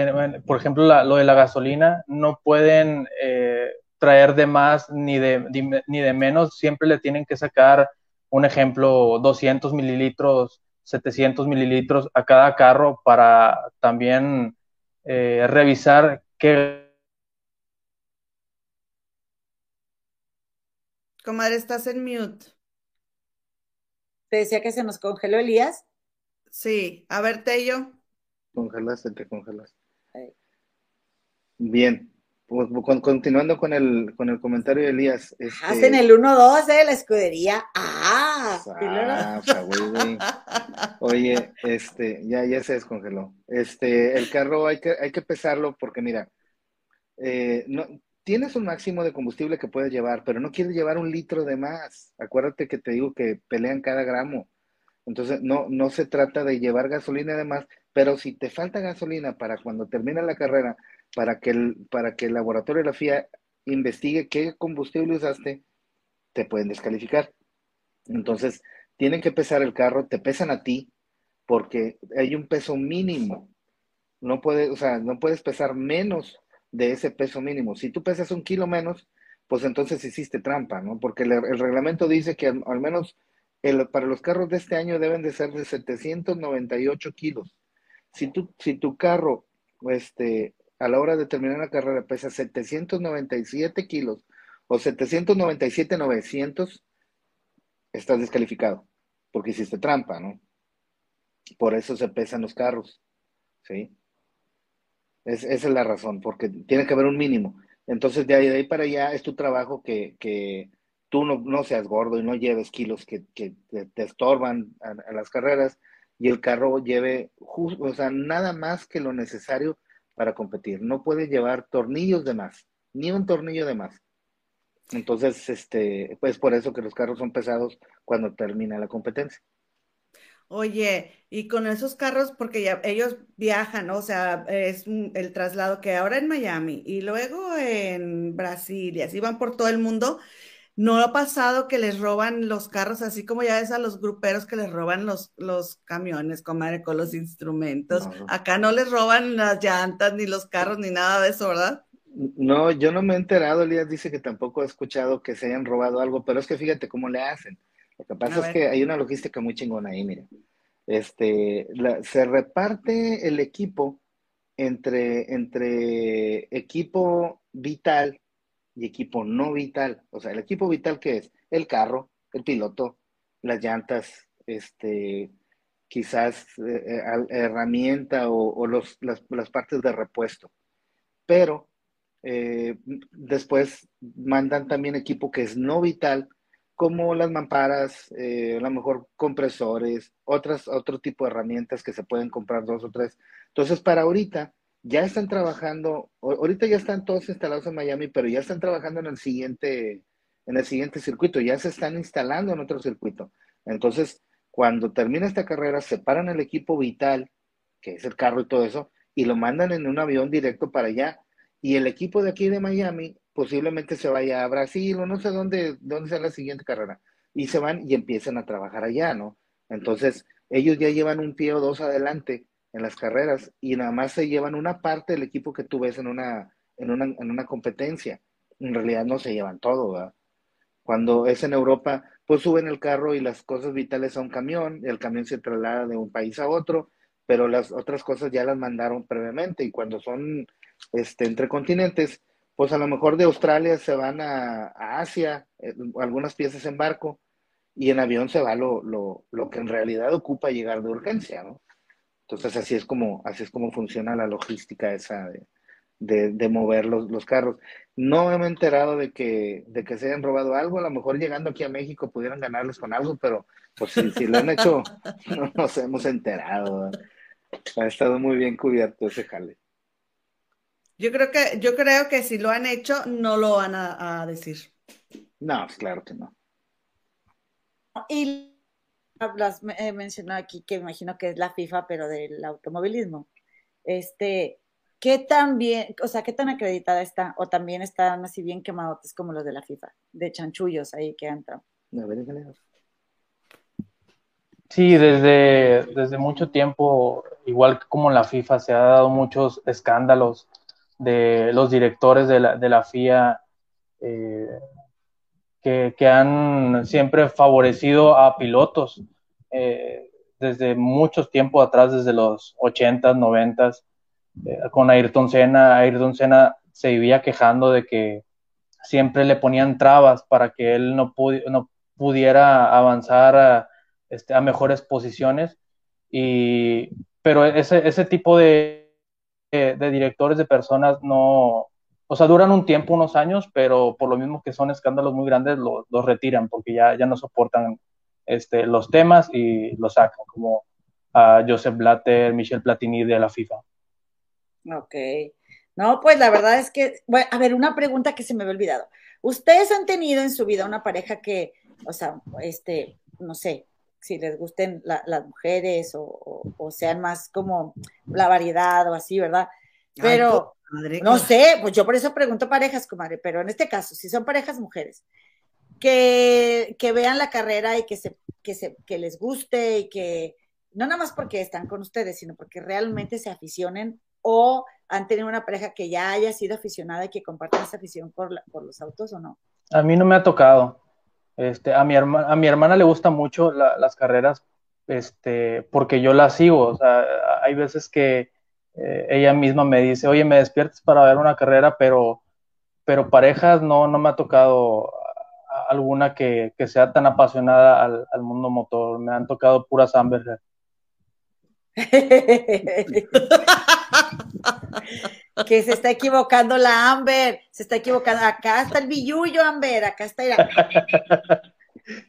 por ejemplo, la- lo de la gasolina, no pueden eh, traer de más ni de, ni de menos, siempre le tienen que sacar, un ejemplo, 200 mililitros, 700 mililitros a cada carro para también eh, revisar qué Comadre, estás en mute. Te decía que se nos congeló Elías. Sí, a ver, Tello. Congelaste, te congelaste. Ahí. Bien, pues, con- continuando con el, con el comentario de Elías. este- Hacen el 1-2 de la escudería. Ah, güey, güey. Oye, este, ya, ya se descongeló. Este, el carro hay que, hay que pesarlo porque mira, eh, no, tienes un máximo de combustible que puedes llevar, pero no quieres llevar un litro de más. Acuérdate que te digo que pelean cada gramo. Entonces, no, no se trata de llevar gasolina de más, pero si te falta gasolina para cuando termine la carrera, para que el, para que el laboratorio de la FIA investigue qué combustible usaste, te pueden descalificar. Entonces, tienen que pesar el carro, te pesan a ti, porque hay un peso mínimo. No puedes, o sea, no puedes pesar menos de ese peso mínimo. Si tú pesas un kilo menos, pues entonces hiciste trampa, ¿no? Porque el, el reglamento dice que al, al menos el- para los carros de este año deben de ser de 798 kilos. Si tu, si tu carro, este, a la hora de terminar la carrera pesa 797 kilos o 797, 900, estás descalificado, porque hiciste trampa, ¿no? Por eso se pesan los carros, ¿sí? Es, esa es la razón, porque tiene que haber un mínimo. Entonces, de ahí, de ahí para allá es tu trabajo que, que tú no, no seas gordo y no lleves kilos que, que te, estorban a las carreras y el carro lleve, jus- o sea, nada más que lo necesario para competir. No puede llevar tornillos de más, ni un tornillo de más. Entonces, este, pues por eso que los carros son pesados cuando termina la competencia. Oye, y con esos carros, porque ellos viajan. O sea, es el traslado que ahora en Miami y luego en Brasil y así van por todo el mundo. ¿No ha pasado que les roban los carros, así como ya ves a los gruperos que les roban los, los camiones, comadre, con los instrumentos? No. Acá no les roban las llantas, ni los carros, ni nada de eso, ¿verdad? No, yo no me he enterado, Elías dice que tampoco ha escuchado que se hayan robado algo, pero es que fíjate cómo le hacen. Lo que pasa es que hay una logística muy chingona ahí, mira. Este, la- se reparte el equipo entre, entre equipo vital y equipo no vital. O sea, el equipo vital, ¿qué es? El carro, el piloto, las llantas, este, quizás eh, eh, herramienta o, los, las, las partes de repuesto. Pero eh, después mandan también equipo que es no vital, como las mamparas, eh, a lo mejor compresores, otras, otro tipo de herramientas que se pueden comprar dos o tres. Entonces, para ahorita, ya están trabajando, ahorita ya están todos instalados en Miami, pero ya están trabajando en el siguiente, en el siguiente circuito, ya se están instalando en otro circuito. Entonces, cuando termina esta carrera, separan el equipo vital, que es el carro y todo eso, y lo mandan en un avión directo para allá. Y el equipo de aquí de Miami posiblemente se vaya a Brasil o no sé dónde, dónde sea la siguiente carrera. Y se van y empiezan a trabajar allá, ¿no? Entonces, ellos ya llevan un pie o dos adelante en las carreras y nada más se llevan una parte del equipo que tú ves en una, en una, en una competencia. En realidad no se llevan todo, ¿verdad? Cuando es en Europa, pues suben el carro y las cosas vitales a un camión, el camión se traslada de un país a otro, pero las otras cosas ya las mandaron previamente y cuando son este, entre continentes, pues a lo mejor de Australia se van a, a Asia, eh, algunas piezas en barco, y en avión se va lo, lo, lo que en realidad ocupa llegar de urgencia, ¿no? Entonces así es como, así es como funciona la logística esa de, de, de mover los, los, carros. No me he enterado de que, de que se hayan robado algo, a lo mejor llegando aquí a México pudieran ganarles con algo, pero pues si, si lo han hecho, no nos hemos enterado. Ha estado muy bien cubierto ese jale. Yo creo que, yo creo que si lo han hecho, no lo van a, a decir. No, pues claro que no. Y hablas, eh, mencionado aquí que imagino que es la FIFA, pero del automovilismo. Este, ¿qué tan bien, o sea, qué tan acreditada está? O también están así bien quemadotes como los de la FIFA, de chanchullos ahí que entran. Sí, desde, desde mucho tiempo, igual como en la FIFA, se ha dado muchos escándalos de los directores de la, de la FIA eh, que, que, han siempre favorecido a pilotos eh, desde muchos tiempos atrás, desde los 80s, 90s, eh, con Ayrton Senna. Ayrton Senna se vivía quejando de que siempre le ponían trabas para que él no, pudi no pudiera avanzar a, este, a mejores posiciones. Y, pero ese, ese tipo de, de, de, directores, de personas, no, o sea, duran un tiempo, unos años, pero por lo mismo que son escándalos muy grandes, los lo retiran porque ya, ya no soportan este, los temas y los sacan, como a Joseph Blatter, Michel Platini de la FIFA. Ok. No, pues la verdad es que, bueno, a ver, una pregunta que se me había olvidado. ¿Ustedes han tenido en su vida una pareja que, o sea, este, no sé, si les gusten la, las mujeres o, o, o, sean más como la variedad o así, ¿verdad? Pero, Ay, madre, no sé, pues yo por eso pregunto parejas, comadre, pero en este caso, si son parejas mujeres, que, que vean la carrera y que, se, que, se, que les guste y que, no nada más porque están con ustedes, sino porque realmente se aficionen o han tenido una pareja que ya haya sido aficionada y que compartan esa afición por, la, por los autos o no? A mí no me ha tocado. Este, a, mi herma, a mi hermana le gustan mucho la, las carreras este, porque yo las sigo. O sea, hay veces que eh, ella misma me dice, oye, me despiertes para ver una carrera, pero, pero parejas no, no me ha tocado alguna que, que sea tan apasionada al, al, mundo motor. Me han tocado puras Amber. que se está equivocando la Amber, se está equivocando. Acá está el billullo, Amber, acá está. El...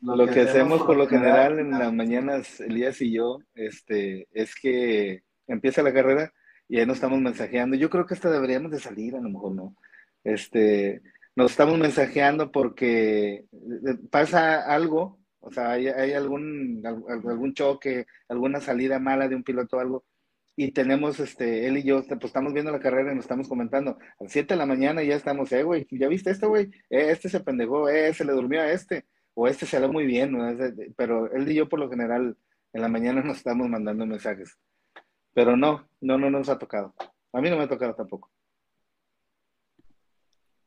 Lo, lo que hacemos por lo general en las mañanas, Elías y yo, este, es que empieza la carrera y ahí nos estamos mensajeando. Yo creo que hasta deberíamos de salir, a lo mejor no. Este, nos estamos mensajeando porque pasa algo, o sea, hay, algún, algún choque, alguna salida mala de un piloto o algo, y tenemos, este, él y yo, pues estamos viendo la carrera y nos estamos comentando, a las 7 de la mañana ya estamos, eh, güey, ¿ya viste esto, güey? Eh, este se pendejó, eh, se le durmió a este, o este se salió muy bien, ¿no? pero él y yo por lo general en la mañana nos estamos mandando mensajes. Pero no, no, no nos ha tocado. A mí no me ha tocado tampoco.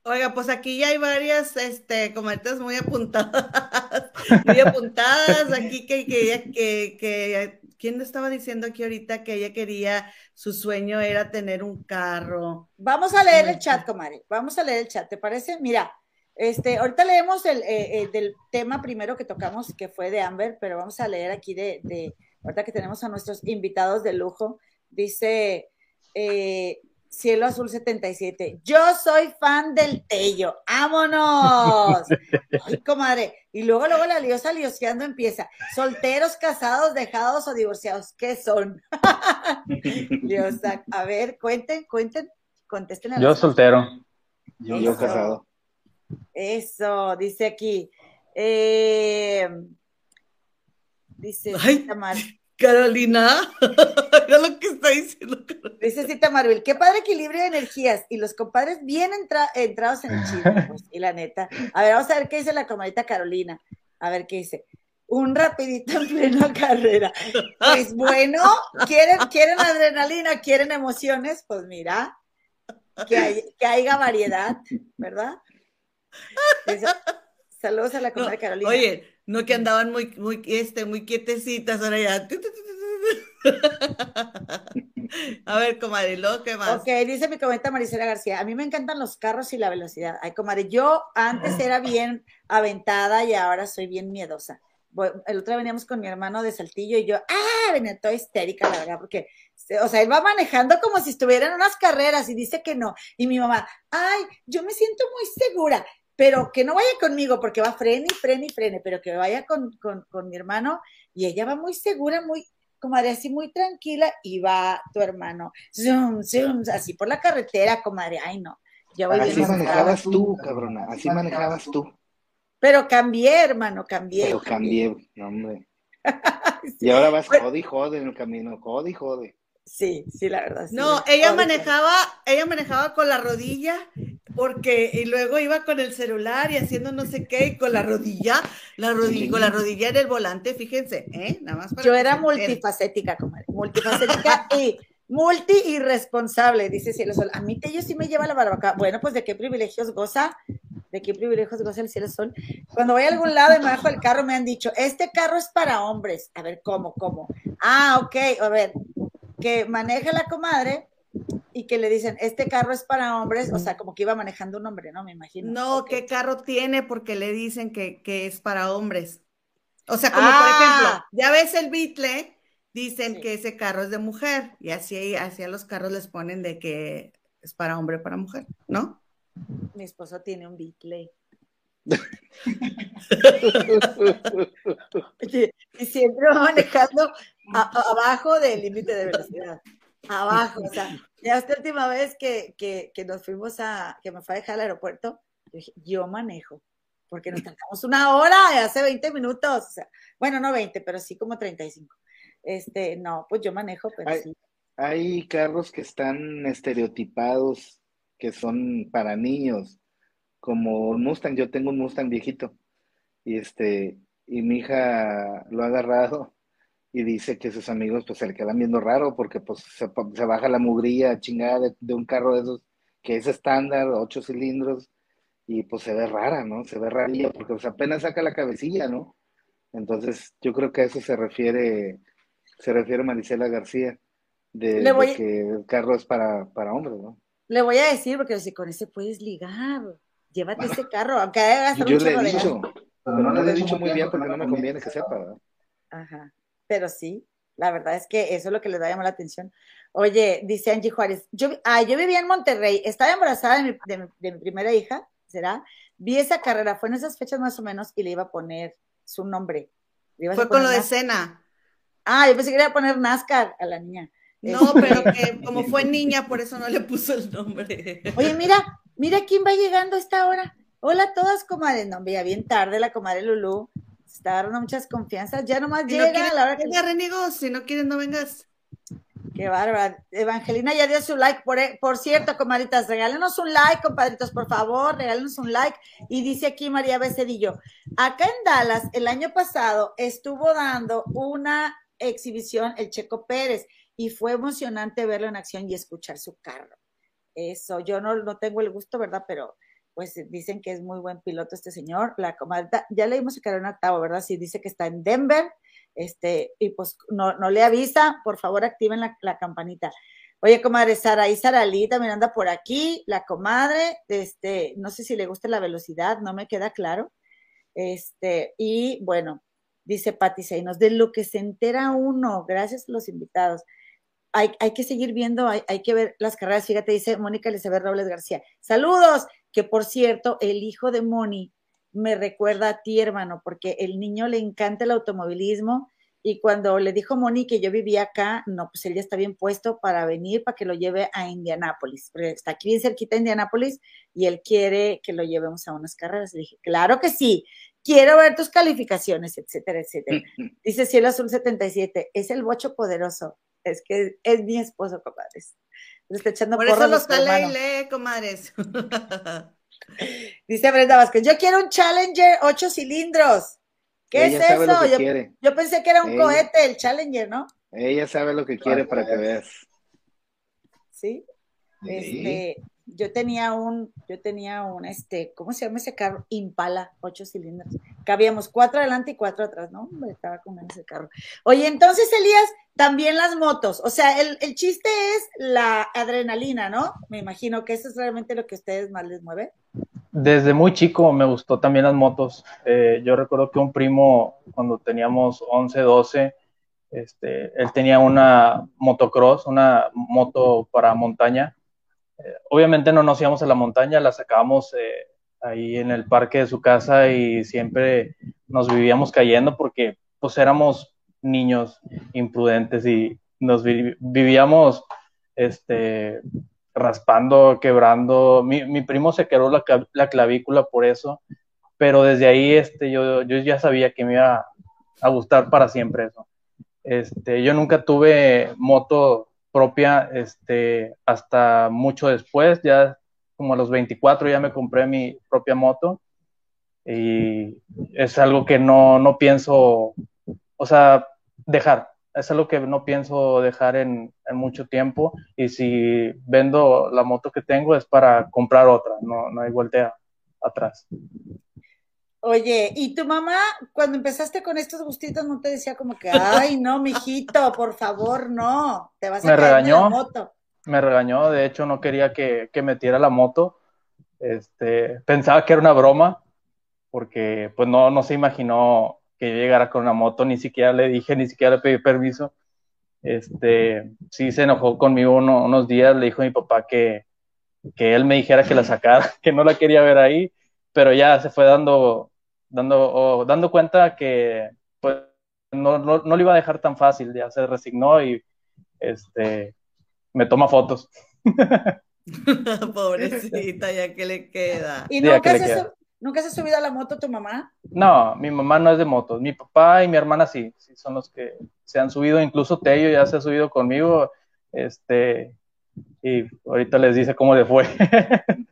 Oiga, pues aquí ya hay varias este, cometas muy apuntadas, muy apuntadas aquí que, que, que, que, ¿quién estaba diciendo aquí ahorita que ella quería, su sueño era tener un carro? Vamos a leer el chat, comadre, vamos a leer el chat, ¿te parece? Mira, este, ahorita leemos el, eh, el, del tema primero que tocamos, que fue de Amber, pero vamos a leer aquí de, de ahorita que tenemos a nuestros invitados de lujo, dice... Eh, Cielo Azul 77. Yo soy fan del Tello. ¡Vámonos! Ay, comadre. Y luego, luego la liosa lioseando empieza. Solteros, casados, dejados o divorciados. ¿Qué son? liosa. A ver, cuenten, cuenten, contesten. A Yo soltero. Yo, yo casado. Eso, dice aquí. Eh, dice Ay. Carolina, mira lo que está diciendo Carolina. dice Cita Marvel, qué padre equilibrio de energías y los compadres bien entra- entrados en el chisme, pues, y la neta. A ver, vamos a ver qué dice la comadita Carolina. A ver qué dice. Un rapidito en plena carrera. Pues bueno, quieren, quieren adrenalina, quieren emociones, pues mira, que, hay- que haya variedad, ¿verdad? Dice, saludos a la comadre No, Carolina. Oye, no que andaban muy, muy, este, muy quietecitas, ahora ya. A ver, comadre, ¿lo qué más? Ok, dice mi comenta Marisela García, a mí me encantan los carros y la velocidad. Ay, comadre, yo antes era bien aventada y ahora soy bien miedosa. El otro día veníamos con mi hermano de Saltillo y yo, ah, venía toda histérica, la verdad, porque, o sea, él va manejando como si estuviera en unas carreras y dice que no. Y mi mamá, ay, yo me siento muy segura, pero que no vaya conmigo porque va frene y frene y frene, pero que vaya con, con, con mi hermano y ella va muy segura, muy, comadre, así muy tranquila y va tu hermano, zoom, zoom, así por la carretera, comadre, ay no, yo voy Así manejabas tú, cabrona. Así manejabas tú. Pero cambié, hermano, cambié. Pero cambié, no, hombre. Y ahora vas jode y jode en el camino, jode y jode. Sí, sí, la verdad. sí. No, ella manejaba, ella manejaba con la rodilla, porque, y luego iba con el celular y haciendo no sé qué, y con la rodilla, la rodilla, con la rodilla en el volante, fíjense, ¿eh? Nada más para Yo era multifacética, comadre, multifacética y multi irresponsable, dice Cielo Sol. A mí Tello sí me lleva la barbacoa. Bueno, pues de qué privilegios goza, de qué privilegios goza el Cielo Sol. Cuando voy a algún lado y me bajo el carro, me han dicho, este carro es para hombres. A ver, ¿cómo, cómo? Ah, ok, a ver, que maneja la comadre y que le dicen, este carro es para hombres, o sea, como que iba manejando un hombre, ¿no? Me imagino. No. ¿qué carro tiene? Porque le dicen que, que es para hombres. O sea, como por Ah. ejemplo, ya ves el Beatle, dicen Sí. que ese carro es de mujer, y así, así a los carros les ponen de que es para hombre para mujer, ¿no? Mi esposo tiene un Beatle. Y, siempre va manejando a- abajo del límite de velocidad. Abajo, o sea, ya esta última vez que, que, que nos fuimos a, que me fue a dejar al aeropuerto, yo dije, yo manejo, porque nos tardamos una hora, hace 20 minutos, o sea, bueno, no 20, pero sí como 35. Este, no, pues yo manejo, pero sí. Hay carros que están estereotipados, que son para niños, como un Mustang. Yo tengo un Mustang viejito y este y mi hija lo ha agarrado y dice que sus amigos pues se le quedan viendo raro porque pues se, se baja la mugrilla chingada de, de un carro de esos que es estándar, ocho cilindros y pues se ve rara, ¿no? Se ve rarilla porque pues apenas saca la cabecilla, ¿no? Entonces yo creo que a eso se refiere, se refiere Marisela García, de, de que el carro es para, para hombres, ¿no? Le voy a decir, porque si con ese puedes ligar, llévate ese carro, aunque haya Y gastar yo un le he chorro de gas. dicho, pero no le he dicho muy bien porque no me conviene que sepa, ¿verdad? Ajá, pero sí, la verdad es que eso es lo que les da llamar la atención. Oye, dice Angie Juárez, yo, vi- ah, yo vivía en Monterrey, estaba embarazada de mi, de mi- de mi primera hija, ¿será? Vi esa carrera, fue en esas fechas más o menos y le iba a poner su nombre. Fue con lo de cena. Ah, yo pensé que le iba a poner NASCAR a la niña. No, pero que como fue niña, por eso no le puso el nombre. Oye, mira, mira quién va llegando a esta hora. Hola a todas, comadres. No, ya bien tarde la comadre Lulú. Se está dando muchas confianzas. Ya nomás Si no llega a la hora que... venga, Renigo, si no quieres, no vengas. Qué bárbara. Evangelina ya dio su like. Por, por cierto, comadritas, regálenos un like, compadritos, por favor, regálenos un like. Y dice aquí María Becedillo, acá en Dallas, el año pasado, estuvo dando una exhibición el Checo Pérez y fue emocionante verlo en acción y escuchar su carro. Eso, yo no, no tengo el gusto, ¿verdad? Pero pues dicen que es muy buen piloto este señor. La comadrita, ya leímos a Carolina Octavo, ¿verdad? Sí, dice que está en Denver este, y pues no, no le avisa, por favor activen la, campanita. Oye, comadre Sara, y Saralí también anda por aquí, la comadre, este, no sé si le gusta la velocidad, no me queda claro. Este, y bueno, dice Pati Seinos, de lo que se entera uno, gracias a los invitados. Hay, hay que seguir viendo, hay, hay que ver las carreras, fíjate, dice Mónica Elizabeth Robles García. Saludos, que por cierto, el hijo de Moni me recuerda a ti, hermano, porque el niño le encanta el automovilismo Y cuando le dijo Moni que yo vivía acá, no, pues él ya está bien puesto para venir, para que lo lleve a Indianápolis. Porque está aquí bien cerquita de Indianápolis y él quiere que lo llevemos a unas carreras. Le dije, claro que sí, quiero ver tus calificaciones, etcétera, etcétera. Dice Cielo Azul 77, es el bocho poderoso. Es que es mi esposo, compadres. Le está echando Por eso los sale y lee, comadres. Dice Brenda Vázquez, yo quiero un Challenger 8 cilindros. ¿Qué Ella es sabe lo eso? que Yo, quiere. yo pensé que era un Ella. cohete, el Challenger, ¿no? Ella sabe lo que quiere para que veas. Sí. Sí. Este, yo tenía un, yo tenía un, este, ¿cómo se llama ese carro? Impala, ocho cilindros. Cabíamos cuatro adelante y cuatro atrás, ¿no? Hombre, estaba con ese carro. Oye, entonces, Elías, también las motos. O sea, el, el chiste es la adrenalina, ¿no? Me imagino que eso es realmente lo que a ustedes más les mueve. Desde muy chico me gustó también las motos. Eh, yo recuerdo que un primo, cuando teníamos 11, 12, este, él tenía una motocross, una moto para montaña. Obviamente no nos íbamos a la montaña, la sacábamos eh, ahí en el parque de su casa y siempre nos vivíamos cayendo porque pues éramos niños imprudentes y nos vi- vivíamos este, raspando, quebrando. Mi, mi primo se quebró la, la clavícula por eso, pero desde ahí este, yo, yo ya sabía que me iba a gustar para siempre eso. Este, yo nunca tuve moto propia este, hasta mucho después, ya como a los 24 ya me compré mi propia moto y es algo que no, no pienso, o sea, dejar. Es algo que no pienso dejar en, en mucho tiempo y si vendo la moto que tengo es para comprar otra, no, no hay vuelta atrás. Oye, ¿y tu mamá cuando empezaste con estos gustitos no te decía como que, ay, no, mijito, por favor, no, te vas a Me caer de la regañó. moto? me regañó, de hecho no quería que, que metiera la moto, este, pensaba que era una broma, porque pues no, no se imaginó que yo llegara con una moto, ni siquiera le dije, ni siquiera le pedí permiso, este, sí se enojó conmigo uno- unos días, le dijo a mi papá que, que él me dijera que la sacara, que no la quería ver ahí, pero ya se fue dando, dando, o dando cuenta que pues no, no, no lo iba a dejar tan fácil, ya se resignó y este, me toma fotos. Pobrecita, ya que le queda. ¿Y Sí, ¿a nunca se, queda? nunca se ha subido a la moto tu mamá? No, mi mamá no es de motos, mi papá y mi hermana sí, sí son los que se han subido, incluso Tello ya se ha subido conmigo, este, y ahorita les dice cómo le fue.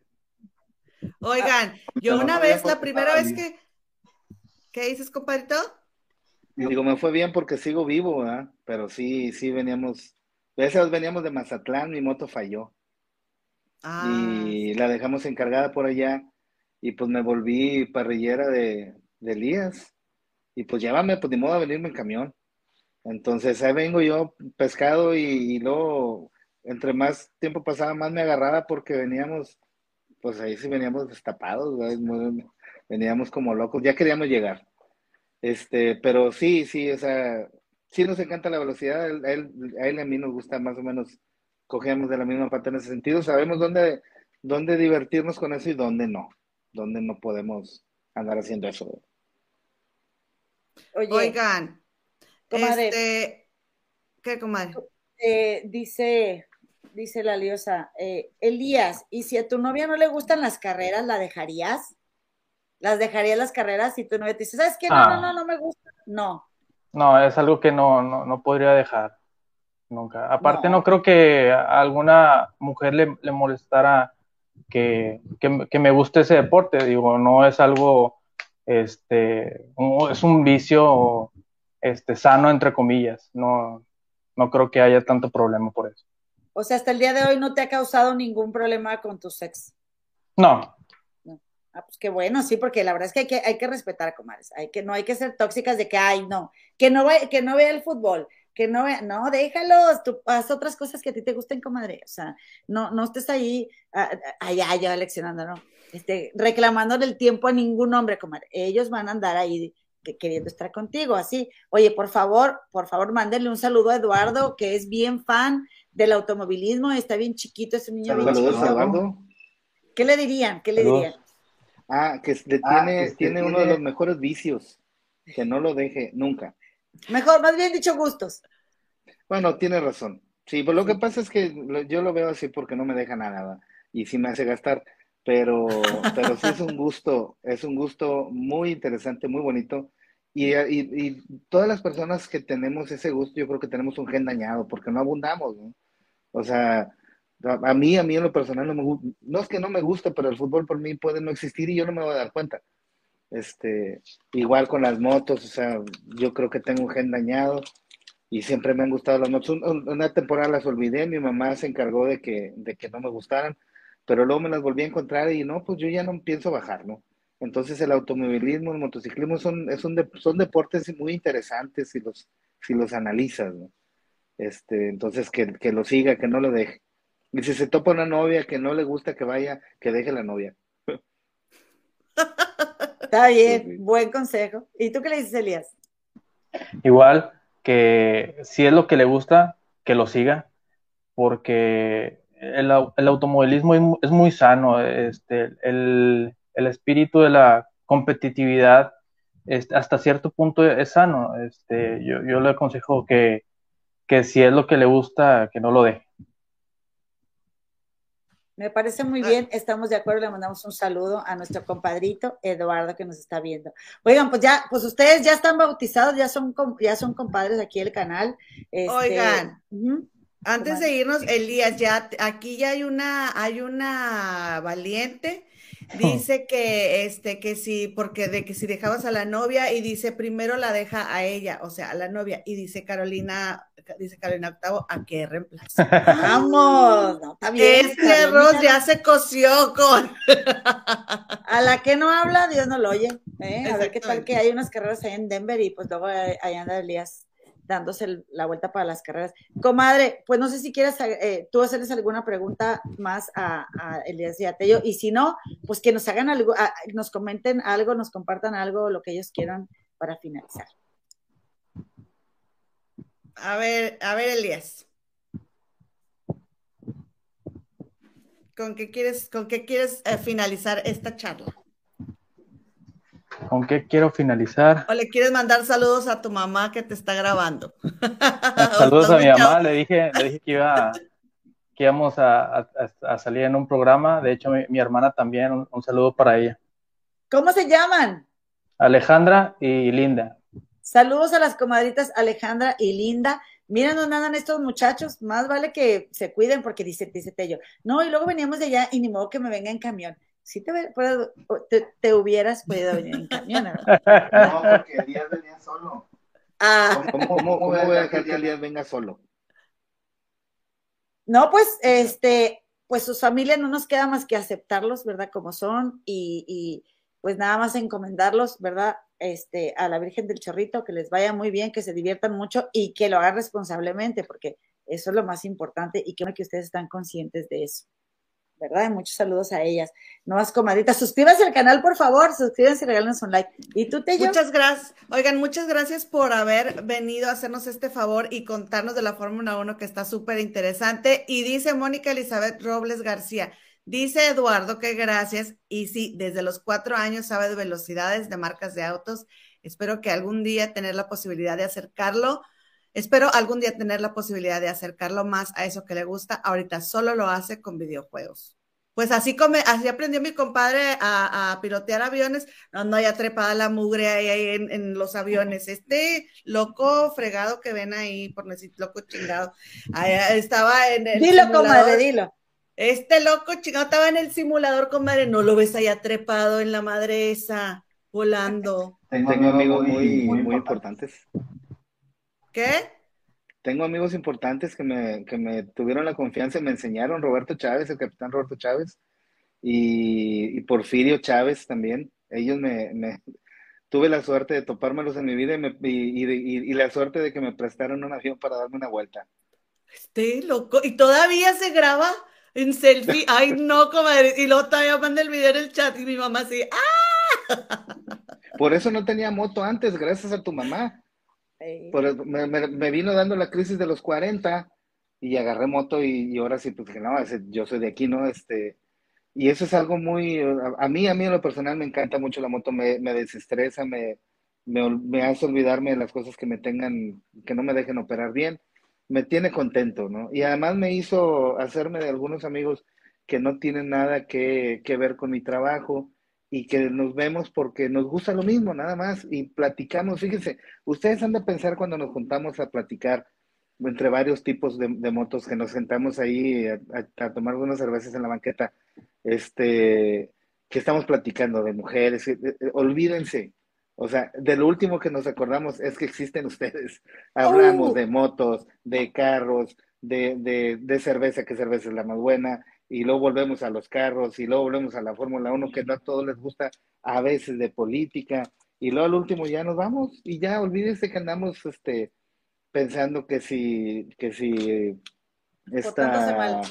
Oigan, yo Pero una vez, la primera vez que. ¿Qué dices, compadrito? Digo, me fue bien porque sigo vivo, ¿verdad? Pero sí, sí veníamos, esas veníamos de Mazatlán, mi moto falló Ah, y la dejamos encargada por allá y pues me volví parrillera de, de Elías y pues llévame, pues ni modo a venirme en camión. Entonces ahí vengo yo pescado y, y luego entre más tiempo pasaba más me agarraba porque veníamos, pues ahí sí veníamos destapados, ¿verdad? Veníamos como locos, ya queríamos llegar. Este, pero sí, sí, o sea, sí nos encanta la velocidad, a él, a él, a él y a mí nos gusta más o menos, cogemos de la misma pata en ese sentido, sabemos dónde, dónde divertirnos con eso y dónde no, dónde no podemos andar haciendo eso. Oye, Oigan, comadre, este. ¿Qué, comadre? eh, dice, dice la liosa, eh, Elías, ¿y si a tu novia no le gustan las carreras, la dejarías? ¿Las dejarías las carreras si tu novia te dice, ¿sabes qué? No, Ah. no, no, no me gusta. No. No, es algo que no, no, no podría dejar nunca. Aparte, No. no, creo que a alguna mujer le, le molestara que, que, que me guste ese deporte. Digo, no es algo, este, un- es un vicio, este, sano, entre comillas. No, no creo que haya tanto problema por eso. O sea, hasta el día de hoy no te ha causado ningún problema con tu sex. No, Ah, pues qué bueno, sí, porque la verdad es que hay que, hay que respetar, comadres. Hay que, no hay que ser tóxicas de que, ay, no, que no, ve- que no vea el fútbol, que no vea, no, déjalos, tú haz otras cosas que a ti te gusten, comadre. O sea, no, no estés ahí, ah, ah, allá, ya leccionando, ¿no? Este, reclamándole el tiempo a ningún hombre, comadre. Ellos van a andar ahí que- queriendo estar contigo, así. Oye, por favor, por favor, mándenle un saludo a Eduardo, que es bien fan del automovilismo, está bien chiquito, es un niño bien Saludos, chiquito. Eduardo. ¿Qué le dirían? ¿Qué le Saludos. dirían? Ah, que le Ah, tiene, que tiene tiene- uno de los mejores vicios, que no lo deje nunca. Mejor, más bien dicho, gustos. Bueno, tiene razón. Sí, pues lo que pasa es que lo- yo lo veo así porque no me deja nada y sí me hace gastar, pero, pero sí es un gusto, es un gusto muy interesante, muy bonito. Y, y, y todas las personas que tenemos ese gusto, yo creo que tenemos un gen dañado porque no abundamos, ¿no? O sea, a, mí, a mí en lo personal no me gusta, no es que no me guste, pero el fútbol por mí puede no existir y yo no me voy a dar cuenta. Este, igual con las motos, o sea, yo creo que tengo un gen dañado y siempre me han gustado las motos. Un- un- una temporada las olvidé, mi mamá se encargó de que, de que no me gustaran, pero luego me las volví a encontrar y no, pues yo ya no pienso bajar, ¿no? Entonces el automovilismo, el motociclismo son, es un de- son deportes muy interesantes si los, si los analizas, ¿no? Este, entonces que, que lo siga, que no lo deje. Y si se topa una novia que no le gusta que vaya, que deje la novia. Está bien, Sí, sí. buen consejo. ¿Y tú qué le dices, Elías? Igual que si es lo que le gusta, que lo siga, porque el, el automovilismo es muy sano, este, el, el espíritu de la competitividad este, hasta cierto punto es sano. Este, yo, yo le aconsejo que, que si es lo que le gusta, que no lo deje. Me parece muy bien, estamos de acuerdo, le mandamos un saludo a nuestro compadrito Eduardo que nos está viendo. Oigan, pues ya, pues ustedes ya están bautizados, ya son, ya son compadres aquí del canal. Este, Oigan. Antes de irnos, Elías, ya aquí ya hay una, hay una valiente. Dice que este, que si, porque de que si dejabas a la novia, y dice primero la deja a ella, o sea, a la novia, y dice Carolina, dice Carolina Octavo, ¿a qué reemplazo? Vamos, no, está bien. Este Carolina. arroz ya se coció con. A la que no habla, Dios no lo oye. ¿eh? A ver qué tal que hay unas carreras ahí en Denver y pues luego ahí ahí anda Elías dándose la vuelta para las carreras. Comadre, pues no sé si quieres eh, tú hacerles alguna pregunta más a, a Elías y a Tello, y si no, pues que nos hagan algo, a- nos comenten algo, nos compartan algo, lo que ellos quieran para finalizar. A ver, a ver, Elías. ¿Con qué quieres, con qué quieres eh, finalizar esta charla? ¿Con qué quiero finalizar? ¿O le quieres mandar saludos a tu mamá que te está grabando? Saludos a mi mamá, le dije, le dije que iba, que íbamos a, a- a salir en un programa, de hecho mi, mi hermana también, un, un saludo para ella. ¿Cómo se llaman? Alejandra y Linda. Saludos a las comadritas Alejandra y Linda. Miren dónde andan estos muchachos. Más vale que se cuiden porque dice, dice Tello. No, y luego veníamos de allá y ni modo que me venga en camión. Si te, puedo- te, te hubieras podido venir en camión, ¿verdad? No, porque Elías venía solo. Ah, ¿Cómo, cómo, cómo voy a dejar que Elías venga solo? no, pues, este, pues sus familias no nos queda más que aceptarlos, ¿verdad? Como son y, y, pues nada más encomendarlos, ¿verdad? Este, a la Virgen del Chorrito, que les vaya muy bien, que se diviertan mucho y que lo hagan responsablemente, porque eso es lo más importante y creo que ustedes están conscientes de eso. ¿Verdad? Muchos saludos a ellas. Nuevas comadritas, suscríbanse al canal, por favor, suscríbanse y regálenos un like. ¿Y tú, Tello? Muchas gracias. Oigan, muchas gracias por haber venido a hacernos este favor y contarnos de la Fórmula 1 que está súper interesante. Y dice Mónica Elizabeth Robles García, dice Eduardo que gracias. Y sí, desde los cuatro años sabe de velocidades de marcas de autos. Espero que algún día tener la posibilidad de acercarlo. Espero algún día tener la posibilidad de acercarlo más a eso que le gusta. Ahorita solo lo hace con videojuegos. Pues así, come, así aprendió mi compadre a, a pilotear aviones. No, no, ya trepada la mugre ahí, ahí en, en los aviones. Este loco fregado que ven ahí, por decir loco chingado, ahí estaba en el Dilo, comadre, dilo. Este loco chingado estaba en el simulador, comadre. No lo ves allá trepado en la madre esa, volando. Tengo amigos muy, muy importantes. ¿Qué? Tengo amigos importantes que me, que me tuvieron la confianza y me enseñaron, Roberto Chávez, el capitán Roberto Chávez, y, y Porfirio Chávez también. Ellos me, me- tuve la suerte de topármelos en mi vida y, me- y- y- y- y la suerte de que me prestaron un avión para darme una vuelta. Este loco. Y todavía se graba en selfie. Ay, no, comadre. Y luego todavía manda el video en el chat y mi mamá así, ¡ah! Por eso no tenía moto antes, gracias a tu mamá. Por me, me- me vino dando la crisis de los 40 y agarré moto y, y ahora sí, pues dije, no, yo soy de aquí, ¿no? Este, y eso es algo muy, a, a mí, a mí en lo personal me encanta mucho la moto, me, me desestresa, me, me hace olvidarme de las cosas que me tengan, que no me dejen operar bien, me tiene contento, ¿no? Y además me hizo hacerme de algunos amigos que no tienen nada que, que ver con mi trabajo y que nos vemos porque nos gusta lo mismo, nada más, y platicamos, fíjense, ustedes han de pensar cuando nos juntamos a platicar entre varios tipos de, motos que nos sentamos ahí a tomar unas cervezas en la banqueta, este, que estamos platicando de mujeres, eh, eh, olvídense, o sea, de lo último que nos acordamos es que existen ustedes. Hablamos Oh. de motos, de carros, de, de, de cerveza, que cerveza es la más buena, y luego volvemos a los carros, y luego volvemos a la Fórmula 1, que no a todos les gusta, a veces de política, y luego al último ya nos vamos, y ya olvídense que andamos este, pensando que si, que si mal. esta...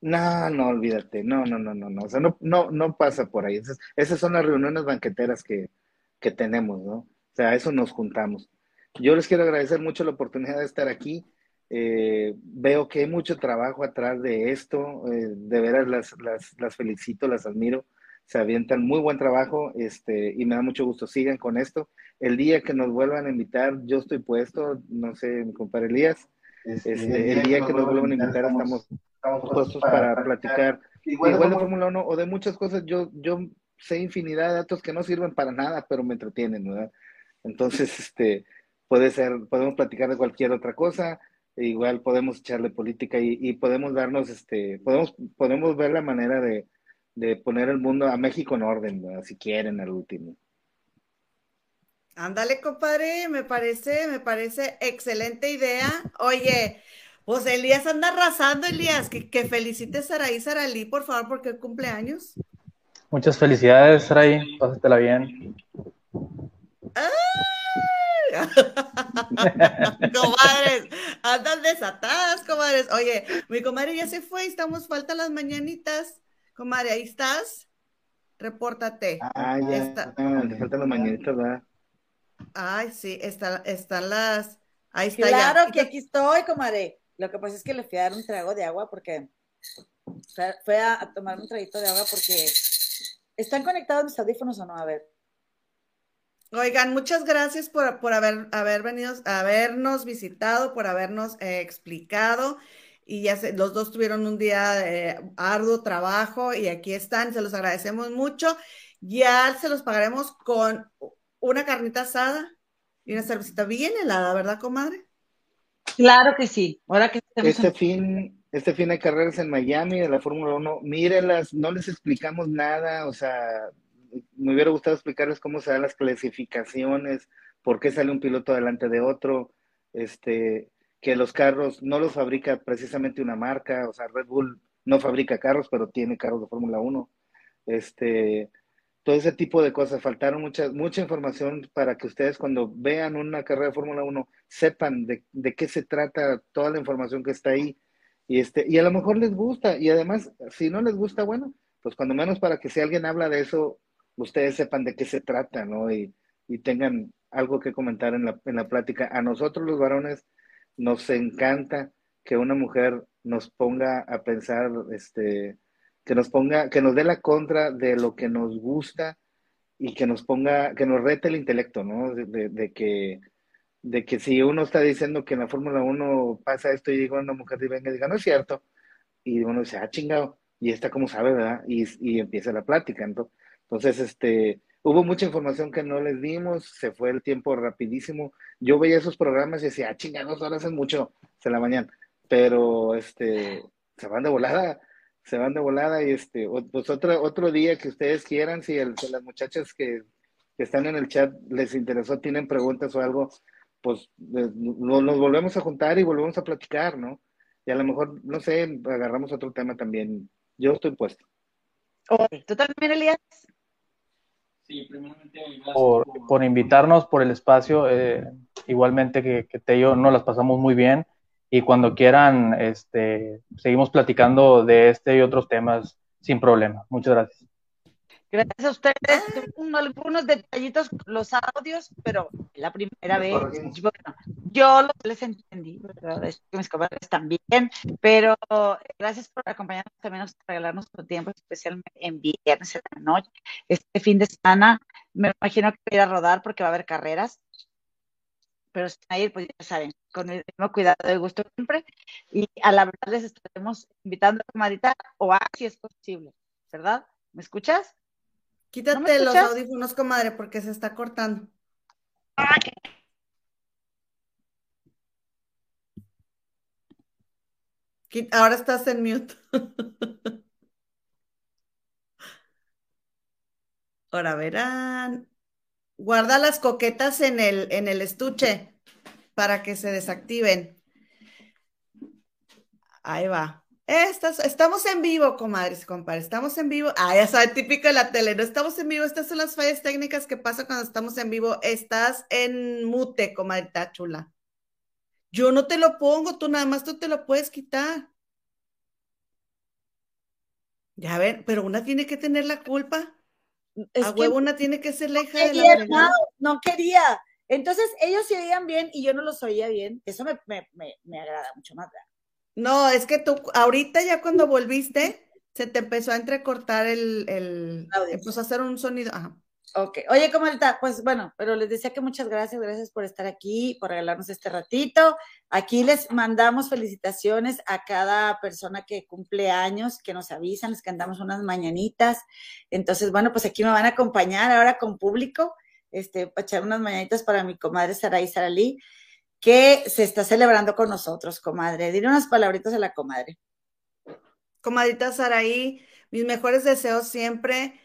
No, no, olvídate, no, no, no, no, no, o sea, no, no, no pasa por ahí. Esas, esas son las reuniones banqueteras que, que tenemos, ¿no? O sea, a eso nos juntamos. Yo les quiero agradecer mucho la oportunidad de estar aquí. Eh, veo que hay mucho trabajo atrás de esto. eh, de veras las, las, las felicito, las admiro. Se avientan muy buen trabajo este, y me da mucho gusto. Sigan con esto. El día que nos vuelvan a invitar, yo estoy puesto, no sé, mi compadre Elías. Este, el día que nos vuelvan a invitar, estamos puestos para platicar igual de Fórmula 1 o de muchas cosas. Yo, yo sé infinidad de datos que no sirven para nada, pero me entretienen, ¿verdad? Entonces, este, puede ser, podemos platicar de cualquier otra cosa, igual podemos echarle política y, podemos darnos, este, podemos, podemos ver la manera de, de poner el mundo a México en orden, ¿verdad? si quieren, al último. Ándale, compadre, me parece, me parece excelente idea. Oye, pues Elías anda arrasando, Elías, que, que felicites a Saraí Saralí, por favor, porque es cumpleaños. Muchas felicidades, Saraí. Pásatela bien. comadres, andan desatadas, comadres. Oye, mi comadre ya se fue, estamos, falta las mañanitas. Comadre, ahí estás. Repórtate. Ah, ya, Está- ah, faltan las mañanitas, ¿verdad? Ay, sí, está, están las. Ahí está Claro ya. que aquí estoy, comadre. Lo que pasa es que le fui a dar un trago de agua porque fue, fue a, a tomar un traguito de agua porque están conectados mis audífonos o no, a ver. Oigan, muchas gracias por, por haber, haber venido, habernos visitado, por habernos eh, explicado. Y ya se- los dos tuvieron un día de arduo trabajo y aquí están, se los agradecemos mucho. Ya se los pagaremos con una carnita asada y una cervecita bien helada, ¿verdad, comadre? Claro que sí. Ahora que Este en- fin, este fin hay carreras en Miami de la Fórmula 1. Mírenlas, no les explicamos nada, o sea, me hubiera gustado explicarles cómo se dan las clasificaciones, por qué sale un piloto delante de otro, este, que los carros no los fabrica precisamente una marca, o sea, Red Bull no fabrica carros, pero tiene carros de Fórmula 1. Este, todo ese tipo de cosas. Faltaron mucha, mucha información para que ustedes cuando vean una carrera de Fórmula 1 sepan de, de qué se trata toda la información que está ahí. Y, este, y a lo mejor les gusta. Y además, si no les gusta, bueno, pues cuando menos para que si alguien habla de eso, ustedes sepan de qué se trata, ¿no? Y, y tengan algo que comentar en la, en la plática. A nosotros los varones nos encanta que una mujer nos ponga a pensar, este, que nos ponga, que nos dé la contra de lo que nos gusta y que nos ponga, que nos rete el intelecto, ¿no? De, de- de que, de que si uno está diciendo que en la Fórmula 1 pasa esto y llega una mujer y venga y diga, no es cierto, y uno dice, ah, chingado, y esta como sabe, ¿verdad? Y, y empieza la plática. Entonces, este, hubo mucha información que no les dimos, se fue el tiempo rapidísimo. Yo veía esos programas y decía, ah, chinga, dos horas es mucho, se la mañana, pero, este, se van de volada, se van de volada y, este, pues otro, otro día que ustedes quieran, si, el- si las muchachas que, que están en el chat les interesó, tienen preguntas o algo, pues no- nos volvemos a juntar y volvemos a platicar, ¿no? Y a lo mejor, no sé, agarramos otro tema también. Yo estoy puesto. ¿Tú también, Elías? Sí, primeramente por, por invitarnos, por el espacio. eh, igualmente que, que Tello nos las pasamos muy bien. Y cuando quieran, este, seguimos platicando de este y otros temas sin problema. Muchas gracias. Gracias a ustedes. Un- algunos detallitos, los audios, pero la primera vez, bueno, yo les entendí, ¿verdad? Es que mis comadres también, pero gracias por acompañarnos también, por regalarnos tu tiempo, especialmente en viernes en la noche, este fin de semana. Me imagino que va a ir a rodar porque va a haber carreras. Pero si a ir, pues ya saben, con el mismo cuidado y gusto siempre. Y a la verdad les estaremos invitando a comadita o a si es posible, ¿verdad? ¿Me escuchas? Quítate ¿No los audífonos, comadre, porque se está cortando. Qui- Ahora estás en mute. Ahora verán. Guarda las coquetas en el, en el estuche para que se desactiven. Ahí va. Estas, estamos en vivo, comadres y compadres. Estamos en vivo. Ah, ya sabe, típico de la tele. No estamos en vivo. Estas son las fallas técnicas que pasan cuando estamos en vivo. Estás en mute, comadrita chula. Yo no te lo pongo, tú nada más tú te lo puedes quitar. Ya ven, pero una tiene que tener la culpa. Es A huevo una tiene que ser la hija de la quería, fregada. no, no quería. Entonces ellos se oían bien y yo no los oía bien. Eso me, me, me, me agrada mucho más. ¿verdad? No, es que tú, ahorita ya cuando volviste, se te empezó a entrecortar el, el, Audio. empezó a hacer un sonido. Ajá. Ok, oye, comadita, pues bueno, pero les decía que muchas gracias, gracias por estar aquí, por regalarnos este ratito. Aquí les mandamos felicitaciones a cada persona que cumple años, que nos avisan, les cantamos unas mañanitas. Entonces, bueno, pues aquí me van a acompañar ahora con público, este, para echar unas mañanitas para mi comadre Saraí Saralí, que se está celebrando con nosotros, comadre. Dile unas palabritas a la comadre. Comadrita Saraí, mis mejores deseos siempre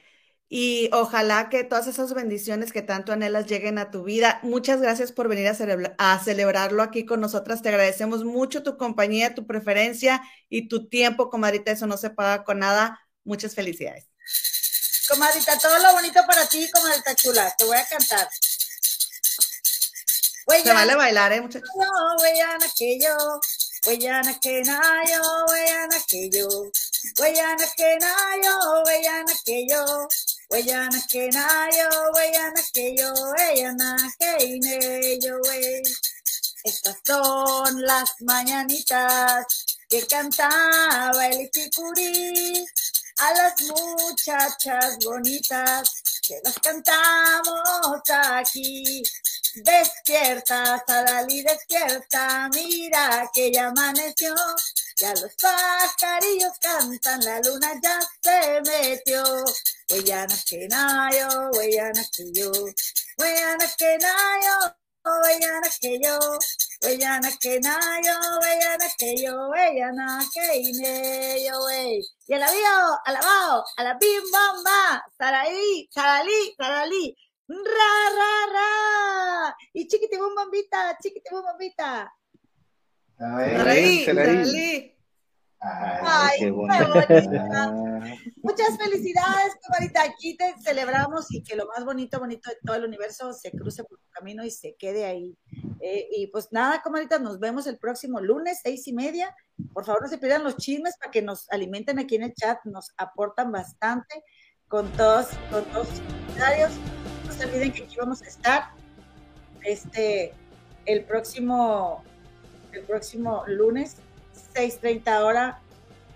y ojalá que todas esas bendiciones que tanto anhelas lleguen a tu vida. Muchas gracias por venir a, celebra- a celebrarlo aquí con nosotras. Te agradecemos mucho tu compañía, tu preferencia y tu tiempo, comadrita. Eso no se paga con nada. Muchas felicidades. Comadrita, todo lo bonito para ti, comadrita chula. Te voy a cantar. Se vale bailar, ¿eh, muchachos? yo, weyana que yo, weyana que na yo, weyana que yo, weyana que na yo, weyana que yo, weyana que na yo, weyana que yo, weyana que yo, wey. Estas son las mañanitas que cantaba el Ipicuri a las muchachas bonitas que las cantamos aquí. Despierta, Sarali, despierta, mira que ya amaneció. Ya los pajarillos cantan, la luna ya se metió. Hueyana que nayo, hueyana que yo, hueyana que nayo, hueyana que yo, hueyana que nayo, hueyana que yo, hueyana que ine yo, wey. Y alabío, alabao, alabim bomba, Saraí, Saralí, Saralí. Ra, ra, ra. Y bombita, chiquitibum bombita. Saraí. Ay, Ay, qué qué bonito. bonita. Muchas felicidades, comadita. Aquí te celebramos y que lo más bonito, bonito de todo el universo se cruce por tu camino y se quede ahí. Eh, y pues nada, comadita, nos vemos el próximo lunes, seis y media. Por favor, no se pierdan los chismes para que nos alimenten aquí en el chat. Nos aportan bastante con todos, con todos sus comentarios. No se olviden que aquí vamos a estar este el próximo el próximo lunes 6:30 hora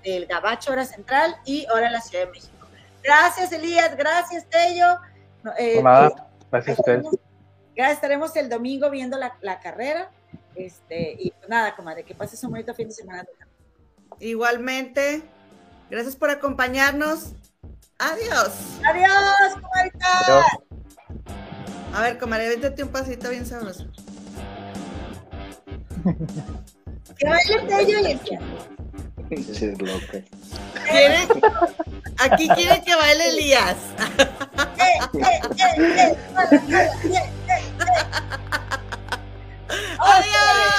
del Gabacho, hora central, y hora en la Ciudad de México. Gracias, Elías, gracias, Tello. No, eh, Por nada, gracias a ustedes. estaremos, ya estaremos el domingo viendo la, la carrera. Este, y pues nada, comadre, que pases un bonito fin de semana. Igualmente, gracias por acompañarnos. Adiós. Adiós, comadita. A ver, comadre, véntate un pasito bien sabroso. que baile Tello y el loca. ¿Quiere? Aquí quiere que baile Elías. Adiós.